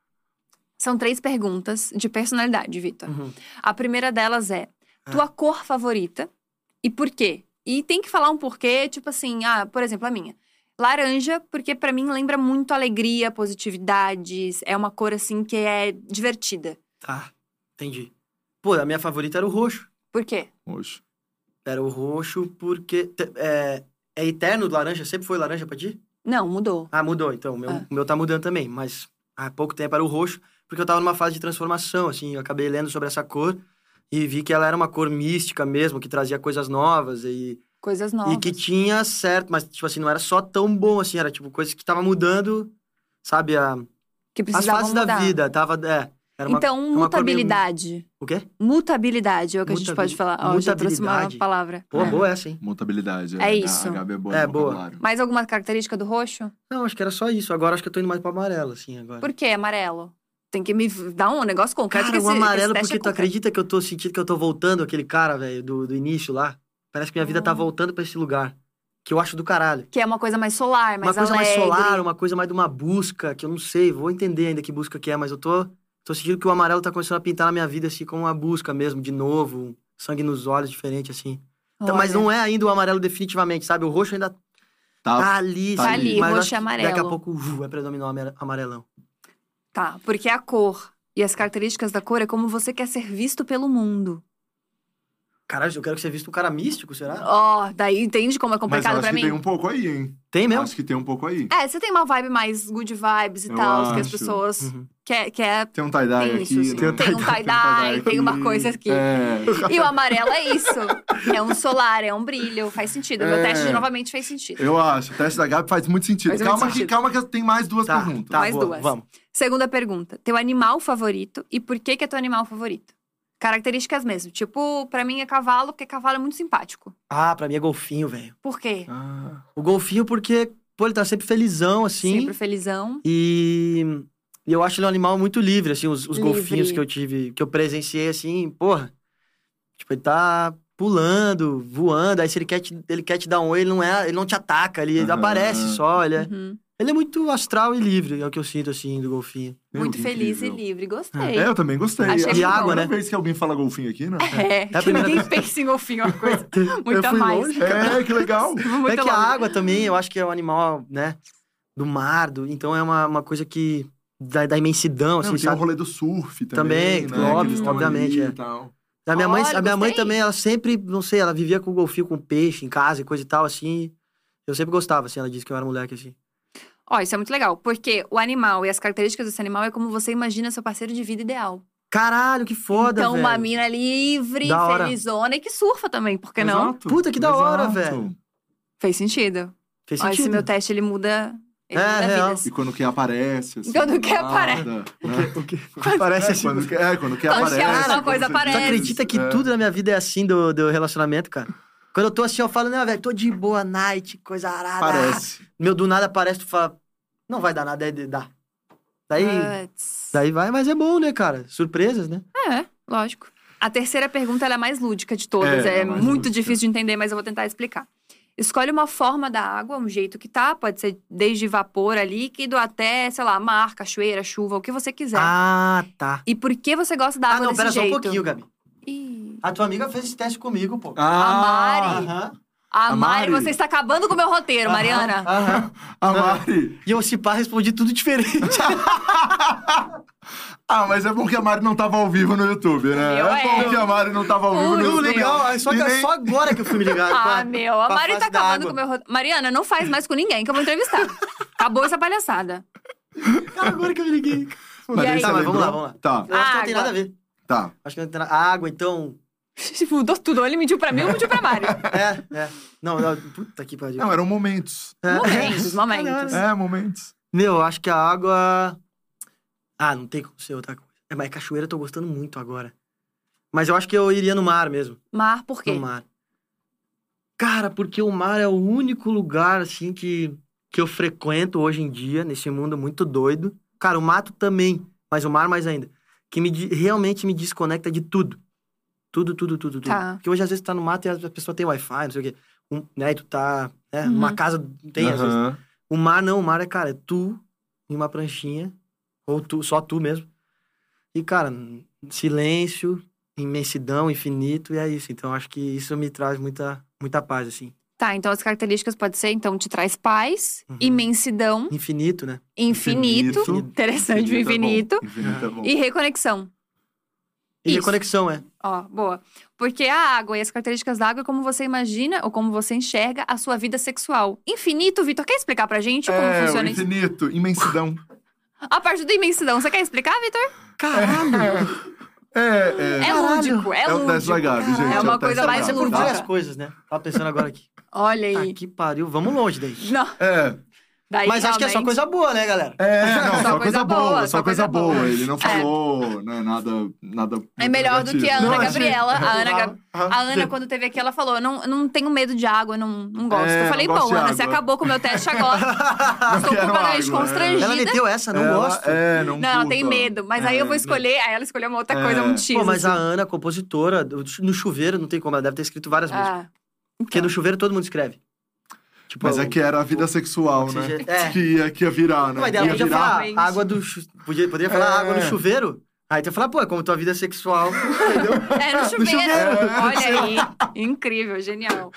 São três perguntas de personalidade, Vitor. Uhum. A primeira delas é: Ah. tua cor favorita e por quê? E tem que falar um porquê, tipo assim, ah, por exemplo, a minha. Laranja, porque pra mim lembra muito alegria, positividade. É uma cor assim que é divertida. Tá, entendi. Pô, a minha favorita era o roxo. Por quê? Oxe. Era o roxo porque... É, é eterno do laranja? Sempre foi laranja pra ti? Não, mudou. Ah, mudou. Então, o meu, Ah. o meu tá mudando também. Mas há pouco tempo era o roxo, porque eu tava numa fase de transformação, assim. Eu acabei lendo sobre essa cor e vi que ela era uma cor mística mesmo, que trazia coisas novas e, Coisas novas. e que tinha certo, mas, tipo assim, não era só tão bom, assim. Era, tipo, coisa que tava mudando, sabe? A, que as fases mudar. da vida. Tava, é, era uma, então, uma cor meio- mutabilidade. O quê? Mutabilidade é o que a gente Mutabil- pode falar. Ó, eu já trouxe uma mutabilidade. palavra. Pô, É. boa essa, hein? Mutabilidade. É a- isso. A Gabi é boa É, boa. Mais alguma característica do roxo? Não, acho que era só isso. Agora acho que eu tô indo mais pro amarelo, assim, agora. Por que amarelo? Tem que me dar um negócio concreto. Cara, que o esse- amarelo, esse teste porque é tu acredita que eu tô sentindo que eu tô voltando aquele cara, velho, do, do início lá? Parece que minha vida tá Ah. voltando pra esse lugar. Que eu acho do caralho. Que é uma coisa mais solar, mais uma coisa mais alegre. solar, uma coisa mais de uma busca, que eu não sei, vou entender ainda que busca que é, mas eu tô, tô sentindo que o amarelo tá começando a pintar na minha vida, assim, como uma busca mesmo, de novo, um sangue nos olhos, diferente, assim. Então, mas não é ainda o amarelo definitivamente, sabe? O roxo ainda Tá. tá ali, tá ali, roxo e que Daqui a amarelo. pouco uh, vai predominar o amare- amarelão. Tá, porque a cor e as características da cor é como você quer ser visto pelo mundo. Caralho, eu quero que você vista um cara místico, será? Ó, daí entende como é Mas complicado eu acho pra que mim? tem um pouco aí, hein? Tem mesmo? Acho que tem um pouco aí. É, você tem uma vibe mais good vibes e Eu tal, que as acho. pessoas Uhum. quer, quer Tem um tie-dye Tem aqui. isso, sim. né? Tem um tie-dye, tem uma coisa aqui. É. E o amarelo é isso. É um solar, é um brilho. Faz sentido. Meu É. teste novamente fez sentido. Eu acho. O teste da Gabi faz muito sentido. Faz muito calma, sentido. Que, calma que tem mais duas Tá, perguntas. tá, Mais boa, duas. vamos. Segunda pergunta. Teu animal favorito e por que que é teu animal favorito? Características mesmo. Tipo, pra mim é cavalo, porque cavalo é muito simpático. Ah, pra mim é golfinho, velho. Por quê? Ah, O golfinho porque, pô, ele tá sempre felizão, assim. Sempre felizão. E e eu acho ele um animal muito livre, assim, os, os Livre. golfinhos que eu tive, que eu presenciei, assim, porra. Tipo, ele tá pulando, voando, aí se ele quer te, ele quer te dar um oi, ele não, é, ele não te ataca, ele Aham. aparece só, ele é, Uhum. Ele é muito astral e livre, é o que eu sinto, assim, do golfinho. muito que feliz incrível. e livre. Gostei. É, eu também gostei. Achei E é a água, primeira né? vez que alguém fala golfinho aqui, né? É, que primeira ninguém pensa em golfinho, uma coisa muito a mais. longe. É, que legal. É que a água também, eu acho que é um animal, né, do mar, do, então é uma, uma coisa que, da, da imensidão, assim, Não, tem o sabe? rolê do surf também. Também, né? óbvio, obviamente, é. e tal. A minha mãe, Olha, a minha mãe também, ela sempre, não sei, ela vivia com golfinho, com peixe em casa e coisa e tal, assim. Eu sempre gostava, assim, ela disse que eu era moleque, assim. Ó, isso é muito legal, porque o animal e as características desse animal é como você imagina seu parceiro de vida ideal. Caralho, que foda, então, velho. uma mina livre, Da hora. felizona e que surfa também, por que não? Puta, que da hora, exato. velho. Fez sentido. Fez Ó, esse sentido. meu teste, ele muda, ele É, muda real. vidas. E quando quer aparece, assim. Quando nada, aparece. né? O que, o que parece É, assim. quando é, quando Quando aparece. alguma quando coisa você aparece. Tu acredita que É. tudo na minha vida é assim do, do relacionamento, cara? Quando eu tô assim, eu falo, não, velho, tô de boa night, coisa arada. Parece. Meu, do nada aparece, tu fala, não vai dar nada, é de dar. Daí, Puts. daí vai, mas é bom, né, cara? Surpresas, né? É, lógico. A terceira pergunta ela é a mais lúdica de todas. É, É, mais muito lúdica. difícil de entender, mas eu vou tentar explicar. Escolhe uma forma da água, um jeito que tá. Pode ser desde vapor a líquido até, sei lá, mar, cachoeira, chuva, o que você quiser. Ah, tá. E por que você gosta da Ah, água não, desse pera só um jeito? pouquinho, Gabi. Ih, A tua amiga fez esse teste comigo, pô. Ah, Mari. Aham. a A Mari, Mari. você está acabando com o meu roteiro, Mariana. Aham. a Mari. E eu, se pá, respondi tudo diferente. Ah, mas é bom que a Mari não tava ao vivo no YouTube, né? Meu, é bom é. que a Mari não tava ao vivo no Não, YouTube. legal. é Só, que, nem- só agora que eu fui me ligar. Ah, com a- meu, a a Mari tá da acabando água. com o meu roteiro. Mariana, não faz mais com ninguém que eu vou entrevistar. Acabou essa palhaçada. Agora que eu me liguei. E aí? você Tá, mas vamos lá, vamos lá. Tá, Eu acho que não tem nada a ver. Tá. Acho que não tem nada. A água, então. Mudou tudo. Ou ele mentiu pra mim ou mentiu pra Mari. É, é. Não, não, puta que pariu. Não, eram momentos. É. Momentos, momentos. É, momentos. Meu, eu acho que a água. Ah, não tem como ser outra coisa. É, mas cachoeira eu tô gostando muito agora. Mas eu acho que eu iria no mar mesmo. Mar, por quê? No mar. Cara, porque o mar é o único lugar, assim, que, que eu frequento hoje em dia, nesse mundo muito doido. Cara, o mato também, mas o mar mais ainda. Que me, realmente me desconecta de tudo. Tudo, tudo, tudo, tudo. Tá. Porque hoje, às vezes, tu tá no mato e a pessoa tem Wi-Fi, não sei o quê. Um, né, e tu tá... Né, Numa casa tem, às vezes. O mar não, o mar é, cara, é tu em uma pranchinha, ou tu, só tu mesmo. E, cara, silêncio, imensidão, infinito, e é isso. Então, acho que isso me traz muita, muita paz, assim. Tá, então as características pode ser, então, te traz paz, Uhum. imensidão, Infinito, né? infinito, Infinito. interessante o é bom. infinito, Infinito é bom. e reconexão. E Isso. reconexão, é. Ó, boa. Porque a água e as características da água é como você imagina ou como você enxerga a sua vida sexual. Infinito, Vitor, quer explicar pra gente como é, funciona o isso? infinito, imensidão. A parte da imensidão, você quer explicar, Vitor? Caralho! É, é. É lúdico, é É o lúdico. da Gabi, gente. É uma o teste coisa mais lúdica. várias coisas, né? Tava pensando agora aqui. Olha Tá aí. que pariu, vamos longe daí. Não, É, daí Mas acho que é só realmente- coisa boa, né, galera? é, não, Só só, coisa coisa boa, boa, só só coisa coisa boa. boa. Ele não É. falou, né, nada, nada. É melhor do que a negativo. Ana Não, Gabriela. A Ana, Gab- Ah, a Ana, quando teve aqui, ela falou: não, não tenho medo de água, eu não, não gosto. É, eu falei, bom, Ana, você água." acabou com o meu teste agora. Estou completamente é. constrangida. Ela meteu essa, não ela- gosto. É, não Não, ela tem medo. Mas aí eu vou É, escolher. Aí ela escolheu uma outra É. coisa, um. Pô, mas a assim. Ana, compositora, no chuveiro, não tem como, ela deve ter escrito várias músicas. Ah, Porque no chuveiro todo mundo escreve. Tipo, Mas é que era a vida sexual, né? oxigênio- é. Que, ia, que ia virar, né? Mas ela ia podia virar. falar Realmente. água do chu... podia, poderia falar É. água no chuveiro. Aí tu ia falar, pô, é como tua vida sexual, entendeu? É, no chuveiro. chuveiro. Olha aí. Incrível, genial.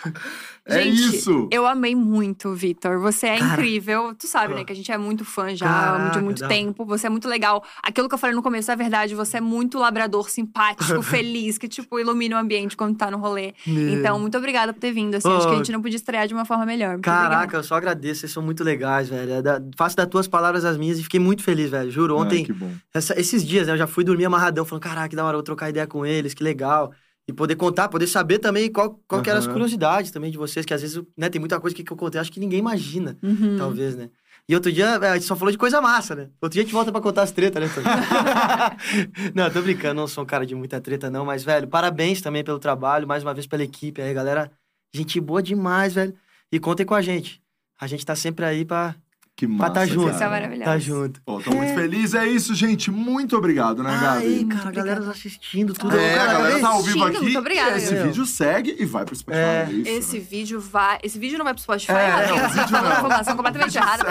É Gente, isso. Eu amei muito, Vitor. Você é Cara. incrível. Tu sabe, né, que a gente é muito fã já Caraca, de muito tempo. Você é muito legal. Aquilo que eu falei no começo é verdade. Você é muito labrador, simpático, feliz, que, tipo, ilumina o ambiente quando tá no rolê. Então, muito obrigada por ter vindo. Assim, acho que a Oh. gente não podia estrear de uma forma melhor. Muito Caraca, obrigada. eu só agradeço, vocês são muito legais, velho. É da- faço das tuas palavras as minhas e fiquei muito feliz, velho. Juro, ontem, que bom. essa- esses dias, né, eu já fui dormir amarradão, falando, caraca, que da hora, eu vou trocar ideia com eles, que legal. E poder contar, poder saber também qual, qual que eram as curiosidades também de vocês, que às vezes, né, tem muita coisa que, que eu contei, acho que ninguém imagina, Uhum. talvez, né? E outro dia, é, a gente só falou de coisa massa, né? Outro dia a gente volta pra contar as tretas, né, não, tô brincando, não sou um cara de muita treta, não. Mas, velho, parabéns também pelo trabalho, mais uma vez pela equipe aí, galera. Gente boa demais, velho. E contem com a gente. A gente tá sempre aí pra Que pra massa, tá junto. cara. Isso é maravilhoso. Tá junto. Pô, tô muito feliz. É isso, gente. Muito obrigado, né, Gabi? Muito cara, a galera obrigada. assistindo tudo. É, Cara, a galera tá ao vivo aqui. muito obrigada, esse galera. vídeo segue e vai pro Spotify. É. É, isso, Esse né? vídeo vai. Esse vídeo não vai pro Spotify. É, não, vídeo não. uma informação completamente errada.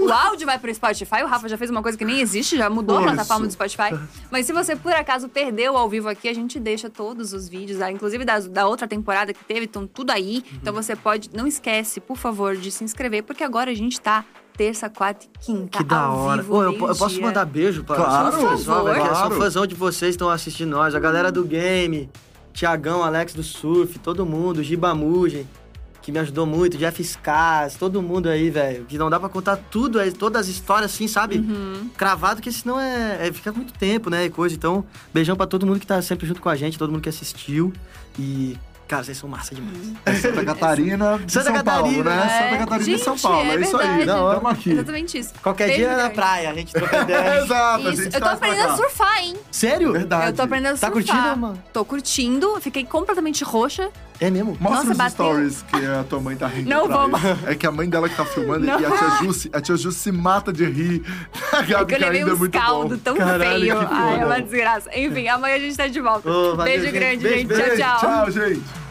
O áudio vai pro Spotify. O Rafa já fez uma coisa que nem existe, já mudou a Isso. plataforma do Spotify. Mas se você por acaso perdeu ao vivo aqui, a gente deixa todos os vídeos, ah, inclusive da, da outra temporada que teve, estão tudo aí. Uhum. Então você pode. Não esquece, por favor, de se inscrever, porque agora a gente tá terça, quarta e quinta. Que da ao hora. Vivo, Ô, eu, eu posso mandar beijo pra Claro, pro pessoal, velho, que Eu sou claro. fãzão de vocês que estão assistindo nós. A galera do game, Tiagão, Alex do Surf, todo mundo, Giba Mugen, que me ajudou muito, Jeff Scars, todo mundo aí, velho. Que não dá pra contar tudo, aí, todas as histórias assim, sabe? Uhum. Cravado, porque senão é, é- fica muito tempo, né? E coisa. Então, beijão pra todo mundo que tá sempre junto com a gente, todo mundo que assistiu. E, cara, vocês são massa demais. É Santa Catarina de Santa São Paulo, Catarina, né? É. Santa Catarina gente, de São Paulo. É, isso aí. verdade. Tamo aqui. Exatamente isso. Qualquer Beijo dia é na grande. praia, a gente troca ideia. Exato, a Isso. gente Eu tô pra aprendendo a surfar, hein? Sério? Verdade. Eu tô aprendendo a Tá surfar. curtindo, mano? Tô curtindo, fiquei completamente roxa. É mesmo? Mostra Nossa, os bateu. stories que a tua mãe tá rindo Não vamos. É que a mãe dela que tá filmando Não. e a tia Jussi, a tia Jussi se mata de rir. A É Gabi que eu levei é muito caldo bom. tão Caralho, feio. Ai, é uma desgraça. Enfim, amanhã a gente tá de volta. Ô, valeu, Beijo gente. grande, Beijo, gente. beijo. Tchau, tchau. Tchau, gente.